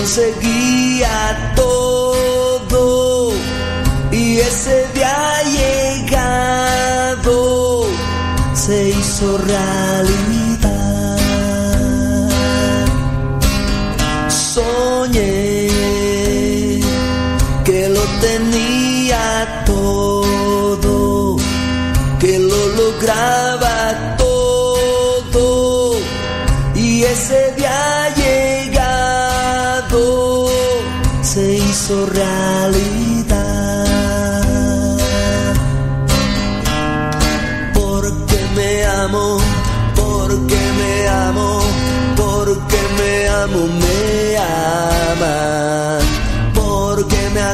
conseguía todo y ese día llegado se hizo realidad.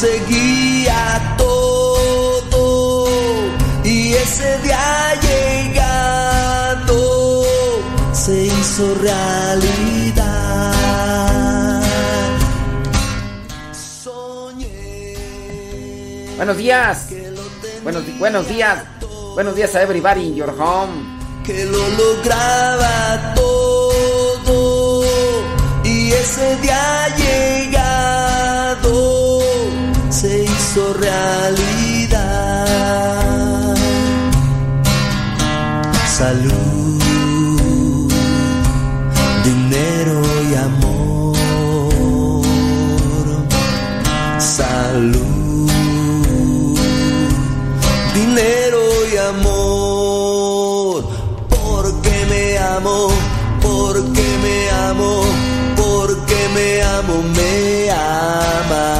lo conseguía todo y ese día llegado se hizo realidad. Buenos días. Buenos, buenos días. Buenos días a everybody in your home. que lo lograba todo y ese día llegado hizo realidad. Salud, dinero y amor. Salud, dinero y amor. Porque me amo, porque me amo, porque me amo, me ama.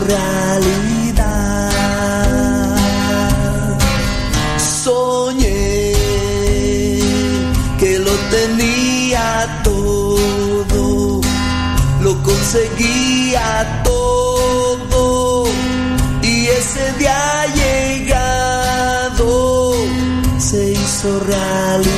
realidad. Soñé que lo tenía todo, lo conseguía todo y ese día llegado se hizo realidad.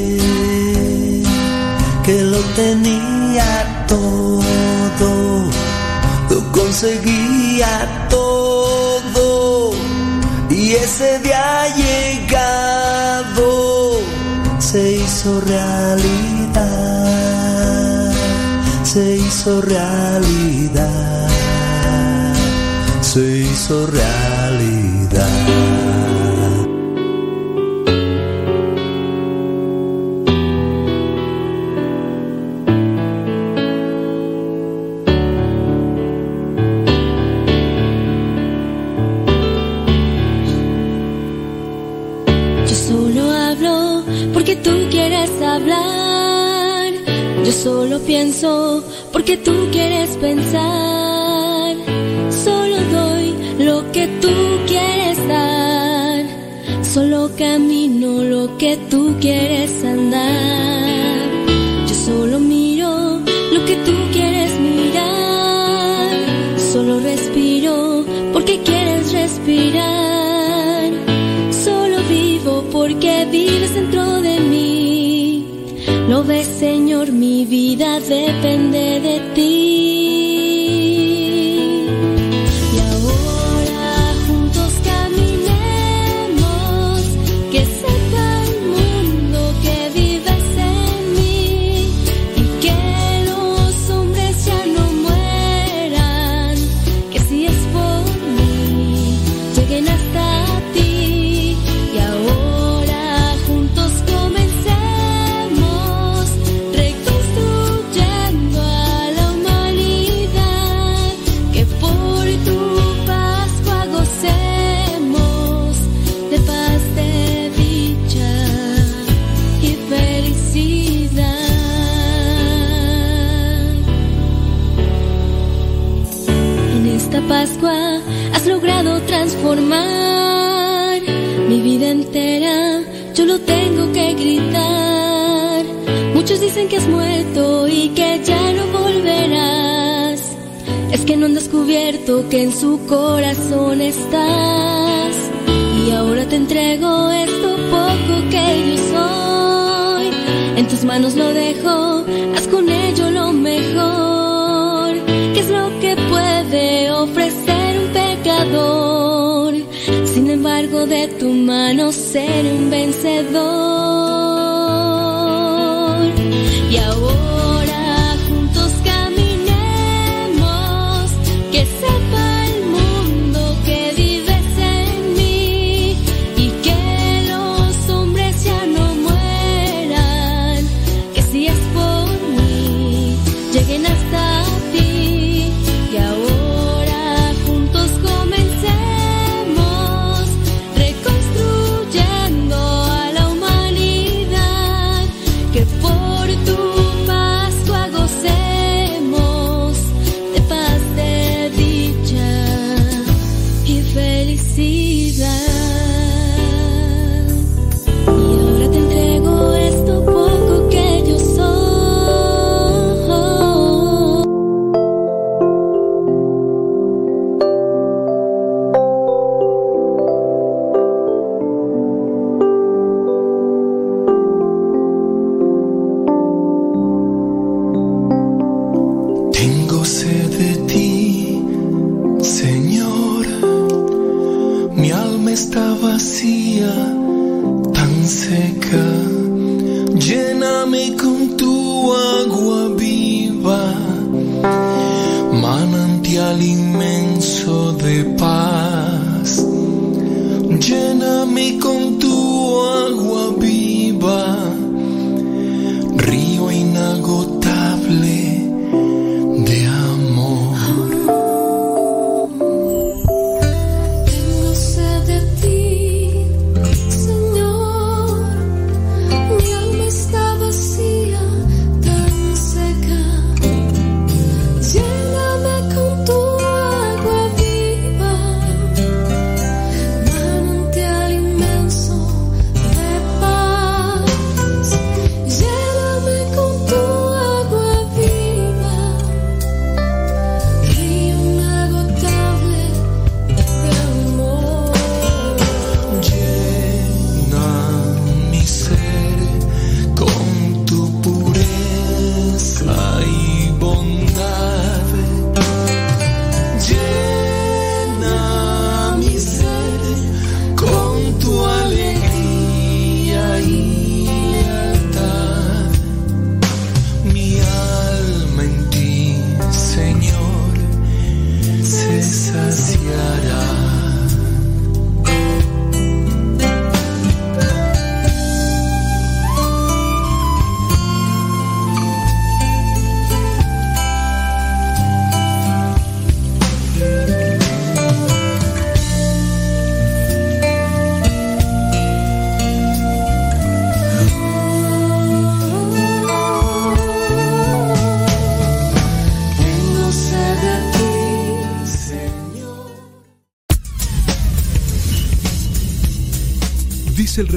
conseguía todo y ese día llegado se hizo realidad, se hizo realidad, se hizo realidad. Solo pienso porque tú quieres pensar. Solo doy lo que tú quieres dar. Solo camino lo que tú quieres andar. Yo solo miro lo que tú quieres mirar. Solo respiro porque quieres respirar. Solo vivo porque vives dentro de Señor, mi vida depende de ti.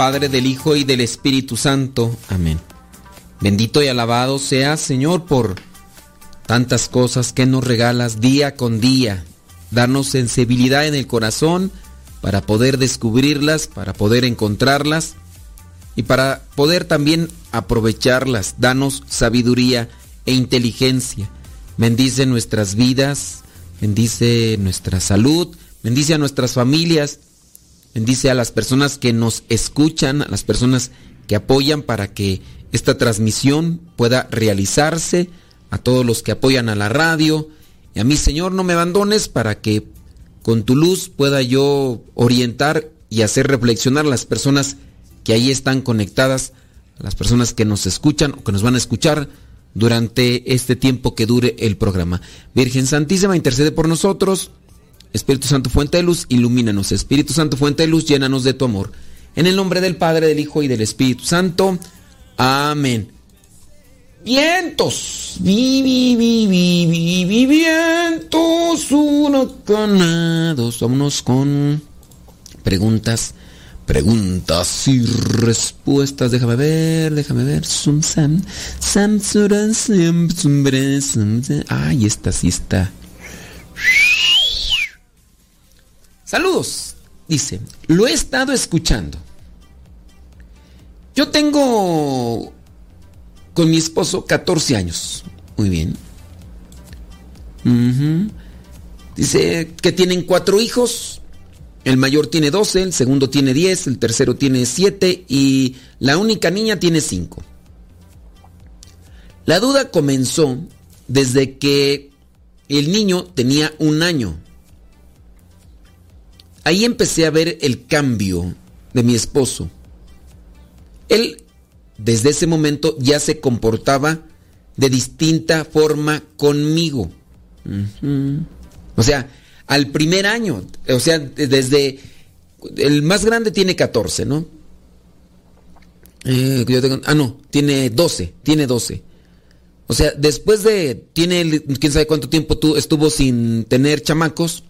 Padre, del Hijo y del Espíritu Santo. Amén. Bendito y alabado seas, Señor, por tantas cosas que nos regalas día con día. Darnos sensibilidad en el corazón para poder descubrirlas, para poder encontrarlas y para poder también aprovecharlas. Danos sabiduría e inteligencia. Bendice nuestras vidas, bendice nuestra salud, bendice a nuestras familias Bendice a las personas que nos escuchan, a las personas que apoyan para que esta transmisión pueda realizarse, a todos los que apoyan a la radio. Y a mí, Señor, no me abandones para que con tu luz pueda yo orientar y hacer reflexionar a las personas que ahí están conectadas, a las personas que nos escuchan o que nos van a escuchar durante este tiempo que dure el programa. Virgen Santísima, intercede por nosotros. Espíritu Santo, fuente de luz, ilumínanos. Espíritu Santo, fuente de luz, llénanos de tu amor. En el nombre del Padre, del Hijo y del Espíritu Santo. Amén. Vientos, vi, vi, vi, vi, vi, vientos huracanados. Vámonos con preguntas, preguntas y respuestas. Déjame ver, déjame ver. Sam, sam, sam, Ay, esta sí está. Saludos, dice, lo he estado escuchando. Yo tengo con mi esposo 14 años. Muy bien. Dice que tienen cuatro hijos. El mayor tiene 12, el segundo tiene 10, el tercero tiene 7 y la única niña tiene 5. La duda comenzó desde que el niño tenía un año ahí empecé a ver el cambio de mi esposo. Él desde ese momento ya se comportaba de distinta forma conmigo. O sea, al primer año, o sea, desde... El más grande tiene 14, ¿no? Eh, ah, no, tiene 12, tiene 12. O sea, después de, tiene, quién sabe cuánto tiempo tú estuvo sin tener chamacos,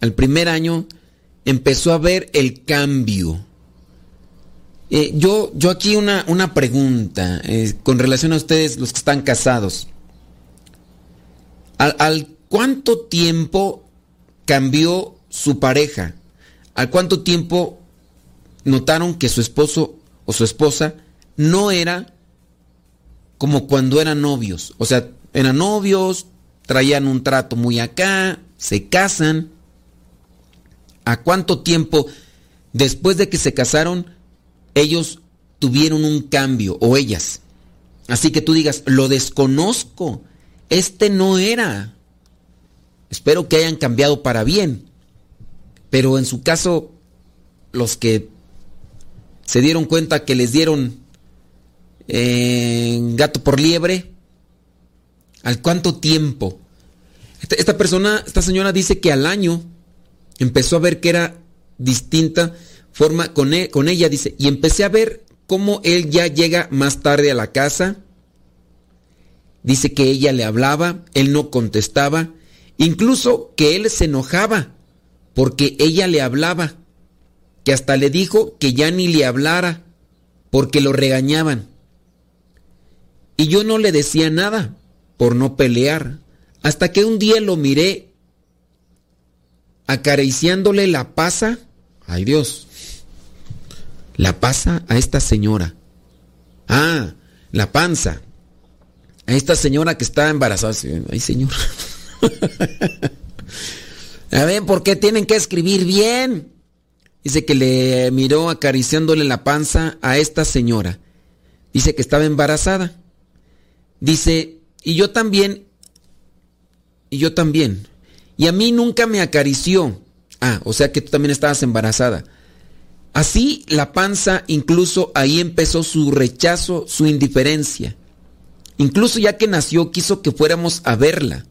al primer año, empezó a ver el cambio. Eh, yo, yo aquí una, una pregunta eh, con relación a ustedes, los que están casados. ¿Al, ¿Al, cuánto tiempo cambió su pareja? ¿Al cuánto tiempo notaron que su esposo o su esposa no era como cuando eran novios? O sea, eran novios, traían un trato muy acá, se casan a cuánto tiempo después de que se casaron ellos tuvieron un cambio o ellas. Así que tú digas, lo desconozco, este no era. Espero que hayan cambiado para bien. Pero en su caso, los que se dieron cuenta que les dieron eh, gato por liebre, ¿al cuánto tiempo? esta persona, esta señora dice que al año empezó a ver que era distinta forma con, e, con ella, dice, y empecé a ver cómo él ya llega más tarde a la casa. Dice que ella le hablaba, él no contestaba, incluso que él se enojaba porque ella le hablaba, que hasta le dijo que ya ni le hablara porque lo regañaban. Y yo no le decía nada por no pelear, hasta que un día lo miré acariciándole la pasa, ay Dios, la pasa a esta señora. Ah, la panza. A esta señora que está embarazada. Ay, señor. a ver, ¿por qué tienen que escribir bien? Dice que le miró acariciándole la panza a esta señora. Dice que estaba embarazada. Dice, y yo también, y yo también. Y a mí nunca me acarició. Ah, o sea que tú también estabas embarazada. Así la panza, incluso ahí empezó su rechazo, su indiferencia. Incluso ya que nació, quiso que fuéramos a verla.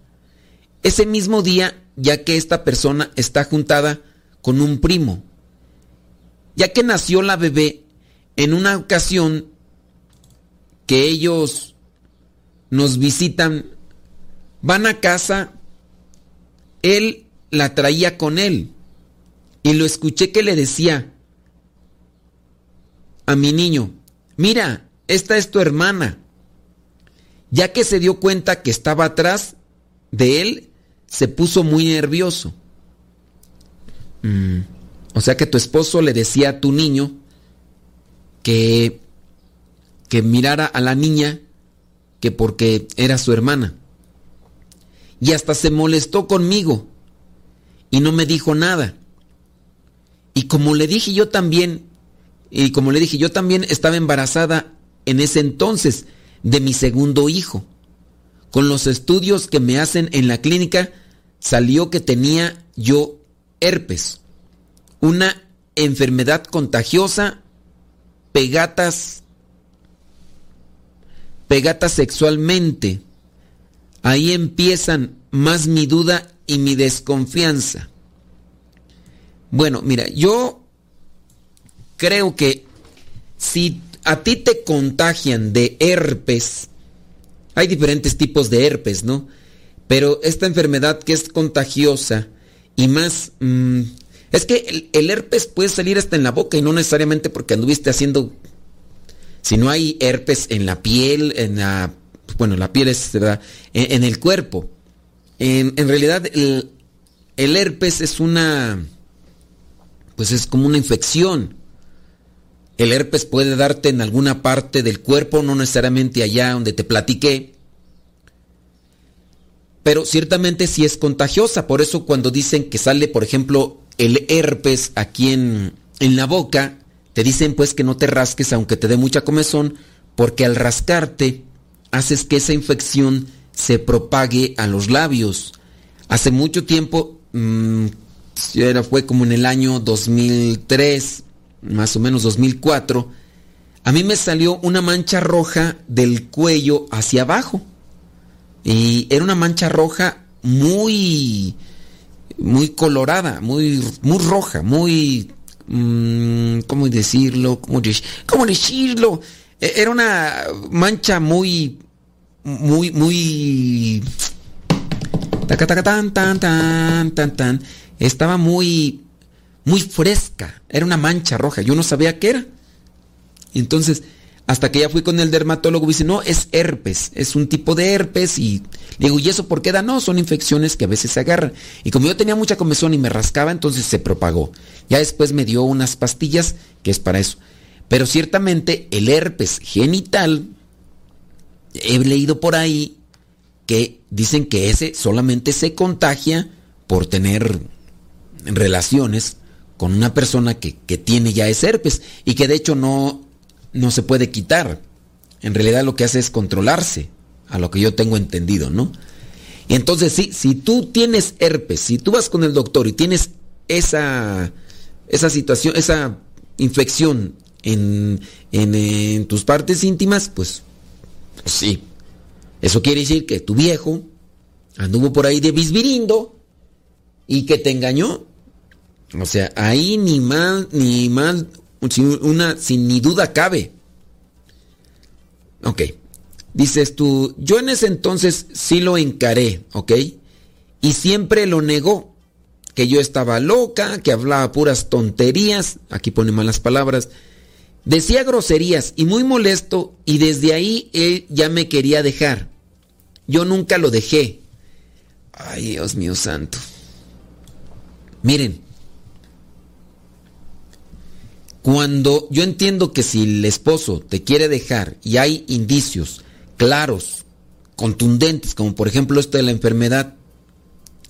Ese mismo día, ya que esta persona está juntada con un primo. Ya que nació la bebé, en una ocasión que ellos nos visitan, van a casa, él la traía con él. Y lo escuché que le decía a mi niño, mira, esta es tu hermana. Ya que se dio cuenta que estaba atrás de él, se puso muy nervioso. Mm, o sea que tu esposo le decía a tu niño que, que mirara a la niña que porque era su hermana. Y hasta se molestó conmigo y no me dijo nada. Y como le dije yo también, y como le dije yo también estaba embarazada en ese entonces de mi segundo hijo. Con los estudios que me hacen en la clínica salió que tenía yo herpes, una enfermedad contagiosa, pegatas, pegatas sexualmente. Ahí empiezan más mi duda y mi desconfianza. Bueno, mira, yo creo que si a ti te contagian de herpes, hay diferentes tipos de herpes, ¿no? Pero esta enfermedad que es contagiosa y más... Mm, es que el, herpes puede salir hasta en la boca y no necesariamente porque anduviste haciendo... Si no hay herpes en la piel, en la... Bueno, la piel es, ¿verdad? En, el cuerpo. En, en realidad el, el herpes es una... Pues es como una infección. El herpes puede darte en alguna parte del cuerpo, no necesariamente allá donde te platiqué. Pero ciertamente sí es contagiosa. Por eso cuando dicen que sale, por ejemplo, el herpes aquí en, en la boca, te dicen pues que no te rasques aunque te dé mucha comezón, porque al rascarte haces que esa infección se propague a los labios. Hace mucho tiempo, mmm, fue como en el año 2003, más o menos 2004, a mí me salió una mancha roja del cuello hacia abajo. Y era una mancha roja muy, muy colorada, muy, muy roja, muy, mmm, ¿cómo decirlo? ¿Cómo, ¿Cómo decirlo? E, era una mancha muy, muy, muy... Tan, tan, tan, tan, tan. Estaba muy muy fresca, era una mancha roja, yo no sabía qué era. Entonces, hasta que ya fui con el dermatólogo, dice, no, es herpes, es un tipo de herpes y le digo, ¿y eso por qué da? No, son infecciones que a veces se agarran. Y como yo tenía mucha comezón y me rascaba, entonces se propagó. Ya después me dio unas pastillas que es para eso. Pero ciertamente el herpes genital, he leído por ahí que dicen que ese solamente se contagia por tener relaciones con una persona que, tiene ya ese herpes y que de hecho no, no se puede quitar. En realidad lo que hace es controlarse, a lo que yo tengo entendido, ¿no? Y entonces sí, si tú tienes herpes, si tú vas con el doctor y tienes esa, esa situación, esa infección en, en, tus partes íntimas, pues, pues, sí. Eso quiere decir que tu viejo anduvo por ahí de bisbirindo y que te engañó o sea, ahí ni mal, ni mal, una, sin ni duda cabe. Ok. Dices tú, yo en ese entonces sí lo encaré, ¿ok? Y siempre lo negó, que yo estaba loca, que hablaba puras tonterías, aquí pone malas palabras, decía groserías y muy molesto y desde ahí él ya me quería dejar. Yo nunca lo dejé. Ay, Dios mío santo. Miren, Cuando yo entiendo que si el esposo te quiere dejar y hay indicios claros, contundentes, como por ejemplo esto de la enfermedad,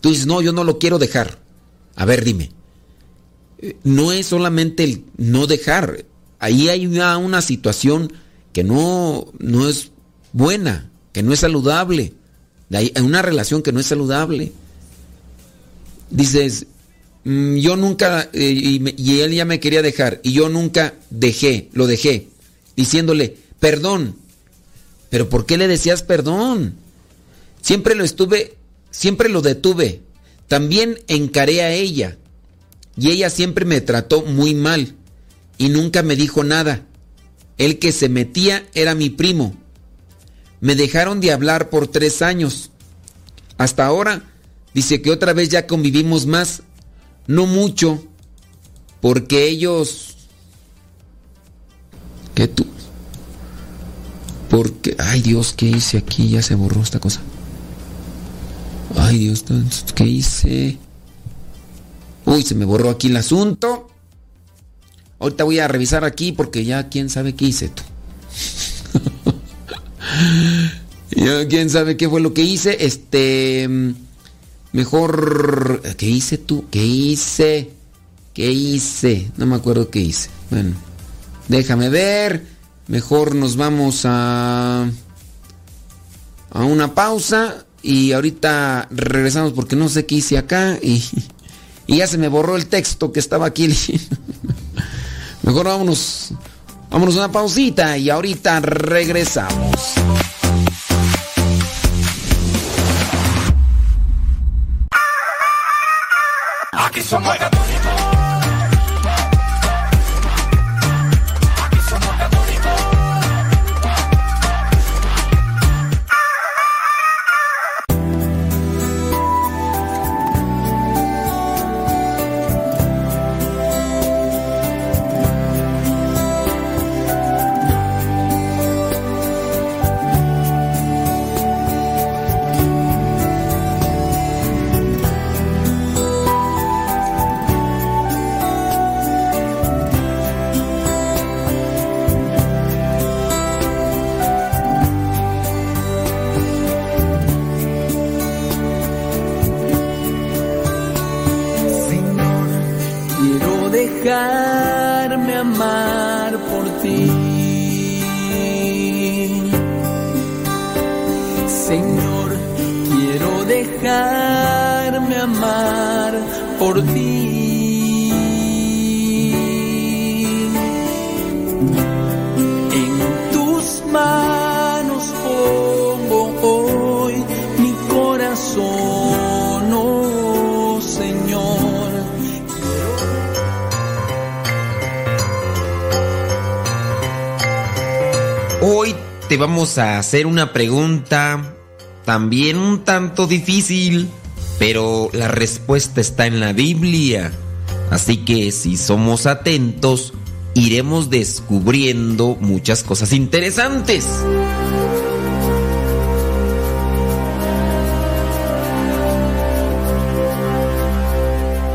tú dices, no, yo no lo quiero dejar. A ver, dime. Eh, no es solamente el no dejar. Ahí hay una, una situación que no, no es buena, que no es saludable. Hay una relación que no es saludable. dices, mm, yo nunca, eh, y, y él ya me quería dejar, y yo nunca dejé, lo dejé, diciéndole, perdón. Pero ¿por qué le decías perdón? Siempre lo estuve, siempre lo detuve. También encaré a ella. Y ella siempre me trató muy mal. Y nunca me dijo nada. El que se metía era mi primo. Me dejaron de hablar por tres años. Hasta ahora dice que otra vez ya convivimos más. No mucho. Porque ellos... ¿Qué tú? Porque... Ay Dios, ¿qué hice aquí? Ya se borró esta cosa. Ay Dios, ¿qué hice? Uy, se me borró aquí el asunto. Ahorita voy a revisar aquí porque ya quién sabe qué hice tú. ya quién sabe qué fue lo que hice. Este. Mejor. ¿Qué hice tú? ¿Qué hice? ¿Qué hice? No me acuerdo qué hice. Bueno, déjame ver. Mejor nos vamos a. A una pausa. Y ahorita regresamos porque no sé qué hice acá. Y, y ya se me borró el texto que estaba aquí. Mejor vámonos. Vámonos a una pausita y ahorita regresamos. Aquí a hacer una pregunta también un tanto difícil, pero la respuesta está en la Biblia. Así que si somos atentos, iremos descubriendo muchas cosas interesantes.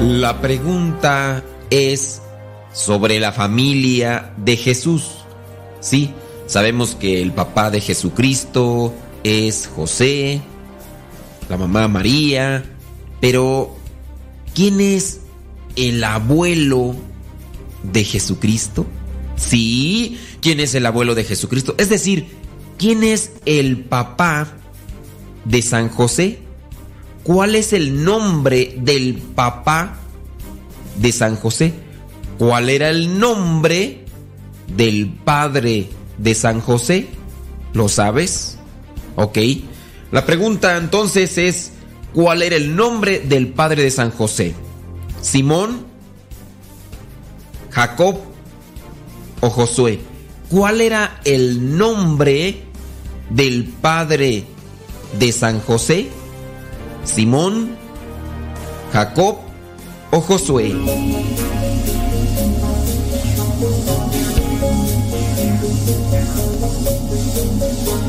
La pregunta es sobre la familia de Jesús. Sí, sabemos que el papá de Jesucristo es José, la mamá María, pero ¿quién es el abuelo de Jesucristo? Sí, ¿quién es el abuelo de Jesucristo? Es decir, ¿quién es el papá de San José? ¿Cuál es el nombre del papá de San José? ¿Cuál era el nombre del padre San José? ¿Lo sabes? Ok. La pregunta entonces es, ¿cuál era el nombre del padre de San José? ¿Simón? ¿Jacob? ¿O Josué? ¿Cuál era el nombre del padre de San José? ¿Simón? ¿Jacob? ¿O Josué?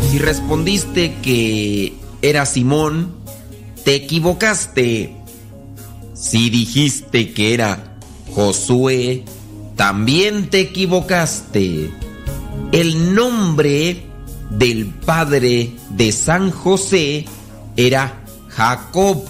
Si respondiste que era Simón, te equivocaste. Si dijiste que era Josué, también te equivocaste. El nombre del padre de San José era Jacob.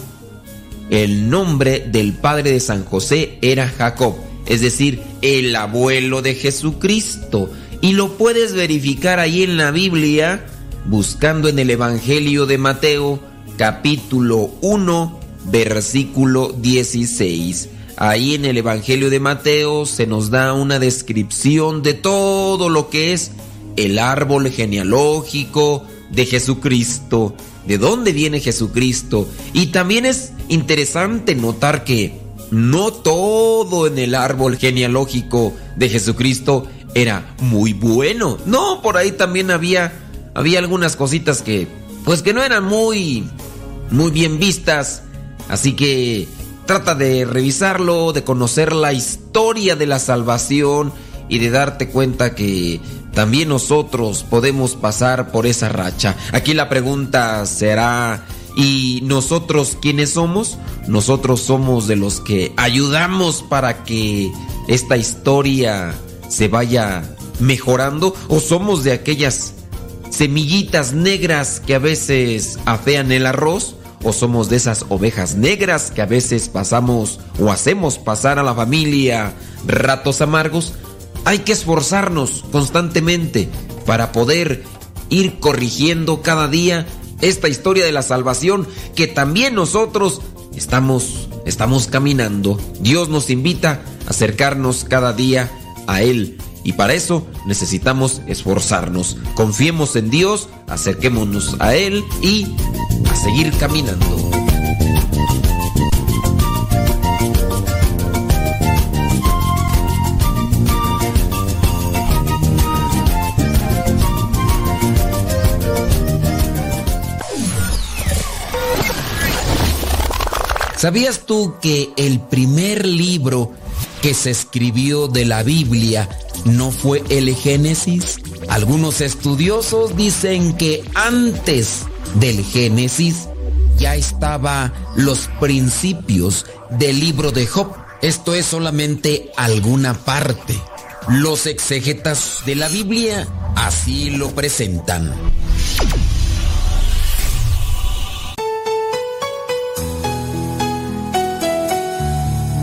El nombre del padre de San José era Jacob, es decir, el abuelo de Jesucristo. Y lo puedes verificar ahí en la Biblia buscando en el Evangelio de Mateo capítulo 1 versículo 16. Ahí en el Evangelio de Mateo se nos da una descripción de todo lo que es el árbol genealógico de Jesucristo, de dónde viene Jesucristo. Y también es interesante notar que no todo en el árbol genealógico de Jesucristo era muy bueno. No, por ahí también había había algunas cositas que pues que no eran muy muy bien vistas. Así que trata de revisarlo, de conocer la historia de la salvación y de darte cuenta que también nosotros podemos pasar por esa racha. Aquí la pregunta será, ¿y nosotros quiénes somos? Nosotros somos de los que ayudamos para que esta historia se vaya mejorando o somos de aquellas semillitas negras que a veces afean el arroz o somos de esas ovejas negras que a veces pasamos o hacemos pasar a la familia ratos amargos, hay que esforzarnos constantemente para poder ir corrigiendo cada día esta historia de la salvación que también nosotros estamos estamos caminando. Dios nos invita a acercarnos cada día a él y para eso necesitamos esforzarnos. Confiemos en Dios, acerquémonos a Él y a seguir caminando. ¿Sabías tú que el primer libro que se escribió de la Biblia no fue el Génesis? Algunos estudiosos dicen que antes del Génesis ya estaba los principios del libro de Job. Esto es solamente alguna parte. Los exegetas de la Biblia así lo presentan.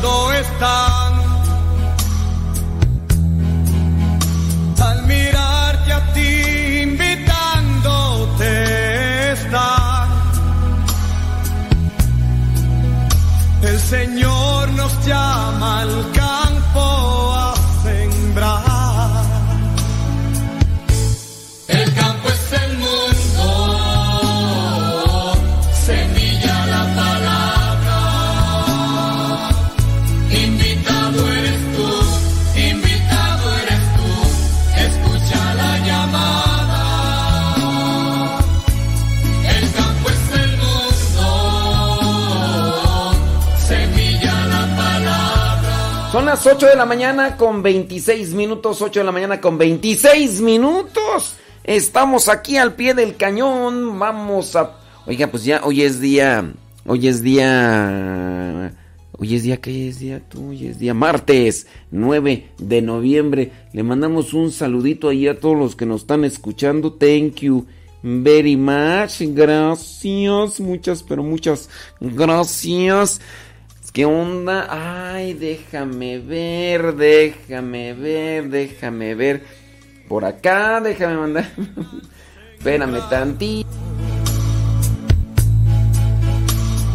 esperando están. Al mirarte a ti invitándote están. El Señor nos llama al campo las 8 de la mañana con 26 minutos, 8 de la mañana con 26 minutos. Estamos aquí al pie del cañón. Vamos a... Oiga, pues ya hoy es día... Hoy es día... Hoy es día, ¿qué es día tú? Hoy es día martes 9 de noviembre. Le mandamos un saludito ahí a todos los que nos están escuchando. Thank you very much. Gracias, muchas, pero muchas gracias. ¿Qué onda? Ay, déjame ver, déjame ver, déjame ver. Por acá, déjame mandar. Espérame tantito.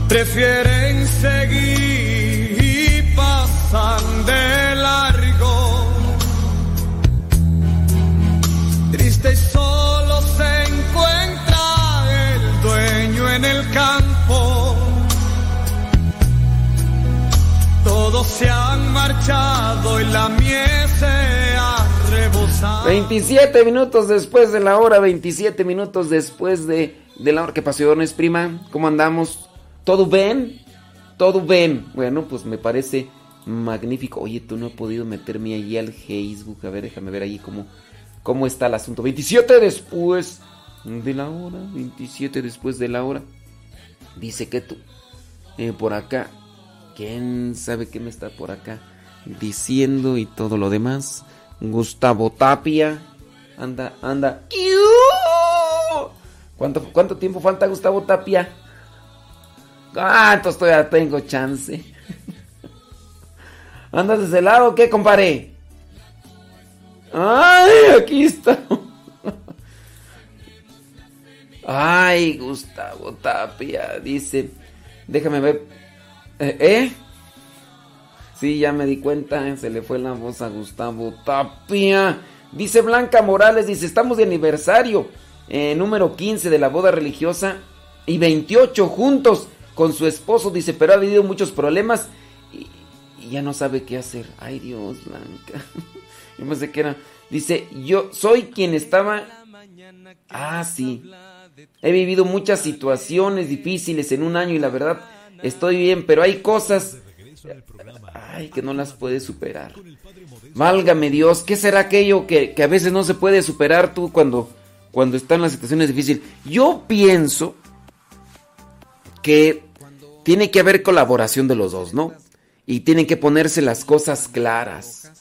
Prefieren seguir y pasan de largo. Triste se han marchado y la miel se ha rebosado. 27 minutos después de la hora, 27 minutos después de, de la hora que pasiones, prima. ¿Cómo andamos? ¿Todo bien? ¿Todo bien? Bueno, pues me parece magnífico. Oye, tú no he podido meterme ahí al Facebook. A ver, déjame ver ahí cómo, cómo está el asunto. 27 después de la hora, 27 después de la hora. Dice que tú. Eh, por acá. ¿Quién sabe qué me está por acá diciendo y todo lo demás? Gustavo Tapia. Anda, anda. ¿Cuánto, ¿Cuánto tiempo falta Gustavo Tapia? Ah, entonces todavía tengo chance. ¿Andas desde el lado o qué, compadre? ¡Ay, aquí está! Ay, Gustavo Tapia, dice. Déjame ver. ¿Eh? ¿Eh? Sí, ya me di cuenta, se le fue la voz a Gustavo Tapia. Dice Blanca Morales, dice, estamos de aniversario, eh, número 15 de la boda religiosa y 28 juntos con su esposo, dice, pero ha habido muchos problemas y, y ya no sabe qué hacer. Ay Dios, Blanca. Yo pensé que era... Dice, yo soy quien estaba... Ah, sí. He vivido muchas situaciones difíciles en un año y la verdad estoy bien, pero hay cosas... Que no las puedes superar. Válgame Dios, ¿qué será aquello que, que a veces no se puede superar tú cuando, cuando están las situaciones difíciles? Yo pienso que tiene que haber colaboración de los dos, ¿no? Y tienen que ponerse las cosas claras.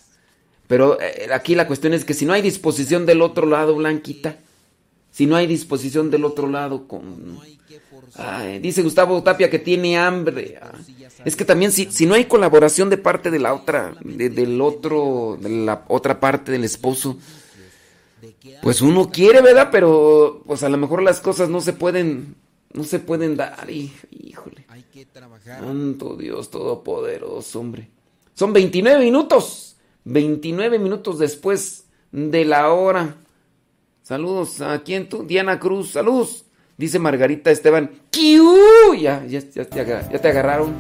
Pero eh, aquí la cuestión es que si no hay disposición del otro lado, Blanquita, si no hay disposición del otro lado, con... Dice Gustavo Tapia que tiene hambre. Ah, es que también si, si no hay colaboración de parte de la otra, de, del otro, de la otra parte del esposo, pues uno quiere, ¿verdad? Pero pues a lo mejor las cosas no se pueden, no se pueden dar. Híjole. Santo Dios Todopoderoso, hombre. Son 29 minutos. 29 minutos después de la hora. Saludos a quién tú, Diana Cruz, saludos. Dice Margarita Esteban, ¡Kiu! Ya, ya, ya, agar- ya te agarraron.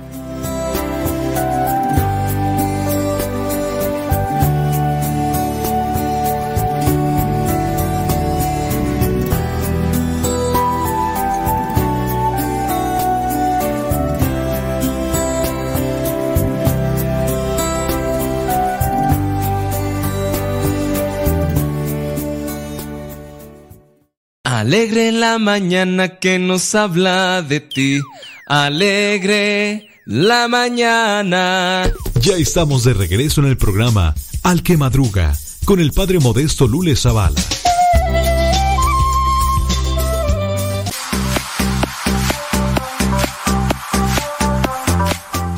Alegre la mañana que nos habla de ti. Alegre la mañana. Ya estamos de regreso en el programa Al que Madruga con el padre modesto Lule Zavala.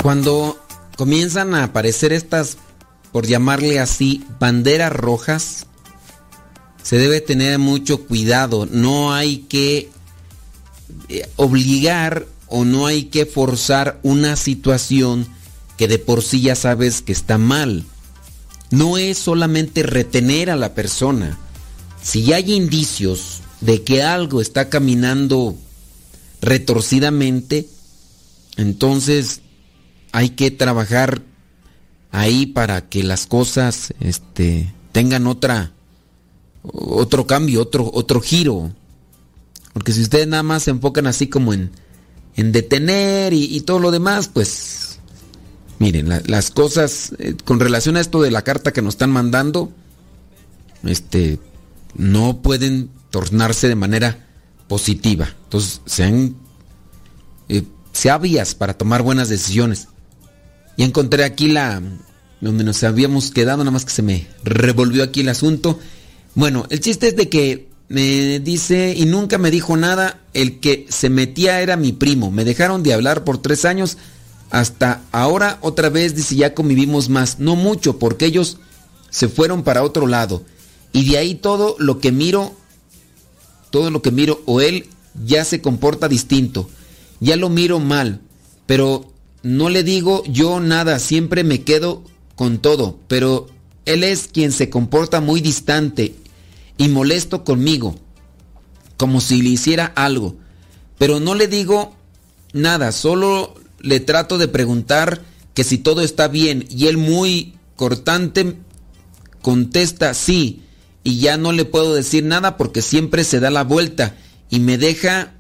Cuando comienzan a aparecer estas, por llamarle así, banderas rojas, se debe tener mucho cuidado. No hay que eh, obligar o no hay que forzar una situación que de por sí ya sabes que está mal. No es solamente retener a la persona. Si hay indicios de que algo está caminando retorcidamente, entonces hay que trabajar ahí para que las cosas este, tengan otra otro cambio, otro otro giro. Porque si ustedes nada más se enfocan así como en, en detener y, todo lo demás, pues miren, la- las cosas eh, con relación a esto de la carta que nos están mandando, este no pueden tornarse de manera positiva. Entonces, sean eh, sabias para tomar buenas decisiones. Y encontré aquí la donde nos habíamos quedado, nada más que se me revolvió aquí el asunto. Bueno, el chiste es de que me dice y nunca me dijo nada, el que se metía era mi primo. Me dejaron de hablar por tres años, hasta ahora otra vez dice ya convivimos más, no mucho, porque ellos se fueron para otro lado. Y de ahí todo lo que miro, todo lo que miro o él ya se comporta distinto. Ya lo miro mal, pero no le digo yo nada, siempre me quedo con todo, pero él es quien se comporta muy distante y molesto conmigo, como si le hiciera algo, pero no le digo nada, solo le trato de preguntar que si todo está bien y él muy cortante contesta sí y ya no le puedo decir nada porque siempre se da la vuelta y me deja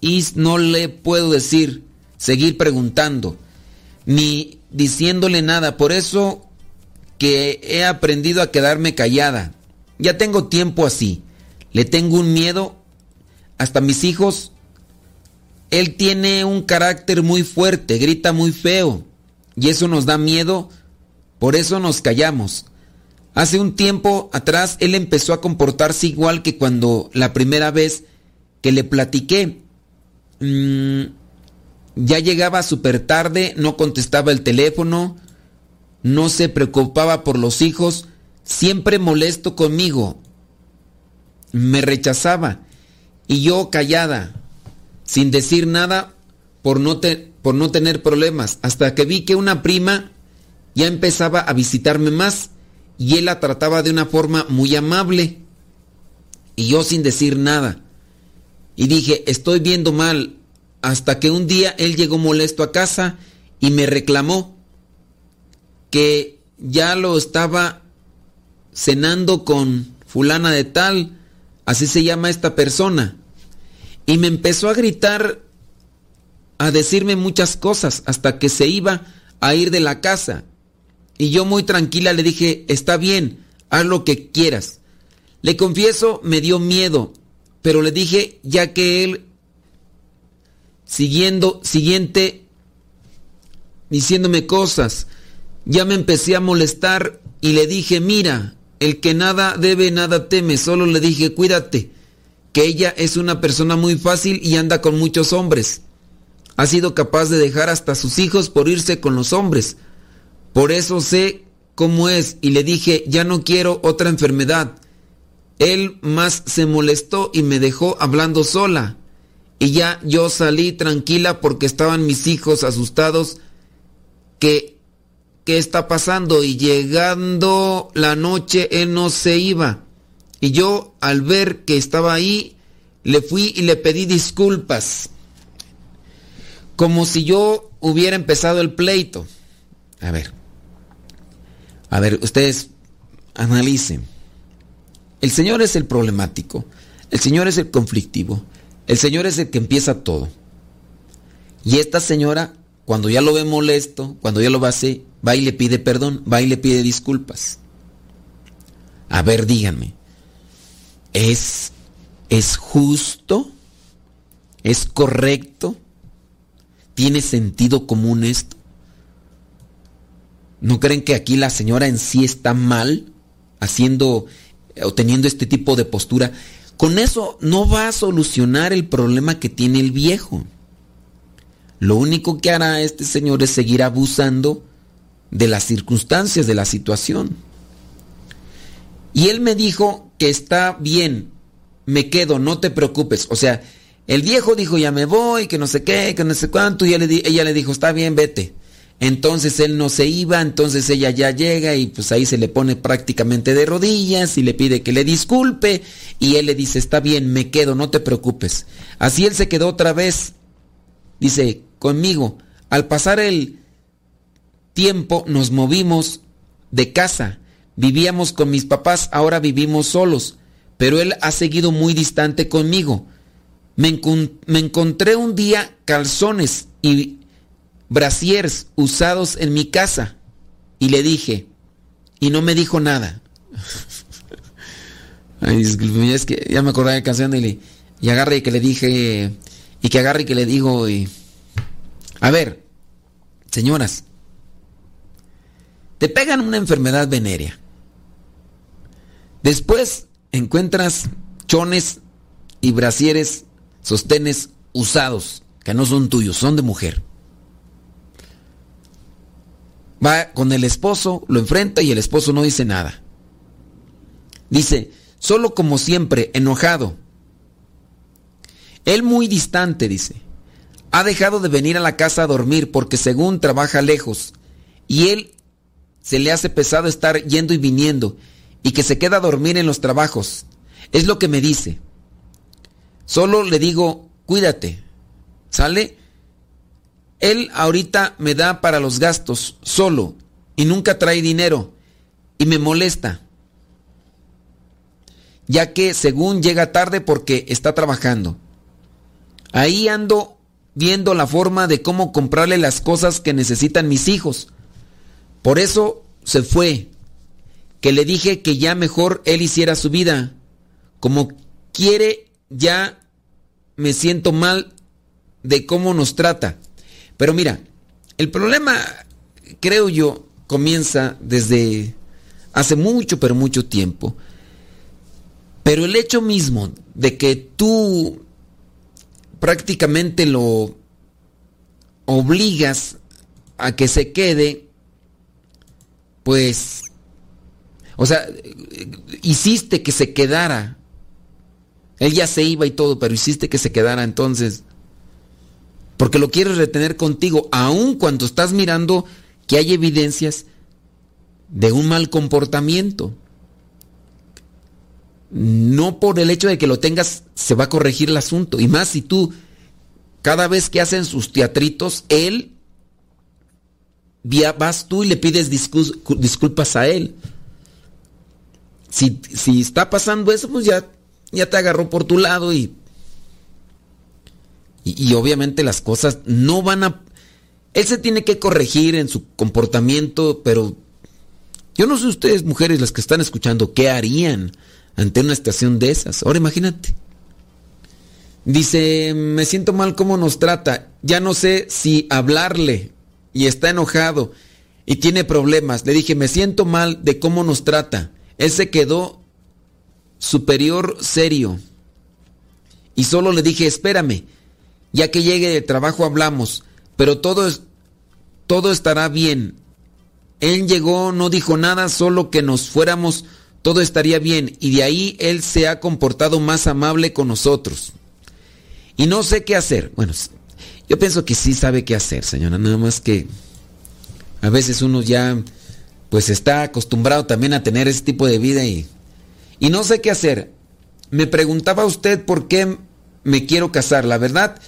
y no le puedo decir, seguir preguntando, ni diciéndole nada. Por eso que he aprendido a quedarme callada. Ya tengo tiempo así. Le tengo un miedo. Hasta mis hijos él tiene un carácter muy fuerte, grita muy feo y eso nos da miedo, por eso nos callamos. Hace un tiempo atrás él empezó a comportarse igual que cuando la primera vez que le platiqué. Mm, ya llegaba súper tarde, no contestaba el teléfono, no se preocupaba por los hijos, siempre molesto conmigo. Me rechazaba y yo callada, sin decir nada por no, tener problemas, hasta que vi que una prima ya empezaba a visitarme más y él la trataba de una forma muy amable y yo sin decir nada. Y dije, estoy viendo mal, hasta que un día él llegó molesto a casa y me reclamó que ya lo estaba cenando con fulana de tal, así se llama esta persona. Y me empezó a gritar, a decirme muchas cosas, hasta que se iba a ir de la casa. Y yo muy tranquila le dije, está bien, haz lo que quieras. Le confieso, me dio miedo, pero le dije, ya que él, siguiendo, siguiente, diciéndome cosas, ya me empecé a molestar y le dije, mira, el que nada debe, nada teme, solo le dije, cuídate, que ella es una persona muy fácil y anda con muchos hombres. Ha sido capaz de dejar hasta sus hijos por irse con los hombres. Por eso sé cómo es y le dije, ya no quiero otra enfermedad. Él más se molestó y me dejó hablando sola. Y ya yo salí tranquila porque estaban mis hijos asustados que qué está pasando y llegando la noche él no se iba. Y yo al ver que estaba ahí le fui y le pedí disculpas. Como si yo hubiera empezado el pleito. A ver. A ver, ustedes analicen. El Señor es el problemático. El Señor es el conflictivo. El Señor es el que empieza todo. Y esta señora, cuando ya lo ve molesto, cuando ya lo va a hacer, va y le pide perdón, va y le pide disculpas. A ver, díganme. ¿Es, es justo? ¿Es correcto? ¿Tiene sentido común esto? ¿No creen que aquí la señora en sí está mal haciendo o teniendo este tipo de postura? Con eso no va a solucionar el problema que tiene el viejo. Lo único que hará este señor es seguir abusando de las circunstancias, de la situación. Y él me dijo que está bien, me quedo, no te preocupes. O sea, el viejo dijo, ya me voy, que no sé qué, que no sé cuánto, y ella le, dijo, está bien, vete. Entonces él no se iba, entonces ella ya llega y pues ahí se le pone prácticamente de rodillas y le pide que le disculpe y él le dice, está bien, me quedo, no te preocupes. Así él se quedó otra vez, dice, conmigo. Al pasar el tiempo nos movimos de casa, vivíamos con mis papás, ahora vivimos solos, pero él ha seguido muy distante conmigo. Me, me encontré un día calzones y brasiers usados en mi casa y le dije, y no me dijo nada. Ay, disculpe, es que ya me acordaba de canción y, le- y agarre y que le dije, y que agarre y que le digo, y... a ver, señoras, te pegan una enfermedad venérea. Después encuentras chones y brasieres, sostenes usados, que no son tuyos, son de mujer. Va con el esposo, lo enfrenta y el esposo no dice nada. Dice, solo como siempre, enojado. Él muy distante, dice. Ha dejado de venir a la casa a dormir porque según trabaja lejos. Y él se le hace pesado estar yendo y viniendo y que se queda a dormir en los trabajos. Es lo que me dice. Solo le digo, cuídate. ¿Sale? Él ahorita me da para los gastos solo y nunca trae dinero y me molesta. Ya que según llega tarde porque está trabajando. Ahí ando viendo la forma de cómo comprarle las cosas que necesitan mis hijos. Por eso se fue. Que le dije que ya mejor él hiciera su vida. Como quiere, ya me siento mal de cómo nos trata. Pero mira, el problema, creo yo, comienza desde hace mucho, pero mucho tiempo. Pero el hecho mismo de que tú prácticamente lo obligas a que se quede, pues, o sea, hiciste que se quedara. Él ya se iba y todo, pero hiciste que se quedara entonces. Porque lo quieres retener contigo, aun cuando estás mirando que hay evidencias de un mal comportamiento. No por el hecho de que lo tengas se va a corregir el asunto. Y más si tú, cada vez que hacen sus teatritos, él, vas tú y le pides disculpas a él. Si, si está pasando eso, pues ya, ya te agarró por tu lado y, y, y obviamente las cosas no van a... Él se tiene que corregir en su comportamiento, pero yo no sé ustedes, mujeres, las que están escuchando, ¿qué harían ante una estación de esas? Ahora imagínate. Dice, me siento mal cómo nos trata. Ya no sé si hablarle. Y está enojado. Y tiene problemas. Le dije, me siento mal de cómo nos trata. Él se quedó superior serio. Y solo le dije, espérame. Ya que llegue de trabajo hablamos. Pero todo, todo estará bien. Él llegó, no dijo nada, solo que nos fuéramos, todo estaría bien. Y de ahí Él se ha comportado más amable con nosotros. Y no sé qué hacer. Bueno, yo pienso que sí sabe qué hacer, señora. Nada más que a veces uno ya pues está acostumbrado también a tener ese tipo de vida y, y no sé qué hacer. Me preguntaba usted por qué me quiero casar. La verdad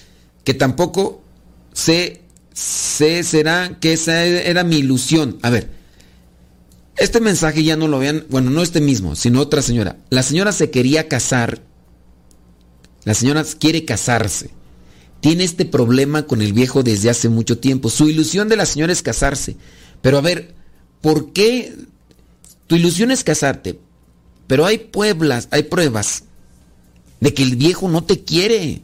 que tampoco sé sé, será que esa era mi ilusión. A ver, este mensaje ya no lo vean, bueno, no este mismo, sino otra señora. La señora se quería casar, la señora quiere casarse. Tiene este problema con el viejo desde hace mucho tiempo. Su ilusión de la señora es casarse. Pero a ver, ¿por qué tu ilusión es casarte? Pero hay pueblas, hay pruebas de que el viejo no te quiere,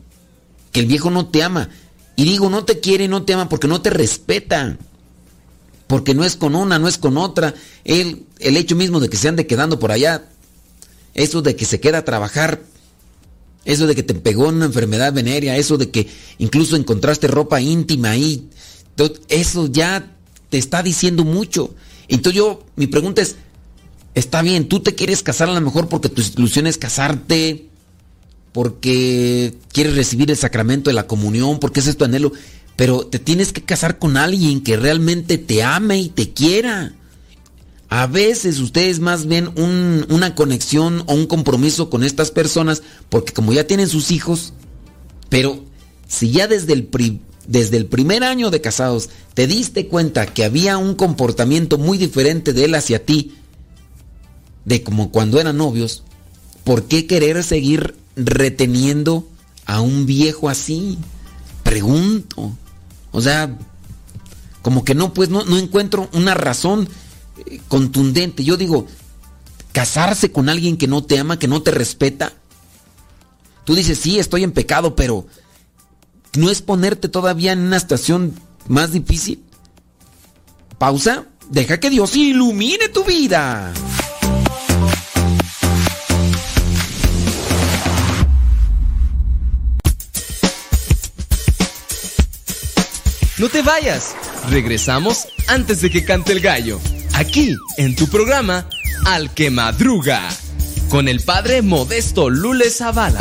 que el viejo no te ama. Y digo, no te quiere, no te ama porque no te respeta. Porque no es con una, no es con otra. El, el hecho mismo de que se ande quedando por allá, eso de que se queda a trabajar, eso de que te pegó una enfermedad venérea, eso de que incluso encontraste ropa íntima ahí, eso ya te está diciendo mucho. Entonces yo, mi pregunta es, está bien, tú te quieres casar a lo mejor porque tu ilusión es casarte, porque quieres recibir el sacramento de la comunión, porque ese es tu anhelo, pero te tienes que casar con alguien que realmente te ame y te quiera. A veces ustedes más ven una conexión o un compromiso con estas personas porque como ya tienen sus hijos, pero si ya desde el, desde el primer año de casados te diste cuenta que había un comportamiento muy diferente de él hacia ti, de como cuando eran novios, ¿por qué querer seguir reteniendo a un viejo así? Pregunto. O sea, como que no, pues no, no encuentro una razón contundente. Yo digo, casarse con alguien que no te ama, que no te respeta. Tú dices, sí, estoy en pecado, pero ¿no es ponerte todavía en una estación más difícil? Pausa, deja que Dios ilumine tu vida. No te vayas. Regresamos antes de que cante el gallo. Aquí, en tu programa, Al que Madruga. Con el padre Modesto Lule Zavala.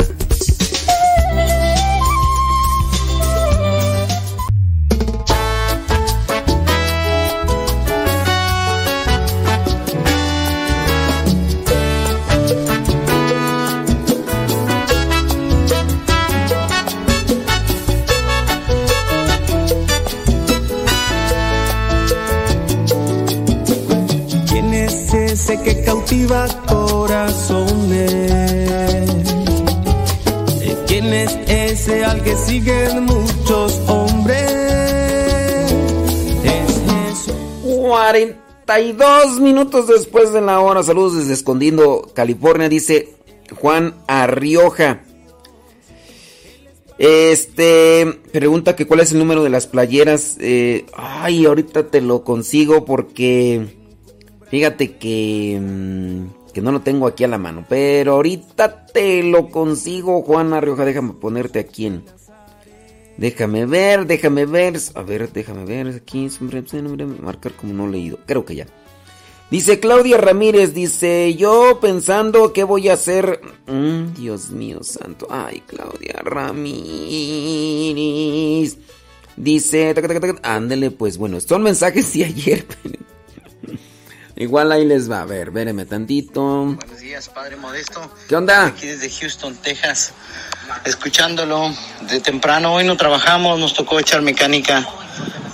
Cautiva corazones. ¿Quién es ese al que siguen muchos hombres? Es Jesús. 42 minutos después de la hora. Saludos desde Escondiendo, California, dice Juan Arrioja. Este, pregunta que cuál es el número de las playeras. Eh, ay, ahorita te lo consigo porque... Fíjate que... mm, que no lo tengo aquí a la mano. Pero ahorita te lo consigo, Juana Rioja. Déjame ponerte aquí en... Déjame ver, déjame ver. A ver, déjame ver. Aquí, marcar como no leído. Creo que ya. Dice Claudia Ramírez, dice, yo pensando qué voy a hacer. Mm, Dios mío santo. Ay, Claudia Ramírez. Dice, ándele, pues bueno, son mensajes de ayer. Igual ahí les va. A ver, véreme tantito. Buenos días, Padre Modesto. ¿Qué onda? Aquí desde Houston, Texas, escuchándolo de temprano. Hoy no trabajamos, nos tocó echar mecánica,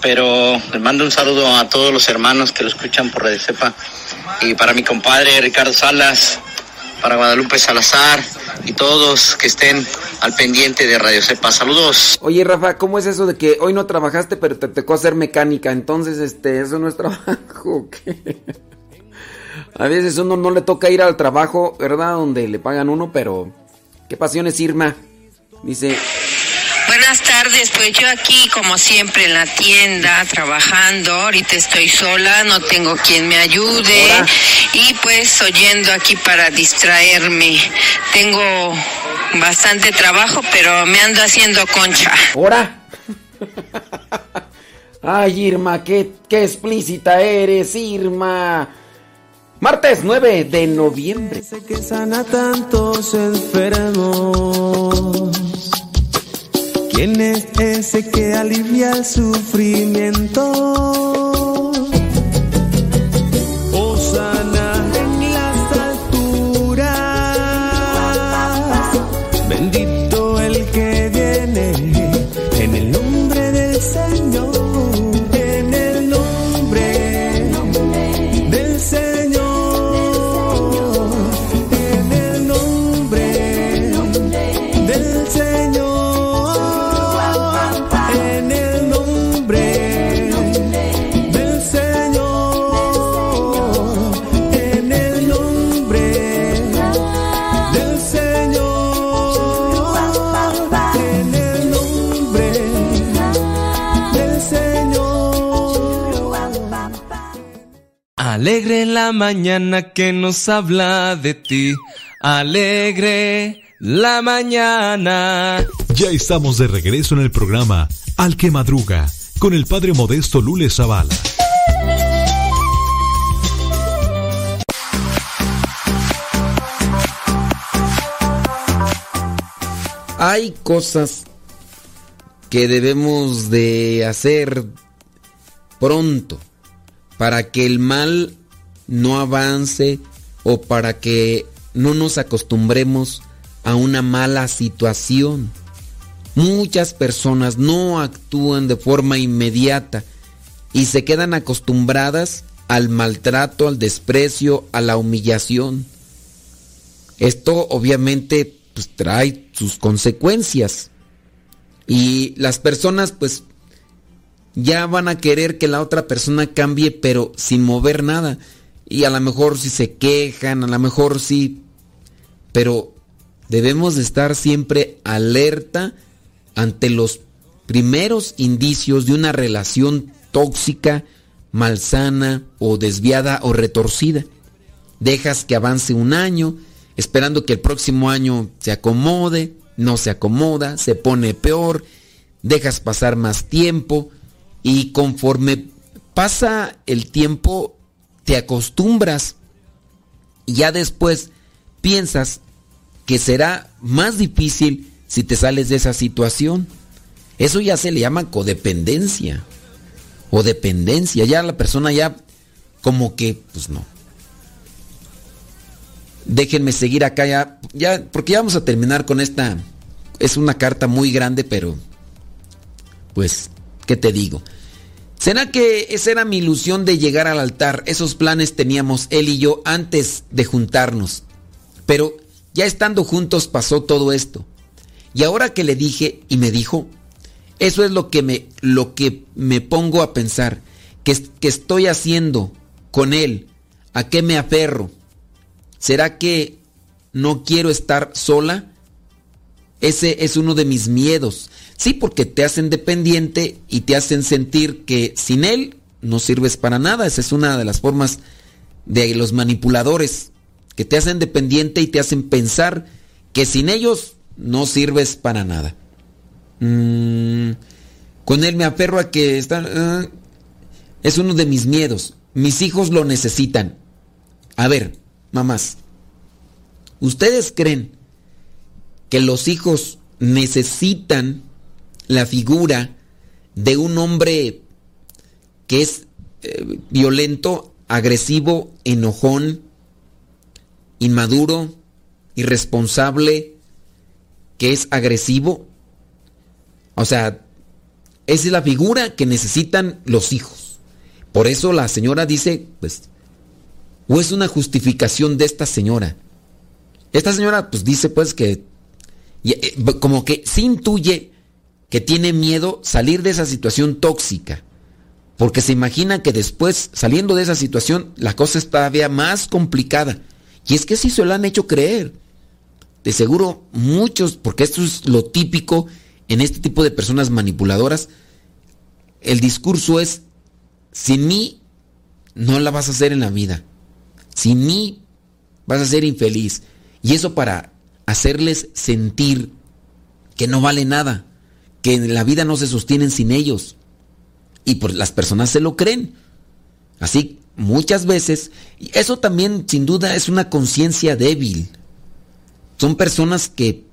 pero les mando un saludo a todos los hermanos que lo escuchan por Radio Cepa y para mi compadre Ricardo Salas, para Guadalupe Salazar y todos que estén al pendiente de Radio Cepa. Saludos. Oye, Rafa, ¿cómo es eso de que hoy no trabajaste, pero te tocó hacer mecánica? Entonces, este, eso no es trabajo. ¿o qué? A veces uno no le toca ir al trabajo, ¿verdad? Donde le pagan uno, pero... ¿Qué pasiones, Irma? Dice, Buenas tardes, pues yo aquí como siempre en la tienda trabajando, ahorita estoy sola, no tengo quien me ayude y pues oyendo aquí para distraerme. Tengo bastante trabajo, pero me ando haciendo concha. ¿Hora? Ay, Irma, qué, qué explícita eres, Irma. Martes 9 de noviembre. que sana tantos enfermos. ¿Quién es ese que alivia el sufrimiento? Alegre la mañana que nos habla de ti. Alegre la mañana. Ya estamos de regreso en el programa Al que Madruga con el Padre Modesto Lule Zavala. Hay cosas que debemos de hacer pronto para que el mal no avance o para que no nos acostumbremos a una mala situación. Muchas personas no actúan de forma inmediata y se quedan acostumbradas al maltrato, al desprecio, a la humillación. Esto obviamente pues, trae sus consecuencias. Y las personas pues ya van a querer que la otra persona cambie pero sin mover nada. Y a lo mejor si se quejan, a lo mejor sí. Pero debemos de estar siempre alerta ante los primeros indicios de una relación tóxica, malsana o desviada o retorcida. Dejas que avance un año, esperando que el próximo año se acomode, no se acomoda, se pone peor, dejas pasar más tiempo y conforme pasa el tiempo te acostumbras y ya después piensas que será más difícil si te sales de esa situación. Eso ya se le llama codependencia o dependencia. Ya la persona ya como que, pues no. Déjenme seguir acá ya, ya, porque ya vamos a terminar con esta. Es una carta muy grande, pero, pues, ¿qué te digo? ¿Será que esa era mi ilusión de llegar al altar? Esos planes teníamos él y yo antes de juntarnos. Pero ya estando juntos pasó todo esto. Y ahora que le dije y me dijo, eso es lo que me, lo que me pongo a pensar. ¿Qué, qué estoy haciendo con él? ¿A qué me aferro? ¿Será que no quiero estar sola? ese es uno de mis miedos. Sí, porque te hacen dependiente y te hacen sentir que sin él no sirves para nada. Esa es una de las formas de los manipuladores, que te hacen dependiente y te hacen pensar que sin ellos no sirves para nada. Mm, con él me aferro a que está, ah, es uno de mis miedos. Mis hijos lo necesitan. A ver, mamás, ¿ustedes creen que los hijos necesitan la figura de un hombre que es eh, violento, agresivo, enojón, inmaduro, irresponsable, que es agresivo? O sea, esa es la figura que necesitan los hijos. Por eso la señora dice, pues, o es una justificación de esta señora. Esta señora pues dice pues que eh, como que se intuye que tiene miedo salir de esa situación tóxica. Porque se imagina que después, saliendo de esa situación, la cosa es todavía más complicada. Y es que sí se lo han hecho creer. De seguro muchos, porque esto es lo típico en este tipo de personas manipuladoras, el discurso es, sin mí no la vas a hacer en la vida. Sin mí vas a ser infeliz. Y eso para hacerles sentir que no vale nada, que la vida no se sostienen sin ellos. Y pues las personas se lo creen. Así muchas veces, y eso también sin duda es una conciencia débil. Son personas que,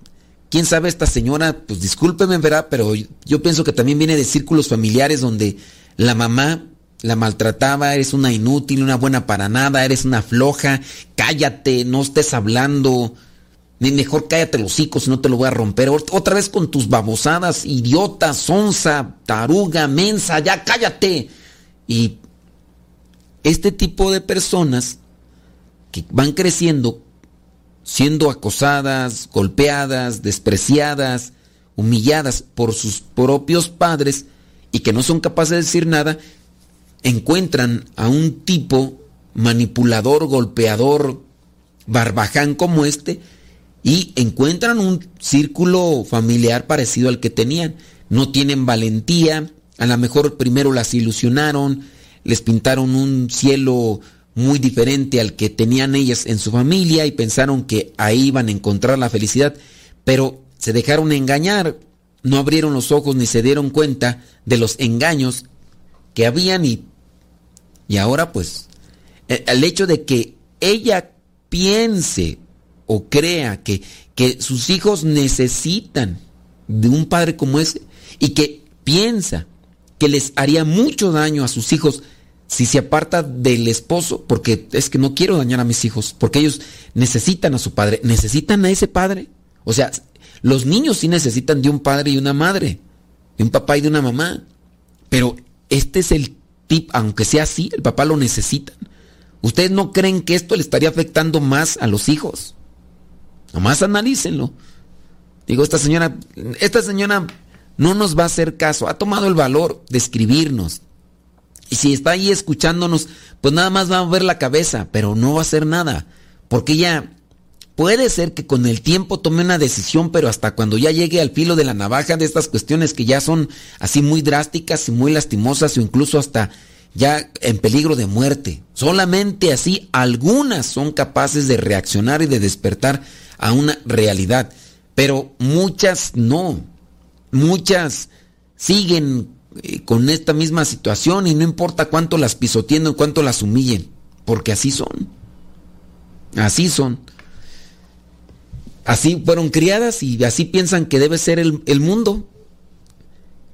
quién sabe, esta señora, pues discúlpeme, verá, pero yo pienso que también viene de círculos familiares donde la mamá la maltrataba, eres una inútil, una buena para nada, eres una floja, cállate, no estés hablando. Mejor cállate los hocico si no te lo voy a romper. Otra vez con tus babosadas, idiota, sonza, taruga, mensa, ya cállate. Y este tipo de personas que van creciendo siendo acosadas, golpeadas, despreciadas, humilladas por sus propios padres y que no son capaces de decir nada, encuentran a un tipo manipulador, golpeador, barbaján como este, y encuentran un círculo familiar parecido al que tenían. No tienen valentía, a lo mejor primero las ilusionaron, les pintaron un cielo muy diferente al que tenían ellas en su familia y pensaron que ahí iban a encontrar la felicidad, pero se dejaron engañar, no abrieron los ojos ni se dieron cuenta de los engaños que habían y y ahora pues, eh, el hecho de que ella piense o crea que, que sus hijos necesitan de un padre como ese y que piensa que les haría mucho daño a sus hijos si se aparta del esposo, porque es que no quiero dañar a mis hijos, porque ellos necesitan a su padre, necesitan a ese padre. O sea, los niños sí necesitan de un padre y una madre, de un papá y de una mamá, pero este es el aunque sea así, el papá lo necesita. ¿Ustedes no creen que esto le estaría afectando más a los hijos? Nomás analícenlo. Digo, esta señora, esta señora no nos va a hacer caso, ha tomado el valor de escribirnos. Y si está ahí escuchándonos, pues nada más va a mover la cabeza, pero no va a hacer nada. Porque ella puede ser que con el tiempo tome una decisión, pero hasta cuando ya llegue al filo de la navaja de estas cuestiones que ya son así muy drásticas y muy lastimosas o incluso hasta ya en peligro de muerte. Solamente así algunas son capaces de reaccionar y de despertar a una realidad, pero muchas no. Muchas siguen eh, con esta misma situación y no importa cuánto las pisoteen o cuánto las humillen, porque así son. Así son así fueron criadas y así piensan que debe ser el, mundo.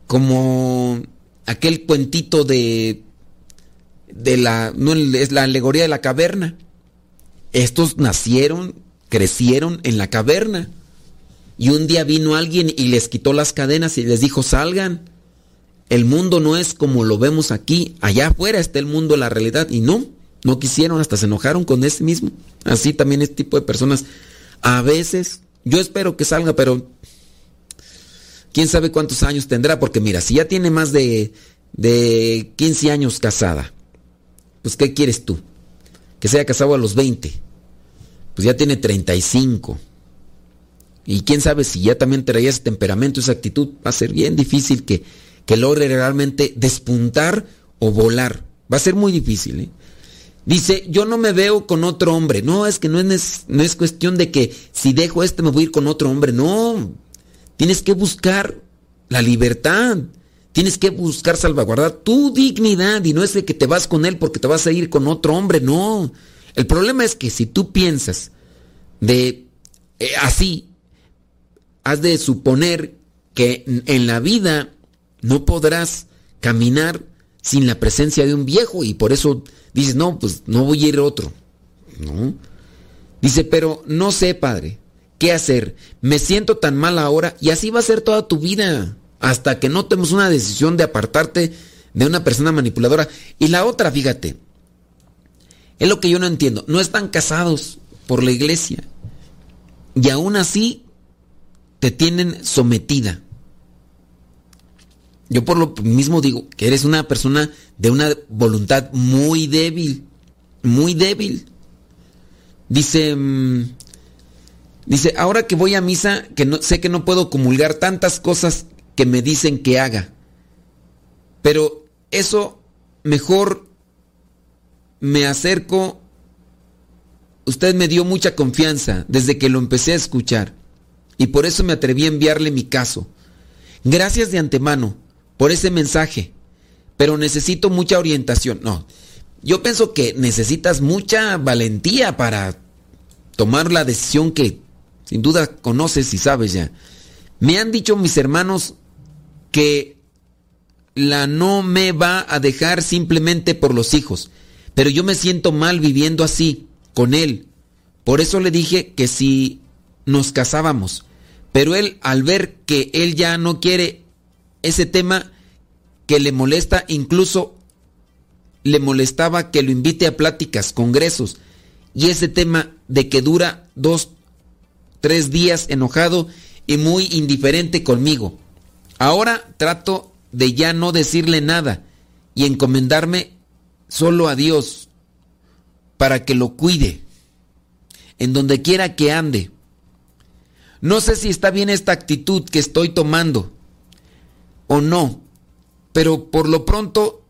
Como aquel cuentito de, de la, no es la alegoría de la caverna. Estos nacieron, crecieron en la caverna. Y un día vino alguien y les quitó las cadenas y les dijo, salgan. El mundo no es como lo vemos aquí. Allá afuera está el mundo, la realidad. Y no, no quisieron, hasta se enojaron con ese mismo. Así también este tipo de personas a veces, yo espero que salga, pero quién sabe cuántos años tendrá, porque mira, si ya tiene más de, de 15 años casada, pues ¿qué quieres tú? Que se haya casado a los 20, pues ya tiene 35. Y quién sabe si ya también traía ese temperamento, esa actitud, va a ser bien difícil que, que logre realmente despuntar o volar. Va a ser muy difícil. ¿eh? Dice, yo no me veo con otro hombre. No, es que no es, no es cuestión de que si dejo este me voy a ir con otro hombre. No, tienes que buscar la libertad. Tienes que buscar salvaguardar tu dignidad y no es de que te vas con él porque te vas a ir con otro hombre. No, el problema es que si tú piensas de eh, así, has de suponer que en la vida no podrás caminar sin la presencia de un viejo y por eso dices, no, pues no voy a ir otro. No. Dice, pero no sé, padre, qué hacer. Me siento tan mal ahora y así va a ser toda tu vida hasta que no tomes una decisión de apartarte de una persona manipuladora. Y la otra, fíjate, es lo que yo no entiendo. No están casados por la iglesia y aún así te tienen sometida. Yo por lo mismo digo que eres una persona de una voluntad muy débil, muy débil. Dice, mm, dice, ahora que voy a misa, que no, sé que no puedo comulgar tantas cosas que me dicen que haga, pero eso mejor me acerco. Usted me dio mucha confianza desde que lo empecé a escuchar y por eso me atreví a enviarle mi caso. Gracias de antemano por ese mensaje, pero necesito mucha orientación. No, yo pienso que necesitas mucha valentía para tomar la decisión que sin duda conoces y sabes ya. Me han dicho mis hermanos que la no me va a dejar simplemente por los hijos, pero yo me siento mal viviendo así con él. Por eso le dije que si nos casábamos, pero él al ver que él ya no quiere ese tema que le molesta, incluso le molestaba que lo invite a pláticas, congresos, y ese tema de que dura dos, tres días enojado y muy indiferente conmigo. Ahora trato de ya no decirle nada y encomendarme solo a Dios para que lo cuide en donde quiera que ande. No sé si está bien esta actitud que estoy tomando o no, pero por lo pronto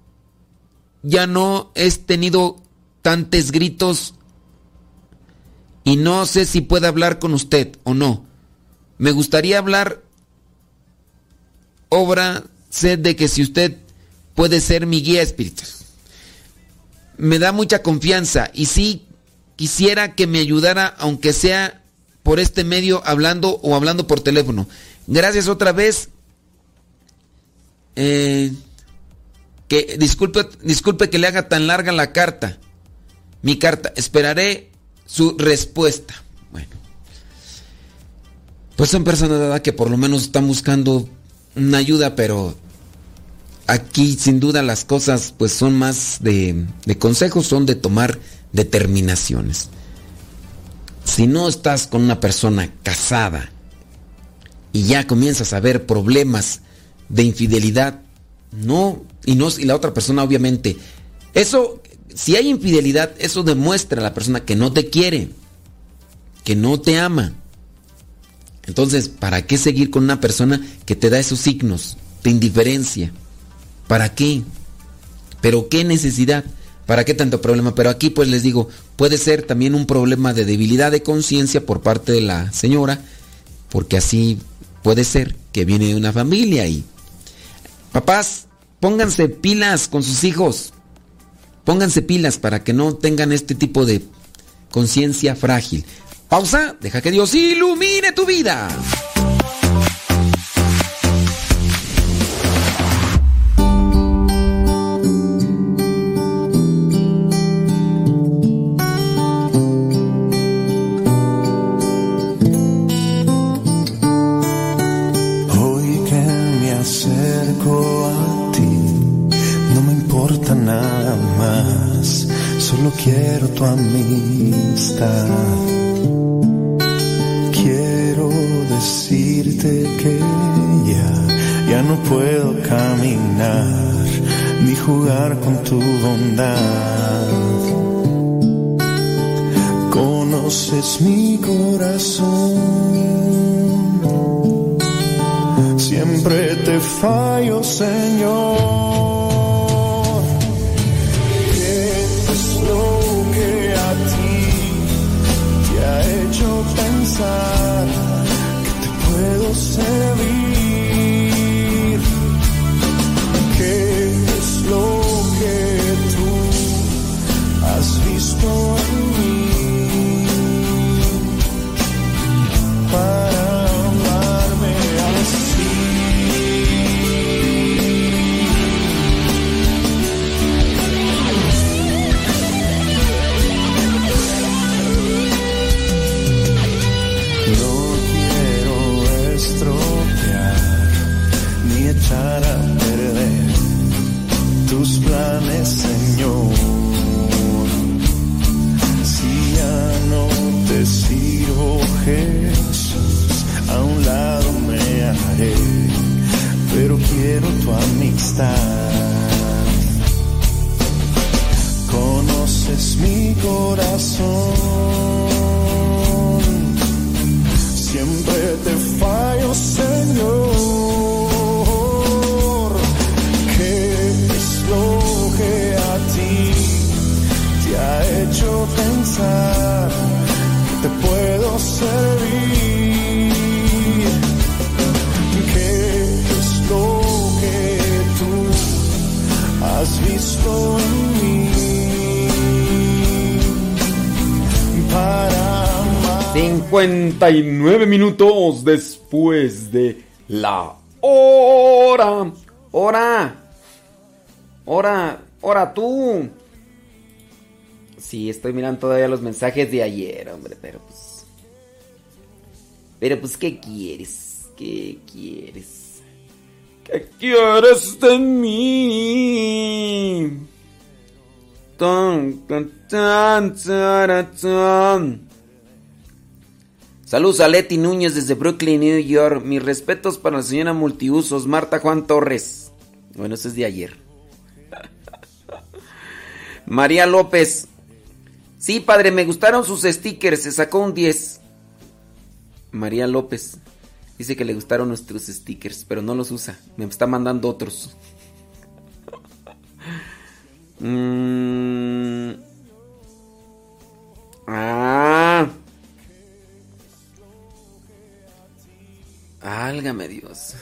ya no he tenido tantos gritos y no sé si puede hablar con usted o no. Me gustaría hablar, obra, sé de que si usted puede ser mi guía espiritual. Me da mucha confianza y sí quisiera que me ayudara, aunque sea por este medio, hablando o hablando por teléfono. Gracias otra vez. Eh, que disculpe, disculpe que le haga tan larga la carta. Mi carta. Esperaré su respuesta. Bueno. Pues son personas que por lo menos están buscando una ayuda, pero aquí sin duda las cosas pues son más de, de consejos, son de tomar determinaciones. Si no estás con una persona casada y ya comienzas a ver problemas de infidelidad, no, y no, y la otra persona obviamente, eso, si hay infidelidad, eso demuestra a la persona que no te quiere, que no te ama. Entonces, ¿para qué seguir con una persona que te da esos signos de indiferencia? ¿Para qué? ¿Pero qué necesidad? ¿Para qué tanto problema? Pero aquí pues les digo, puede ser también un problema de debilidad de conciencia por parte de la señora, porque así puede ser que viene de una familia y... Papás, pónganse pilas con sus hijos. Pónganse pilas para que no tengan este tipo de conciencia frágil. Pausa, deja que Dios ilumine tu vida. Hoy que me jugar con tu bondad. Conoces mi corazón. Siempre te fallo, 59 minutos después de la hora. Hora. Hora. Hora tú. Sí, estoy mirando todavía los mensajes de ayer, hombre, pero pues... Pero pues, ¿qué quieres? ¿Qué quieres? ¿Qué quieres de mí? Tan, tan, tan, tara, tan. Saludos a Leti Núñez desde Brooklyn, New York. Mis respetos para la señora multiusos, Marta Juan Torres. Bueno, eso es de ayer. María López. Sí, padre, me gustaron sus stickers. Se sacó un 10. María López. Dice que le gustaron nuestros stickers, pero no los usa. Me está mandando otros. Mm. Ah. Válgame Dios.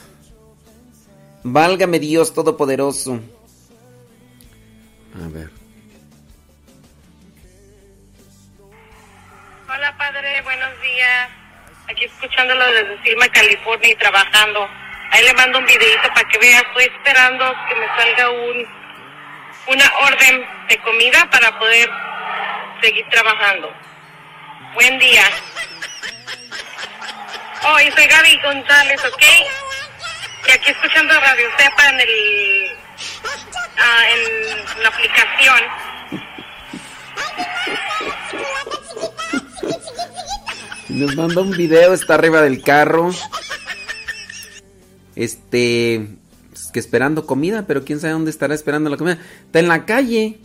Válgame Dios Todopoderoso. A ver. Hola padre, buenos días. Aquí escuchándolo desde Silma, California y trabajando. Ahí le mando un videito para que vea. Estoy esperando que me salga un una orden de comida para poder seguir trabajando. Buen día. Oh, y soy Gaby González, ¿ok? Y aquí escuchando Radio Sepa en el ah, en la aplicación. Nos manda un video, está arriba del carro. Este. pues, que esperando comida, pero quién sabe dónde estará esperando la comida. Está en la calle.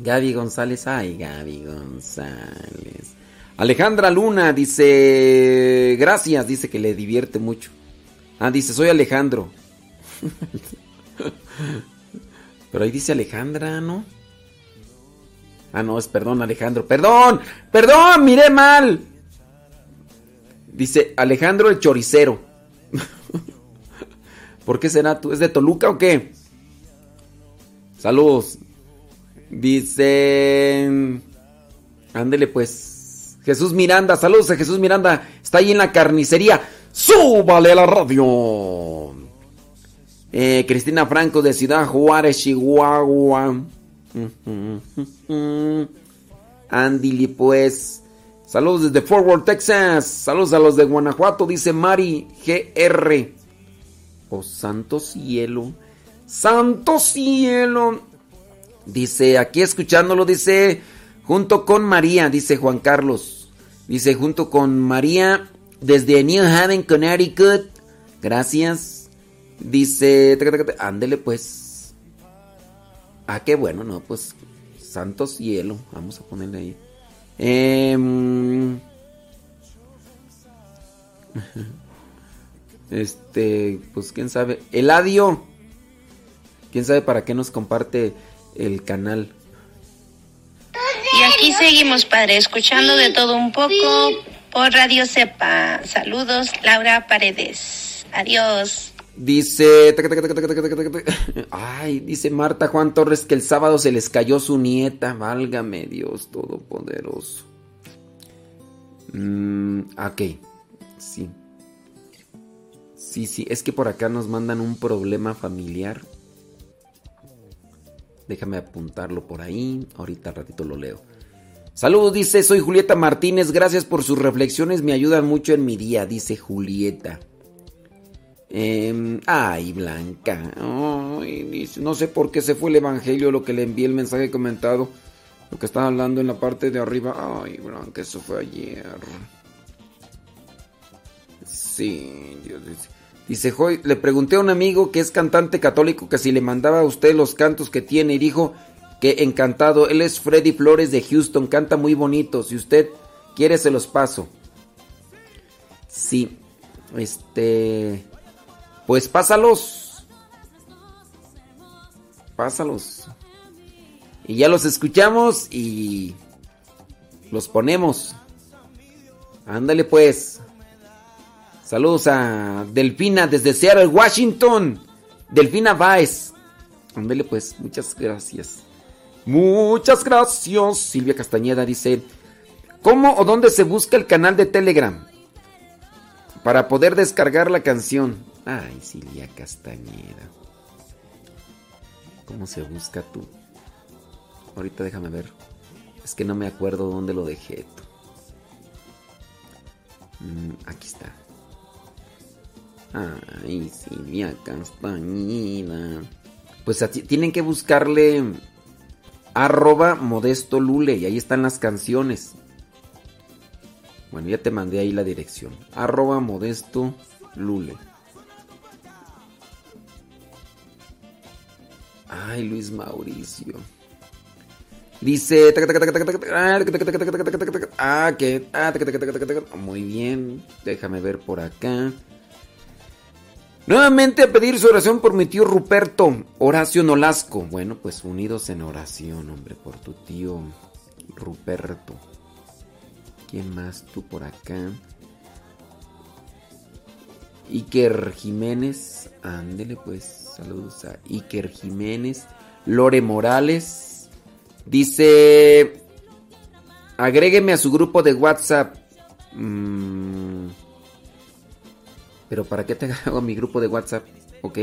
Gaby González. Ay, Gaby González. Alejandra Luna dice. Gracias, dice que le divierte mucho. Ah, dice, soy Alejandro. Pero ahí dice Alejandra, ¿no? Ah, no, es perdón, Alejandro. Perdón, perdón, miré mal. Dice Alejandro el choricero. ¿Por qué será tú? ¿Es de Toluca o qué? Saludos. Dicen... Ándele pues. Jesús Miranda, saludos a Jesús Miranda. Está ahí en la carnicería. ¡Súbale a la radio! Eh, Cristina Franco de Ciudad Juárez, Chihuahua. Andy pues. Saludos desde Fort Worth, Texas. Saludos a los de Guanajuato, dice Mari GR. Oh, santo cielo. Santo cielo. Dice, aquí escuchándolo, dice, junto con María, dice Juan Carlos. Dice, junto con María, desde New Haven, Connecticut. Gracias. Dice, ándele pues. Ah, qué bueno, no, pues, santo cielo. Vamos a ponerle ahí. Em, Este, pues quién sabe. Eladio. ¿Quién sabe para qué nos comparte el canal? Y aquí seguimos, padre, escuchando de todo un poco por Radio Cepa. Saludos, Laura Paredes. Adiós. Dice. Ay, dice Marta Juan Torres que el sábado se les cayó su nieta. Válgame Dios Todopoderoso. Mm, ok. Sí. Sí, sí. Es que por acá nos mandan un problema familiar. Déjame apuntarlo por ahí. Ahorita al ratito lo leo. Saludos, dice, soy Julieta Martínez. Gracias por sus reflexiones. Me ayudan mucho en mi día, dice Julieta. Em, ay, Blanca. Ay, no sé por qué se fue el evangelio, lo que le envié el mensaje comentado. Lo que estaba hablando en la parte de arriba. Ay, Blanca, eso fue ayer. Sí, Dios dice. Dice, Joy, le pregunté a un amigo que es cantante católico que si le mandaba a usted los cantos que tiene y dijo que encantado. Él es Freddy Flores de Houston, canta muy bonito. Si usted quiere se los paso. Sí, este... Pues pásalos. Pásalos. Y ya los escuchamos y los ponemos. Ándale pues. Saludos a Delfina desde Seattle, Washington. Delfina Baez. Ándale pues, muchas gracias. Muchas gracias. Silvia Castañeda dice, ¿cómo o dónde se busca el canal de Telegram? Para poder descargar la canción. Ay, Silvia Castañeda. ¿Cómo se busca tú? Ahorita déjame ver. Es que no me acuerdo dónde lo dejé. Mm, aquí está. Ay, Silvia Castañeda. Pues tienen que buscarle arroba modesto lule y ahí están las canciones. Bueno, ya te mandé ahí la dirección. Arroba modesto lule. Ay, Luis Mauricio. Dice. ah, Ah, que. ah. Muy bien. Déjame ver por acá. Nuevamente a pedir su oración por mi tío Ruperto, Horacio Nolasco. Bueno, pues unidos en oración, hombre, por tu tío Ruperto. ¿Quién más tú por acá? Iker Jiménez. Ándele pues. Saludos a Iker Jiménez. Lore Morales. Dice... Agrégueme a su grupo de WhatsApp. Mm, Pero ¿para qué te hago mi grupo de WhatsApp? Ok.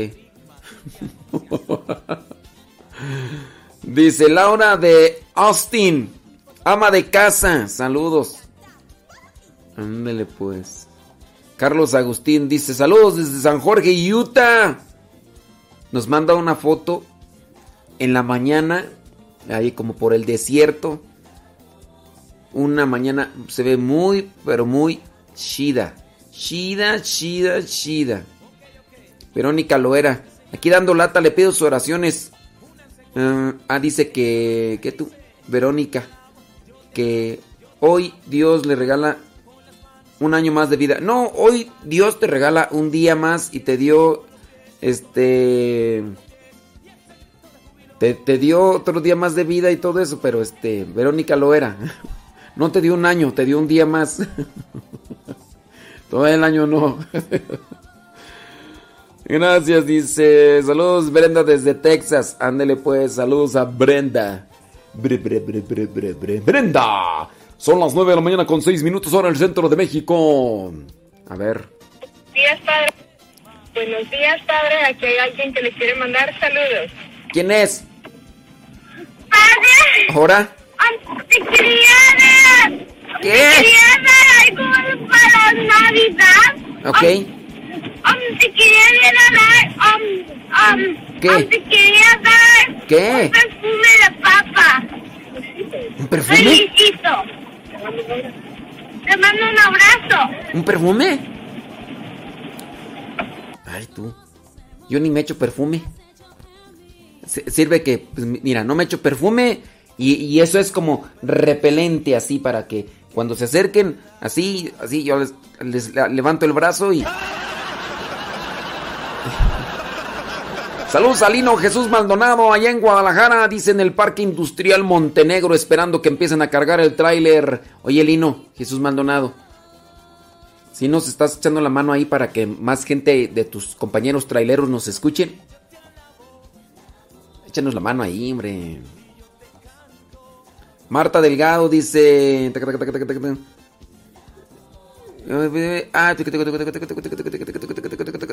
Dice Laura de Austin. Ama de casa. Saludos. Ándele pues. Carlos Agustín dice saludos desde San Jorge, Utah. Nos manda una foto en la mañana, ahí como por el desierto. Una mañana se ve muy, pero muy chida. Chida, chida, chida. Verónica Loera. Aquí dando lata, le pido sus oraciones. Ah, ah, dice que. que tú, Verónica. Que hoy Dios le regala un año más de vida. No, hoy Dios te regala un día más y te dio. Este. Te, te dio otro día más de vida y todo eso, pero este. Verónica lo era. No te dio un año, te dio un día más. Todo el año no. Gracias, dice. Saludos, Brenda, desde Texas. Ándele, pues. Saludos a Brenda. Bre, bre, bre, bre, bre, bre. Brenda. Son las 9 de la mañana con 6 minutos hora en el centro de México. A ver. días, padre. Buenos días, padre. Aquí hay alguien que le quiere mandar saludos. ¿Quién es? ¡Padre! ¿Ahora? Te quería. ¿Qué? Quería dar algo para Navidad. Ok. Um, te quería dar. Um, um, ¿Qué? um, te quería dar. ¿Qué? Un perfume de papa. ¿Un perfume? Felicito. Te mando un abrazo. ¿Un perfume? Ay, tú. Yo ni me echo perfume. S- Sirve que, pues, mi- mira, no me echo perfume y, y eso es como repelente así para que cuando se acerquen, así, así, yo les, levanto el brazo y. Salud Salino, Jesús Maldonado, allá en Guadalajara, dice en el Parque Industrial Montenegro, esperando que empiecen a cargar el tráiler. Oye, Lino, Jesús Maldonado, si nos estás echando la mano ahí para que más gente de tus compañeros traileros nos escuchen, échanos la mano ahí, hombre. Marta Delgado dice...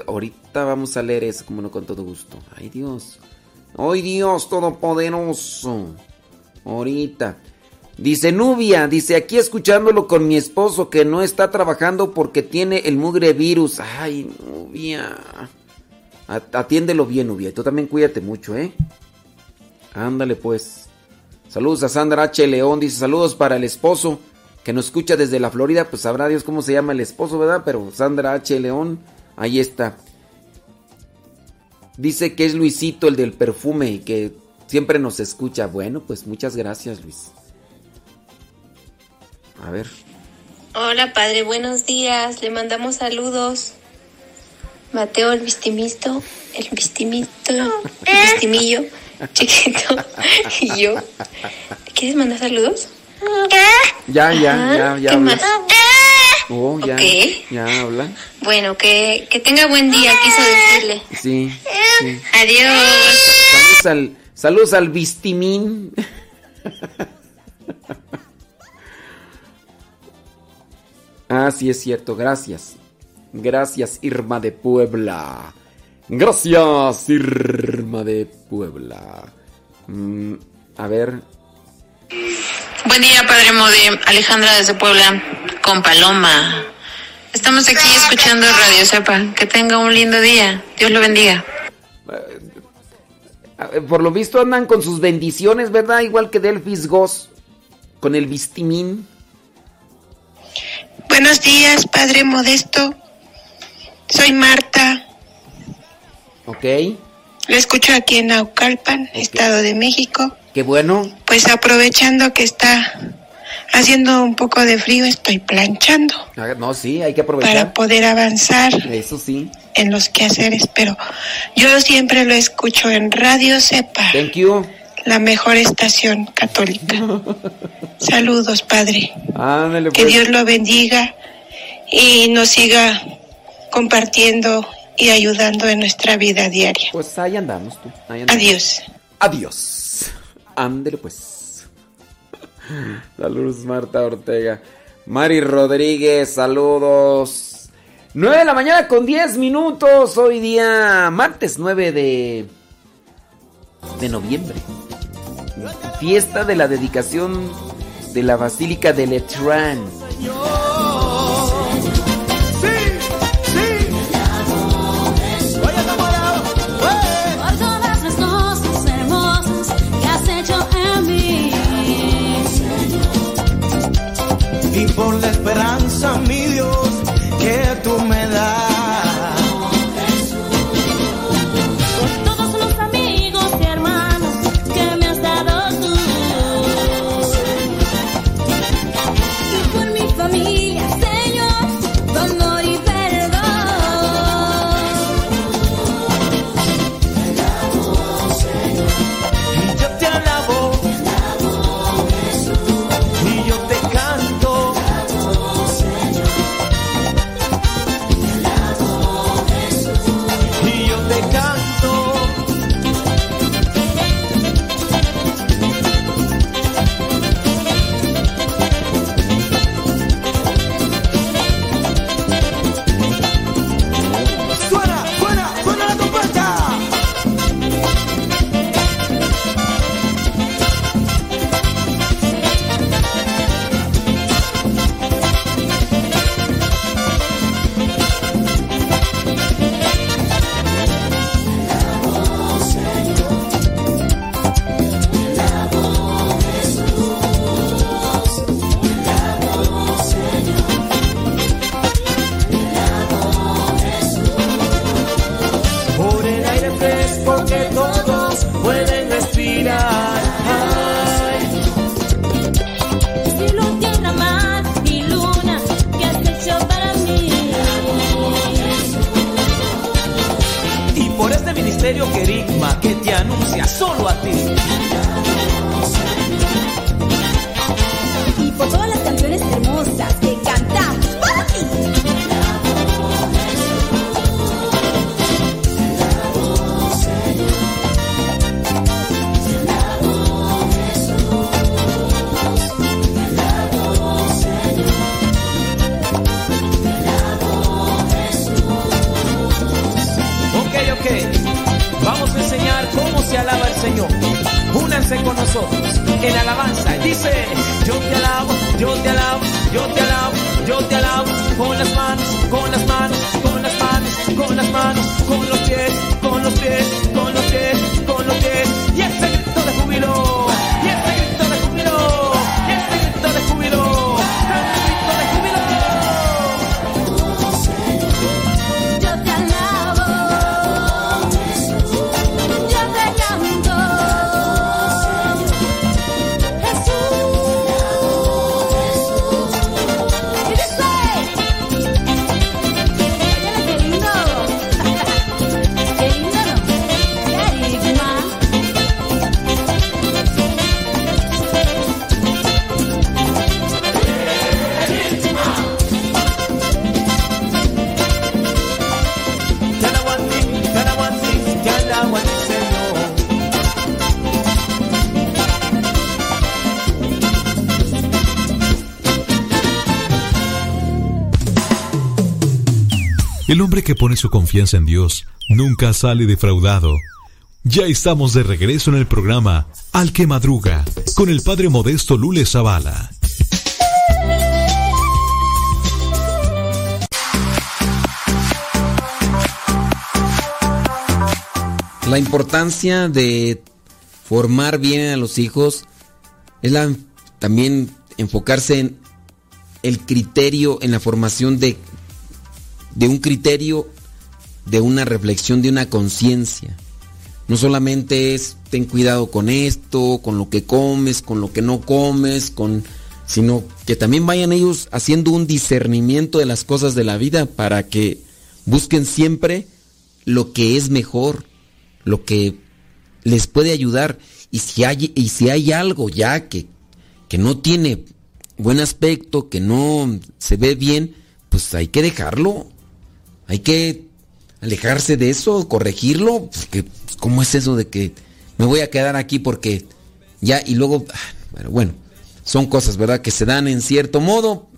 Ahorita vamos a leer eso, como no con todo gusto. Ay Dios. Ay Dios Todopoderoso. Ahorita. Dice Nubia, dice aquí escuchándolo con mi esposo que no está trabajando porque tiene el mugre virus. Ay, Nubia. Atiéndelo bien, Nubia. Tú también cuídate mucho, ¿eh? Ándale pues. Saludos a Sandra H. León. Dice saludos para el esposo que nos escucha desde la Florida. Pues sabrá Dios cómo se llama el esposo, ¿verdad? Pero Sandra H. León, ahí está. Dice que es Luisito el del perfume y que siempre nos escucha. Bueno, pues muchas gracias, Luis. A ver. Hola, padre, buenos días. Le mandamos saludos. Mateo, el vistimisto, el vistimito, el vistimillo, chiquito, y yo. ¿Quieres mandar saludos? Ya, ya, ya, ya. ¿Qué habla. más? Oh, ya. Ok. Ya habla. Bueno, que, que tenga buen día, quiso decirle. Sí. sí. Adiós. Saludos al, saludos al Vistimín. ah, sí, es cierto. Gracias. Gracias, Irma de Puebla. Gracias, Irma de Puebla. Mm, a ver. Buen día, Padre Mode. Alejandra desde Puebla, con Paloma. Estamos aquí escuchando Radio Sepa. Que tenga un lindo día. Dios lo bendiga. Eh, Por lo visto andan con sus bendiciones, ¿verdad? Igual que Delphis Goss. Con el Vistimín. Buenos días, Padre Modesto. Soy Marta. Ok. Lo escucho aquí en Naucalpan, Estado de México. Qué bueno. Pues aprovechando que está haciendo un poco de frío, estoy planchando Ah, No, sí, hay que para aprovechar. poder avanzar Eso sí. en los quehaceres, pero yo siempre lo escucho en Radio Sepa, Thank you. la mejor estación católica. Saludos, Padre. Ándale, Que pues. Dios lo bendiga y nos siga compartiendo y ayudando en nuestra vida diaria. Pues ahí andamos tú. ahí andamos. Adiós. Adiós. Ándele pues. Saludos Marta Ortega. Mari Rodríguez, saludos. 9 de la mañana con 10 minutos. Hoy día martes 9 de, de noviembre. Fiesta de la dedicación de la Basílica de Letrán. Por la El hombre que pone su confianza en Dios nunca sale defraudado. Ya estamos de regreso en el programa Al que Madruga con el padre modesto Lule Zavala. La importancia de formar bien a los hijos es la, también enfocarse en el criterio, en la formación de, de un criterio, de una reflexión, de una conciencia. No solamente es ten cuidado con esto, con lo que comes, con lo que no comes, con sino que también vayan ellos haciendo un discernimiento de las cosas de la vida para que busquen siempre lo que es mejor, lo que les puede ayudar. Y si hay, y si hay algo ya que, que no tiene buen aspecto, que no se ve bien, pues hay que dejarlo. Hay que alejarse de eso, corregirlo. Porque, pues, ¿Cómo es eso de que me voy a quedar aquí porque ya y luego, ah, bueno, son cosas, ¿verdad? Que se dan en cierto modo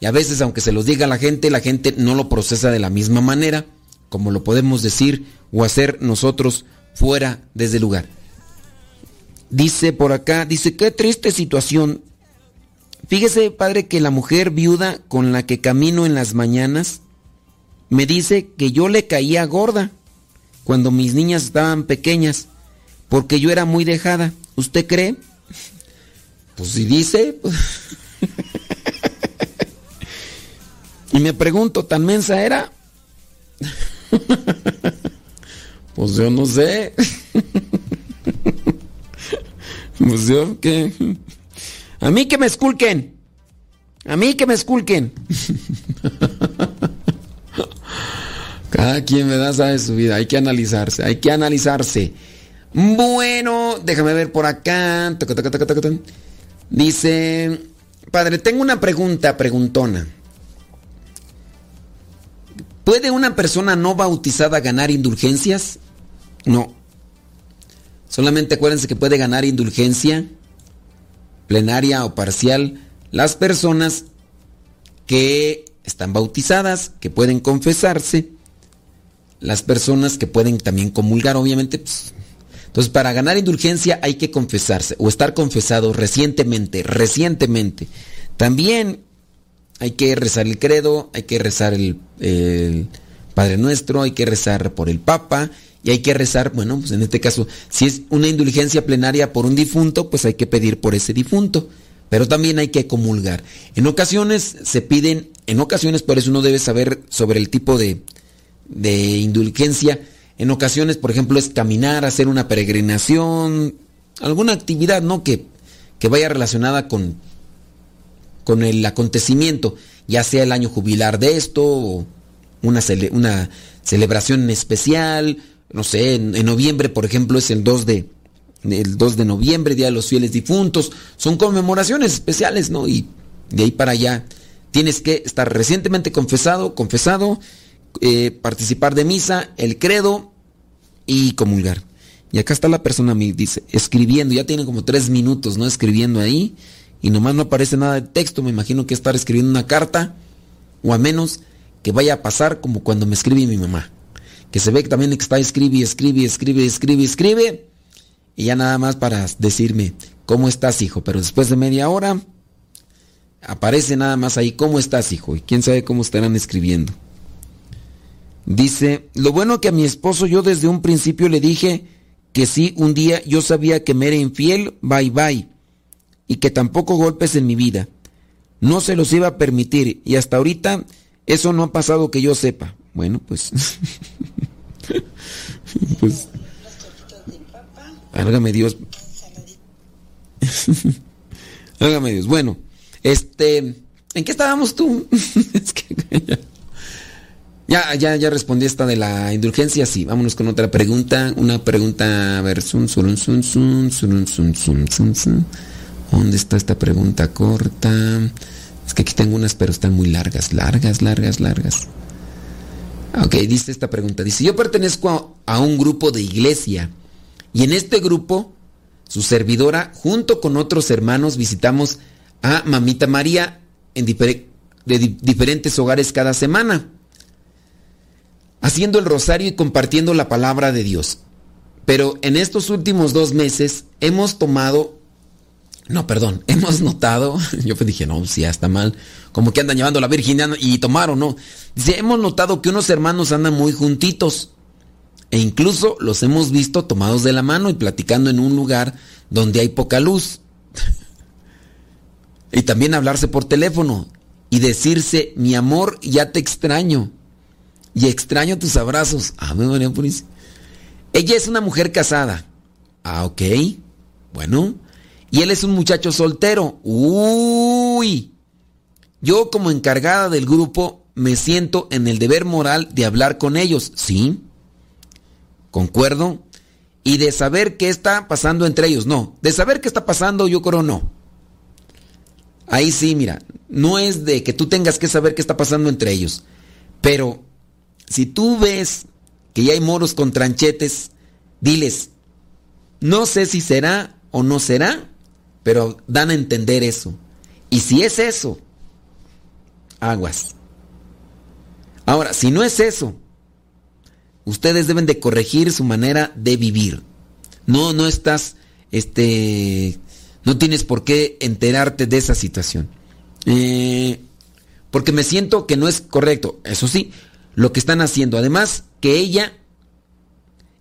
y a veces aunque se los diga la gente, la gente no lo procesa de la misma manera como lo podemos decir o hacer nosotros fuera desde el lugar. Dice por acá, dice, qué triste situación. Fíjese, padre, que la mujer viuda con la que camino en las mañanas me dice que yo le caía gorda cuando mis niñas estaban pequeñas, porque yo era muy dejada. ¿Usted cree? Pues si dice. pues. y me pregunto, ¿tan mensa era? pues yo no sé. pues yo que... A mí que me esculquen. A mí que me esculquen. Cada quien me da sabe su vida. Hay que analizarse. Hay que analizarse. Bueno, déjame ver por acá. Dice, padre, tengo una pregunta, preguntona. ¿Puede una persona no bautizada ganar indulgencias? No. Solamente acuérdense que puede ganar indulgencia plenaria o parcial las personas que están bautizadas, que pueden confesarse, las personas que pueden también comulgar, obviamente. pues. Entonces, para ganar indulgencia hay que confesarse o estar confesado recientemente, recientemente. También hay que rezar el credo, hay que rezar el, el Padre Nuestro, hay que rezar por el Papa y hay que rezar, bueno, pues en este caso, si es una indulgencia plenaria por un difunto, pues hay que pedir por ese difunto. Pero también hay que comulgar. En ocasiones se piden, en ocasiones por eso uno debe saber sobre el tipo de, de indulgencia. En ocasiones, por ejemplo, es caminar, hacer una peregrinación, alguna actividad, ¿no? Que, que vaya relacionada con, con el acontecimiento, ya sea el año jubilar de esto, o una, cele- una celebración especial, no sé, en, en noviembre, por ejemplo, es el 2 de, el 2 de noviembre, Día de los Fieles Difuntos. Son conmemoraciones especiales, ¿no? Y de ahí para allá tienes que estar recientemente confesado, confesado, eh, participar de misa, el credo y comulgar. Y acá está la persona, me dice, escribiendo, ya tiene como tres minutos, ¿no? Escribiendo ahí, y nomás no aparece nada de texto, me imagino que estar escribiendo una carta, o a menos que vaya a pasar como cuando me escribe mi mamá, que se ve que también está escribe, escribe, escribe, escribe, escribe, y ya nada más para decirme, ¿cómo estás, hijo? Pero después de media hora, aparece nada más ahí, ¿cómo estás, hijo? Y quién sabe cómo estarán escribiendo. Dice, lo bueno que a mi esposo yo desde un principio le dije que sí, un día yo sabía que me era infiel, bye bye, y que tampoco golpes en mi vida. No se los iba a permitir y hasta ahorita eso no ha pasado que yo sepa. Bueno, pues... pues... Hágame Dios. Hágame Dios. Bueno, este... ¿En qué estábamos tú? es que ya... Ya, ya, respondí esta de la indulgencia, sí. Vámonos con otra pregunta. Una pregunta, a ver, sun, sun, sun, sun, sun, sun, sun, sun. ¿Dónde está esta pregunta corta? Es que aquí tengo unas, pero están muy largas, largas, largas, largas. Ok, dice esta pregunta. Dice, yo pertenezco a, un grupo de iglesia y en este grupo, su servidora, junto con otros hermanos, visitamos a Mamita María en de di diferentes hogares cada semana haciendo el rosario y compartiendo la palabra de Dios. Pero en estos últimos dos meses hemos tomado, no, perdón, hemos notado, yo dije, no, si ya está mal, como que andan llevando la virginidad y tomaron, no. Dice, hemos notado que unos hermanos andan muy juntitos e incluso los hemos visto tomados de la mano y platicando en un lugar donde hay poca luz. y también hablarse por teléfono y decirse, mi amor, ya te extraño y extraño tus abrazos. Ah, María Purísima. Ella es una mujer casada. Ah, ok. Bueno. Y él es un muchacho soltero. Uy. Yo como encargada del grupo me siento en el deber moral de hablar con ellos. Sí. Concuerdo. Y de saber qué está pasando entre ellos. No. De saber qué está pasando yo creo no. Ahí sí, mira. No es de que tú tengas que saber qué está pasando entre ellos. Pero si tú ves que ya hay moros con tranchetes, diles, no sé si será o no será, pero dan a entender eso. Y si es eso, aguas. Ahora, si no es eso, ustedes deben de corregir su manera de vivir. No, no estás, este, no tienes por qué enterarte de esa situación. Eh, porque me siento que no es correcto. Eso sí, lo que están haciendo. Además, que ella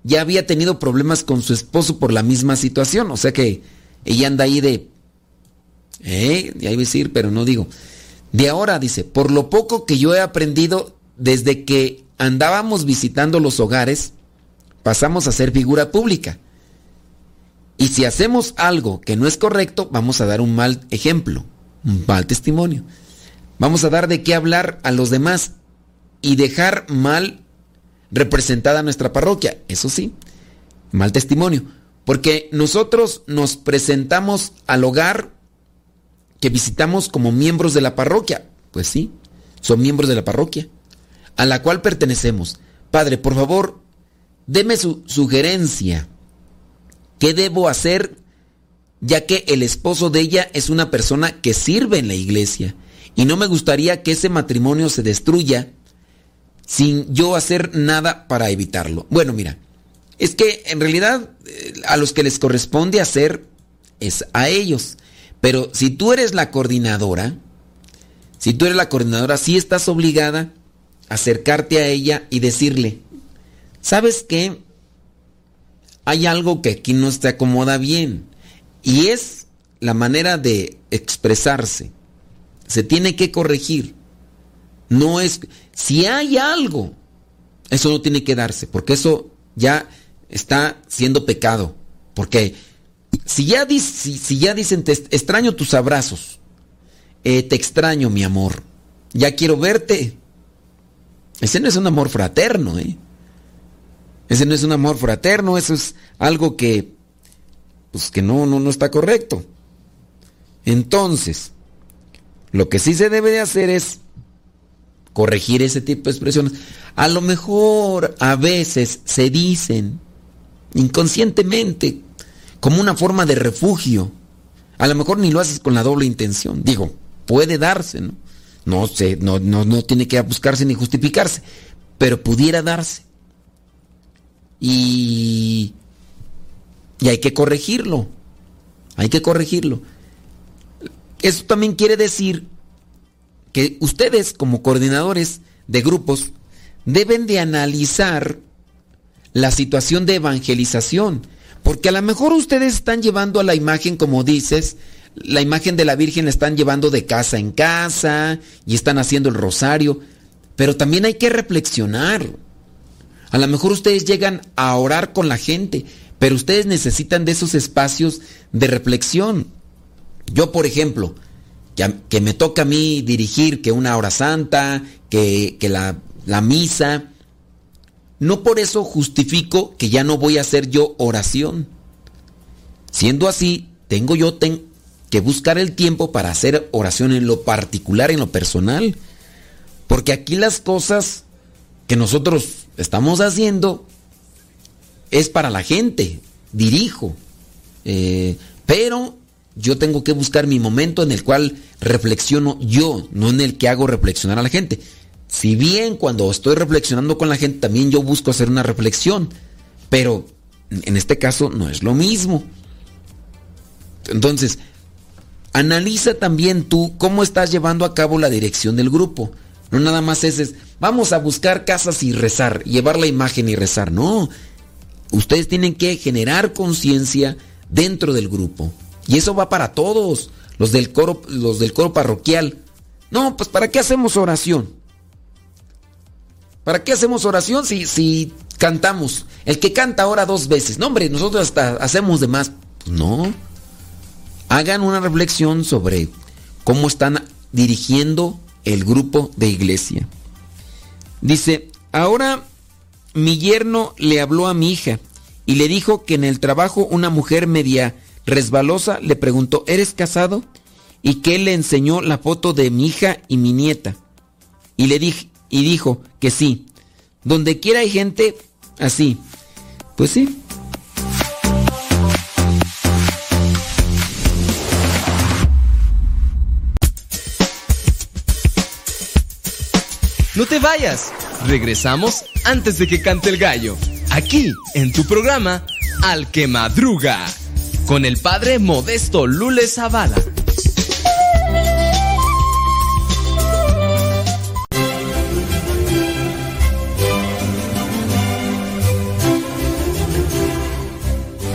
ya había tenido problemas con su esposo por la misma situación. O sea que ella anda ahí de... Eh, ya iba a decir, pero no digo. De ahora, dice, por lo poco que yo he aprendido desde que andábamos visitando los hogares, pasamos a ser figura pública. Y si hacemos algo que no es correcto, vamos a dar un mal ejemplo, un mal testimonio. Vamos a dar de qué hablar a los demás y dejar mal representada nuestra parroquia. Eso sí, mal testimonio. Porque nosotros nos presentamos al hogar que visitamos como miembros de la parroquia. Pues sí, son miembros de la parroquia, a la cual pertenecemos. Padre, por favor, deme su sugerencia. ¿Qué debo hacer ya que el esposo de ella es una persona que sirve en la iglesia? Y no me gustaría que ese matrimonio se destruya sin yo hacer nada para evitarlo. Bueno, mira, es que en realidad eh, a los que les corresponde hacer es a ellos. Pero si tú eres la coordinadora, si tú eres la coordinadora, sí estás obligada a acercarte a ella y decirle, ¿sabes qué? Hay algo que aquí no te acomoda bien. Y es la manera de expresarse. Se tiene que corregir. No es, si hay algo, eso no tiene que darse, porque eso ya está siendo pecado. Porque si ya, si, ya dicen, te extraño tus abrazos, eh, te extraño mi amor, ya quiero verte, ese no es un amor fraterno, ¿eh? Ese no es un amor fraterno, eso es algo que, pues que no, no, no está correcto. Entonces, lo que sí se debe de hacer es corregir ese tipo de expresiones. A lo mejor a veces se dicen inconscientemente como una forma de refugio. A lo mejor ni lo haces con la doble intención. Digo, puede darse, ¿no? No sé, no, no, no tiene que buscarse ni justificarse, pero pudiera darse. Y, y hay que corregirlo. Hay que corregirlo. Eso también quiere decir que ustedes como coordinadores de grupos deben de analizar la situación de evangelización, porque a lo mejor ustedes están llevando a la imagen, como dices, la imagen de la Virgen la están llevando de casa en casa y están haciendo el rosario, pero también hay que reflexionar. A lo mejor ustedes llegan a orar con la gente, pero ustedes necesitan de esos espacios de reflexión. Yo, por ejemplo, que, me toca a mí dirigir que una hora santa, que, la, la, misa, no por eso justifico que ya no voy a hacer yo oración. Siendo así, tengo yo que buscar el tiempo para hacer oración en lo particular, en lo personal. Porque aquí las cosas que nosotros estamos haciendo es para la gente, dirijo. Eh, pero yo tengo que buscar mi momento en el cual reflexiono yo, no en el que hago reflexionar a la gente. Si bien cuando estoy reflexionando con la gente también yo busco hacer una reflexión, pero en este caso no es lo mismo. Entonces, analiza también tú cómo estás llevando a cabo la dirección del grupo. No nada más es, es vamos a buscar casas y rezar, llevar la imagen y rezar. No, ustedes tienen que generar conciencia dentro del grupo. Y eso va para todos, los del coro, los del coro parroquial. No, pues ¿para qué hacemos oración? ¿Para qué hacemos oración si, si cantamos? El que canta ahora dos veces. No, hombre, nosotros hasta hacemos de más. Pues no. Hagan una reflexión sobre cómo están dirigiendo el grupo de iglesia. Dice, ahora mi yerno le habló a mi hija y le dijo que en el trabajo una mujer media resbalosa le preguntó, ¿eres casado? Y que le enseñó la foto de mi hija y mi nieta. Y le dije, y dijo que sí. Donde quiera hay gente así. Pues sí. No te vayas. Regresamos antes de que cante el gallo. Aquí, en tu programa, Al que Madruga con el padre Modesto Lule Zavala.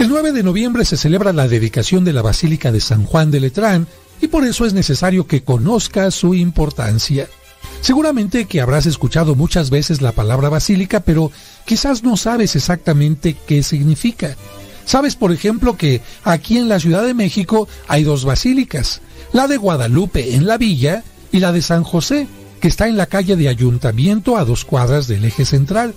El 9 de noviembre se celebra la dedicación de la Basílica de San Juan de Letrán y por eso es necesario que conozcas su importancia. Seguramente que habrás escuchado muchas veces la palabra basílica, pero quizás no sabes exactamente qué significa. Sabes, por ejemplo, que aquí en la Ciudad de México hay dos basílicas, la de Guadalupe en la villa y la de San José, que está en la calle de Ayuntamiento a dos cuadras del eje central.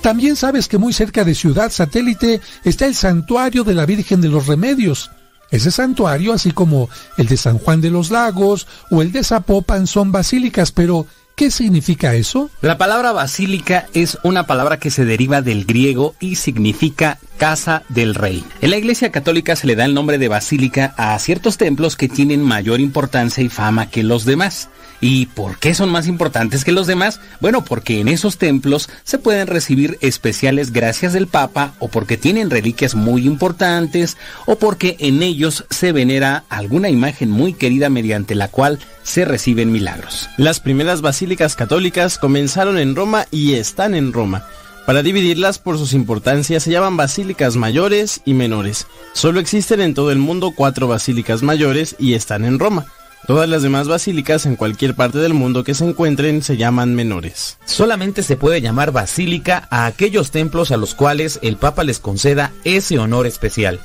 También sabes que muy cerca de Ciudad Satélite está el santuario de la Virgen de los Remedios. Ese santuario, así como el de San Juan de los Lagos o el de Zapopan, son basílicas, pero ¿Qué significa eso? La palabra basílica es una palabra que se deriva del griego y significa casa del rey. En la Iglesia Católica se le da el nombre de basílica a ciertos templos que tienen mayor importancia y fama que los demás. ¿Y por qué son más importantes que los demás? Bueno, porque en esos templos se pueden recibir especiales gracias del Papa o porque tienen reliquias muy importantes o porque en ellos se venera alguna imagen muy querida mediante la cual se reciben milagros. Las primeras basílicas católicas comenzaron en Roma y están en Roma. Para dividirlas por sus importancias se llaman basílicas mayores y menores. Solo existen en todo el mundo cuatro basílicas mayores y están en Roma. Todas las demás basílicas en cualquier parte del mundo que se encuentren se llaman menores. Solamente se puede llamar basílica a aquellos templos a los cuales el Papa les conceda ese honor especial.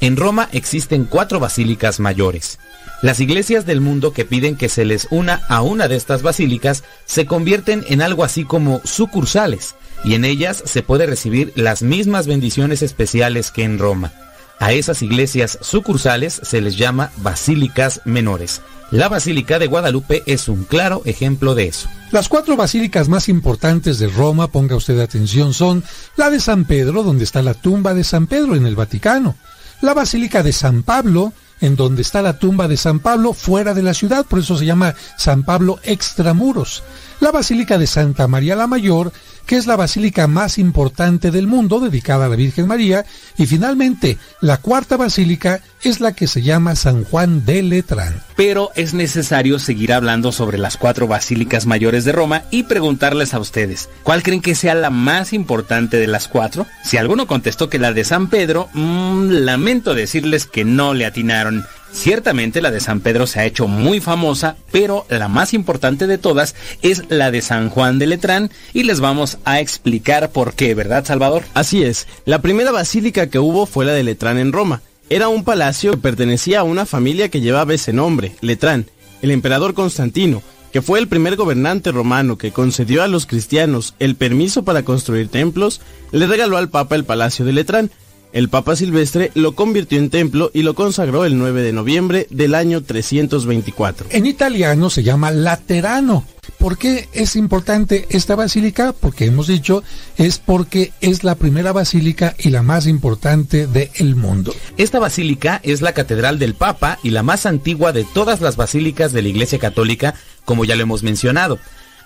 En Roma existen cuatro basílicas mayores. Las iglesias del mundo que piden que se les una a una de estas basílicas se convierten en algo así como sucursales, y en ellas se puede recibir las mismas bendiciones especiales que en Roma. A esas iglesias sucursales se les llama basílicas menores. La Basílica de Guadalupe es un claro ejemplo de eso. Las cuatro basílicas más importantes de Roma, ponga usted atención, son la de San Pedro, donde está la tumba de San Pedro en el Vaticano, la Basílica de San Pablo, en donde está la tumba de San Pablo fuera de la ciudad, por eso se llama San Pablo extramuros, la Basílica de Santa María la Mayor, que es la basílica más importante del mundo dedicada a la Virgen María, y finalmente la cuarta basílica es la que se llama San Juan de Letrán. Pero es necesario seguir hablando sobre las cuatro basílicas mayores de Roma y preguntarles a ustedes, ¿cuál creen que sea la más importante de las cuatro? Si alguno contestó que la de San Pedro, mmm, lamento decirles que no le atinaron. Ciertamente la de San Pedro se ha hecho muy famosa, pero la más importante de todas es la de San Juan de Letrán y les vamos a explicar por qué, ¿verdad Salvador? Así es, la primera basílica que hubo fue la de Letrán en Roma. Era un palacio que pertenecía a una familia que llevaba ese nombre, Letrán, el emperador Constantino, que fue el primer gobernante romano que concedió a los cristianos el permiso para construir templos, le regaló al Papa el palacio de Letrán, el Papa Silvestre lo convirtió en templo y lo consagró el 9 de noviembre del año 324. En italiano se llama Laterano. ¿Por qué es importante esta basílica? Porque hemos dicho, es porque es la primera basílica y la más importante del mundo. Esta basílica es la catedral del Papa y la más antigua de todas las basílicas de la Iglesia Católica, como ya lo hemos mencionado.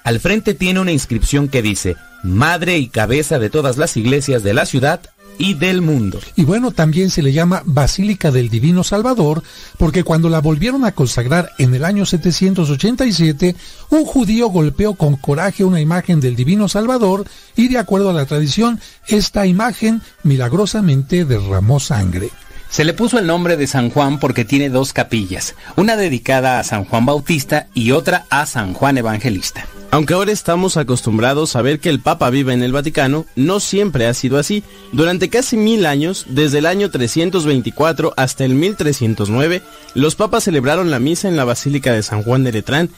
Al frente tiene una inscripción que dice, Madre y cabeza de todas las iglesias de la ciudad, y del mundo. Y bueno, también se le llama Basílica del Divino Salvador, porque cuando la volvieron a consagrar en el año 787, un judío golpeó con coraje una imagen del Divino Salvador y de acuerdo a la tradición, esta imagen milagrosamente derramó sangre. Se le puso el nombre de San Juan porque tiene dos capillas, una dedicada a San Juan Bautista y otra a San Juan Evangelista. Aunque ahora estamos acostumbrados a ver que el Papa vive en el Vaticano, no siempre ha sido así. Durante casi mil años, desde el año 324 hasta el 1309, los papas celebraron la misa en la Basílica de San Juan de Letrán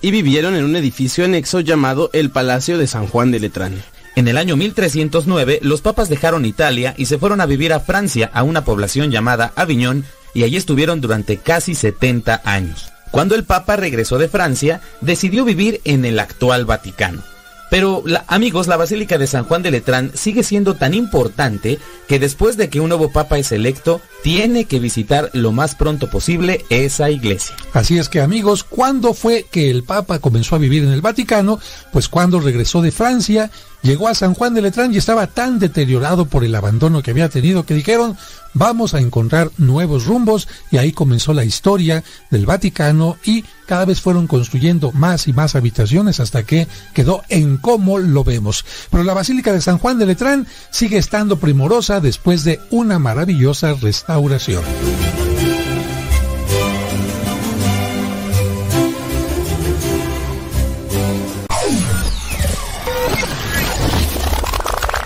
y vivieron en un edificio anexo llamado el Palacio de San Juan de Letrán. En el año 1309, los papas dejaron Italia y se fueron a vivir a Francia, a una población llamada Aviñón, y allí estuvieron durante casi 70 años. Cuando el Papa regresó de Francia, decidió vivir en el actual Vaticano. Pero, amigos, la Basílica de San Juan de Letrán sigue siendo tan importante que después de que un nuevo Papa es electo, tiene que visitar lo más pronto posible esa iglesia. Así es que, amigos, ¿cuándo fue que el Papa comenzó a vivir en el Vaticano? Pues cuando regresó de Francia, llegó a San Juan de Letrán y estaba tan deteriorado por el abandono que había tenido que dijeron, vamos a encontrar nuevos rumbos y ahí comenzó la historia del Vaticano y cada vez fueron construyendo más y más habitaciones hasta que quedó en cómo lo vemos. Pero la Basílica de San Juan de Letrán sigue estando primorosa después de una maravillosa restauración.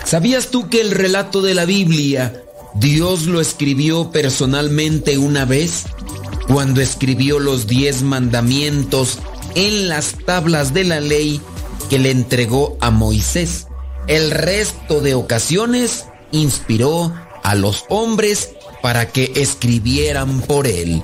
¿Sabías tú que el relato de la Biblia Dios lo escribió personalmente una vez? Cuando escribió los diez mandamientos en las tablas de la ley que le entregó a Moisés. El resto de ocasiones inspiró a los hombres para que escribieran por él.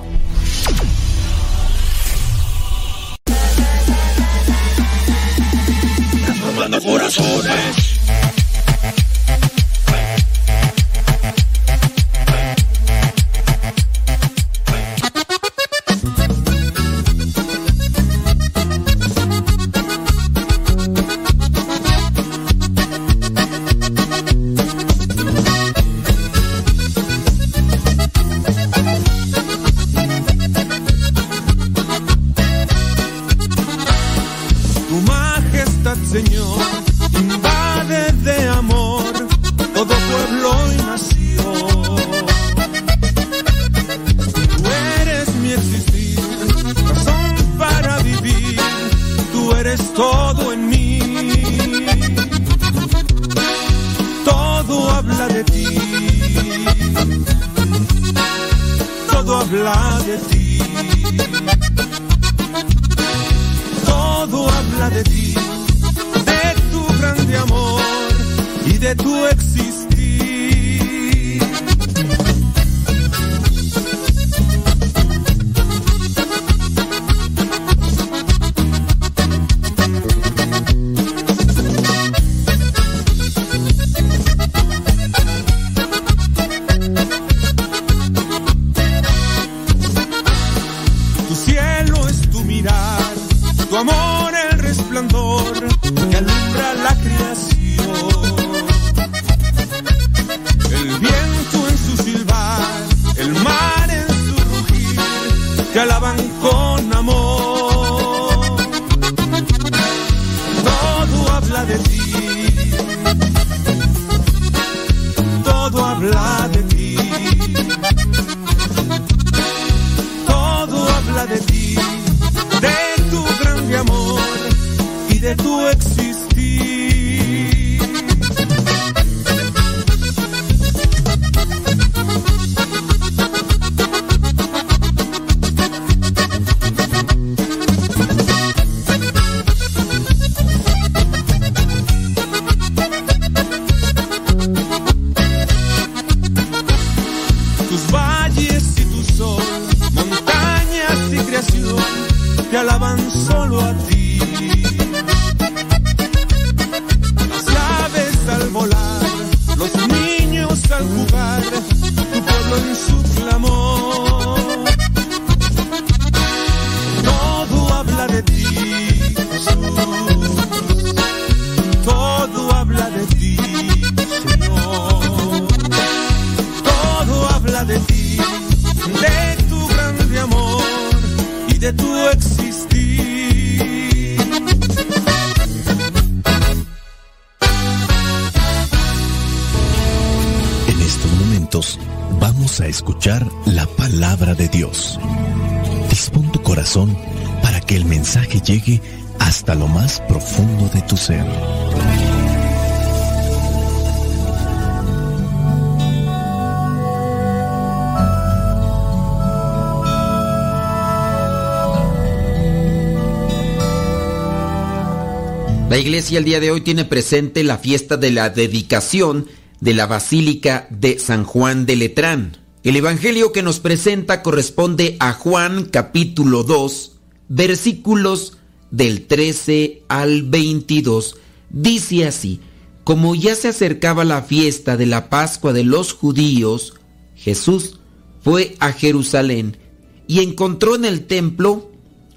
Y de tu iglesia el día de hoy tiene presente la fiesta de la dedicación de la Basílica de San Juan de Letrán. El Evangelio que nos presenta corresponde a Juan capítulo 2, versículos del 13 al 22. Dice así, como ya se acercaba la fiesta de la Pascua de los judíos, Jesús fue a Jerusalén y encontró en el templo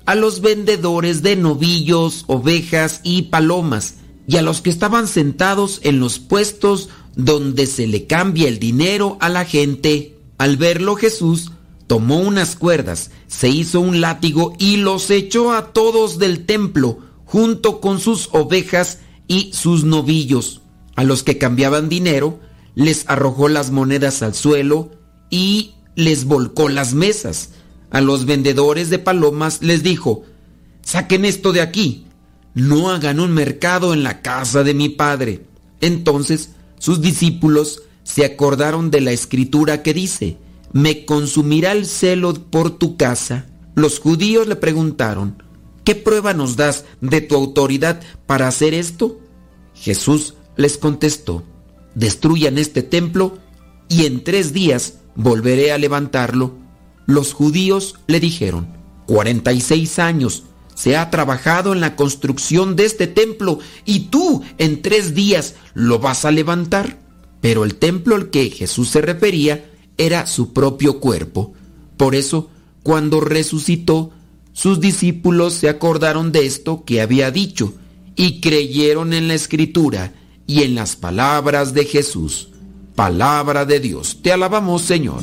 a los vendedores de novillos, ovejas y palomas, y a los que estaban sentados en los puestos donde se le cambia el dinero a la gente. Al verlo Jesús tomó unas cuerdas, se hizo un látigo y los echó a todos del templo, junto con sus ovejas y sus novillos. A los que cambiaban dinero, les arrojó las monedas al suelo y les volcó las mesas. A los vendedores de palomas les dijo, saquen esto de aquí, no hagan un mercado en la casa de mi padre. Entonces sus discípulos se acordaron de la escritura que dice, me consumirá el celo por tu casa. Los judíos le preguntaron, ¿qué prueba nos das de tu autoridad para hacer esto? Jesús les contestó, destruyan este templo y en tres días volveré a levantarlo. Los judíos le dijeron, 46 años se ha trabajado en la construcción de este templo y tú en tres días lo vas a levantar. Pero el templo al que Jesús se refería era su propio cuerpo. Por eso, cuando resucitó, sus discípulos se acordaron de esto que había dicho y creyeron en la escritura y en las palabras de Jesús. Palabra de Dios. Te alabamos, Señor.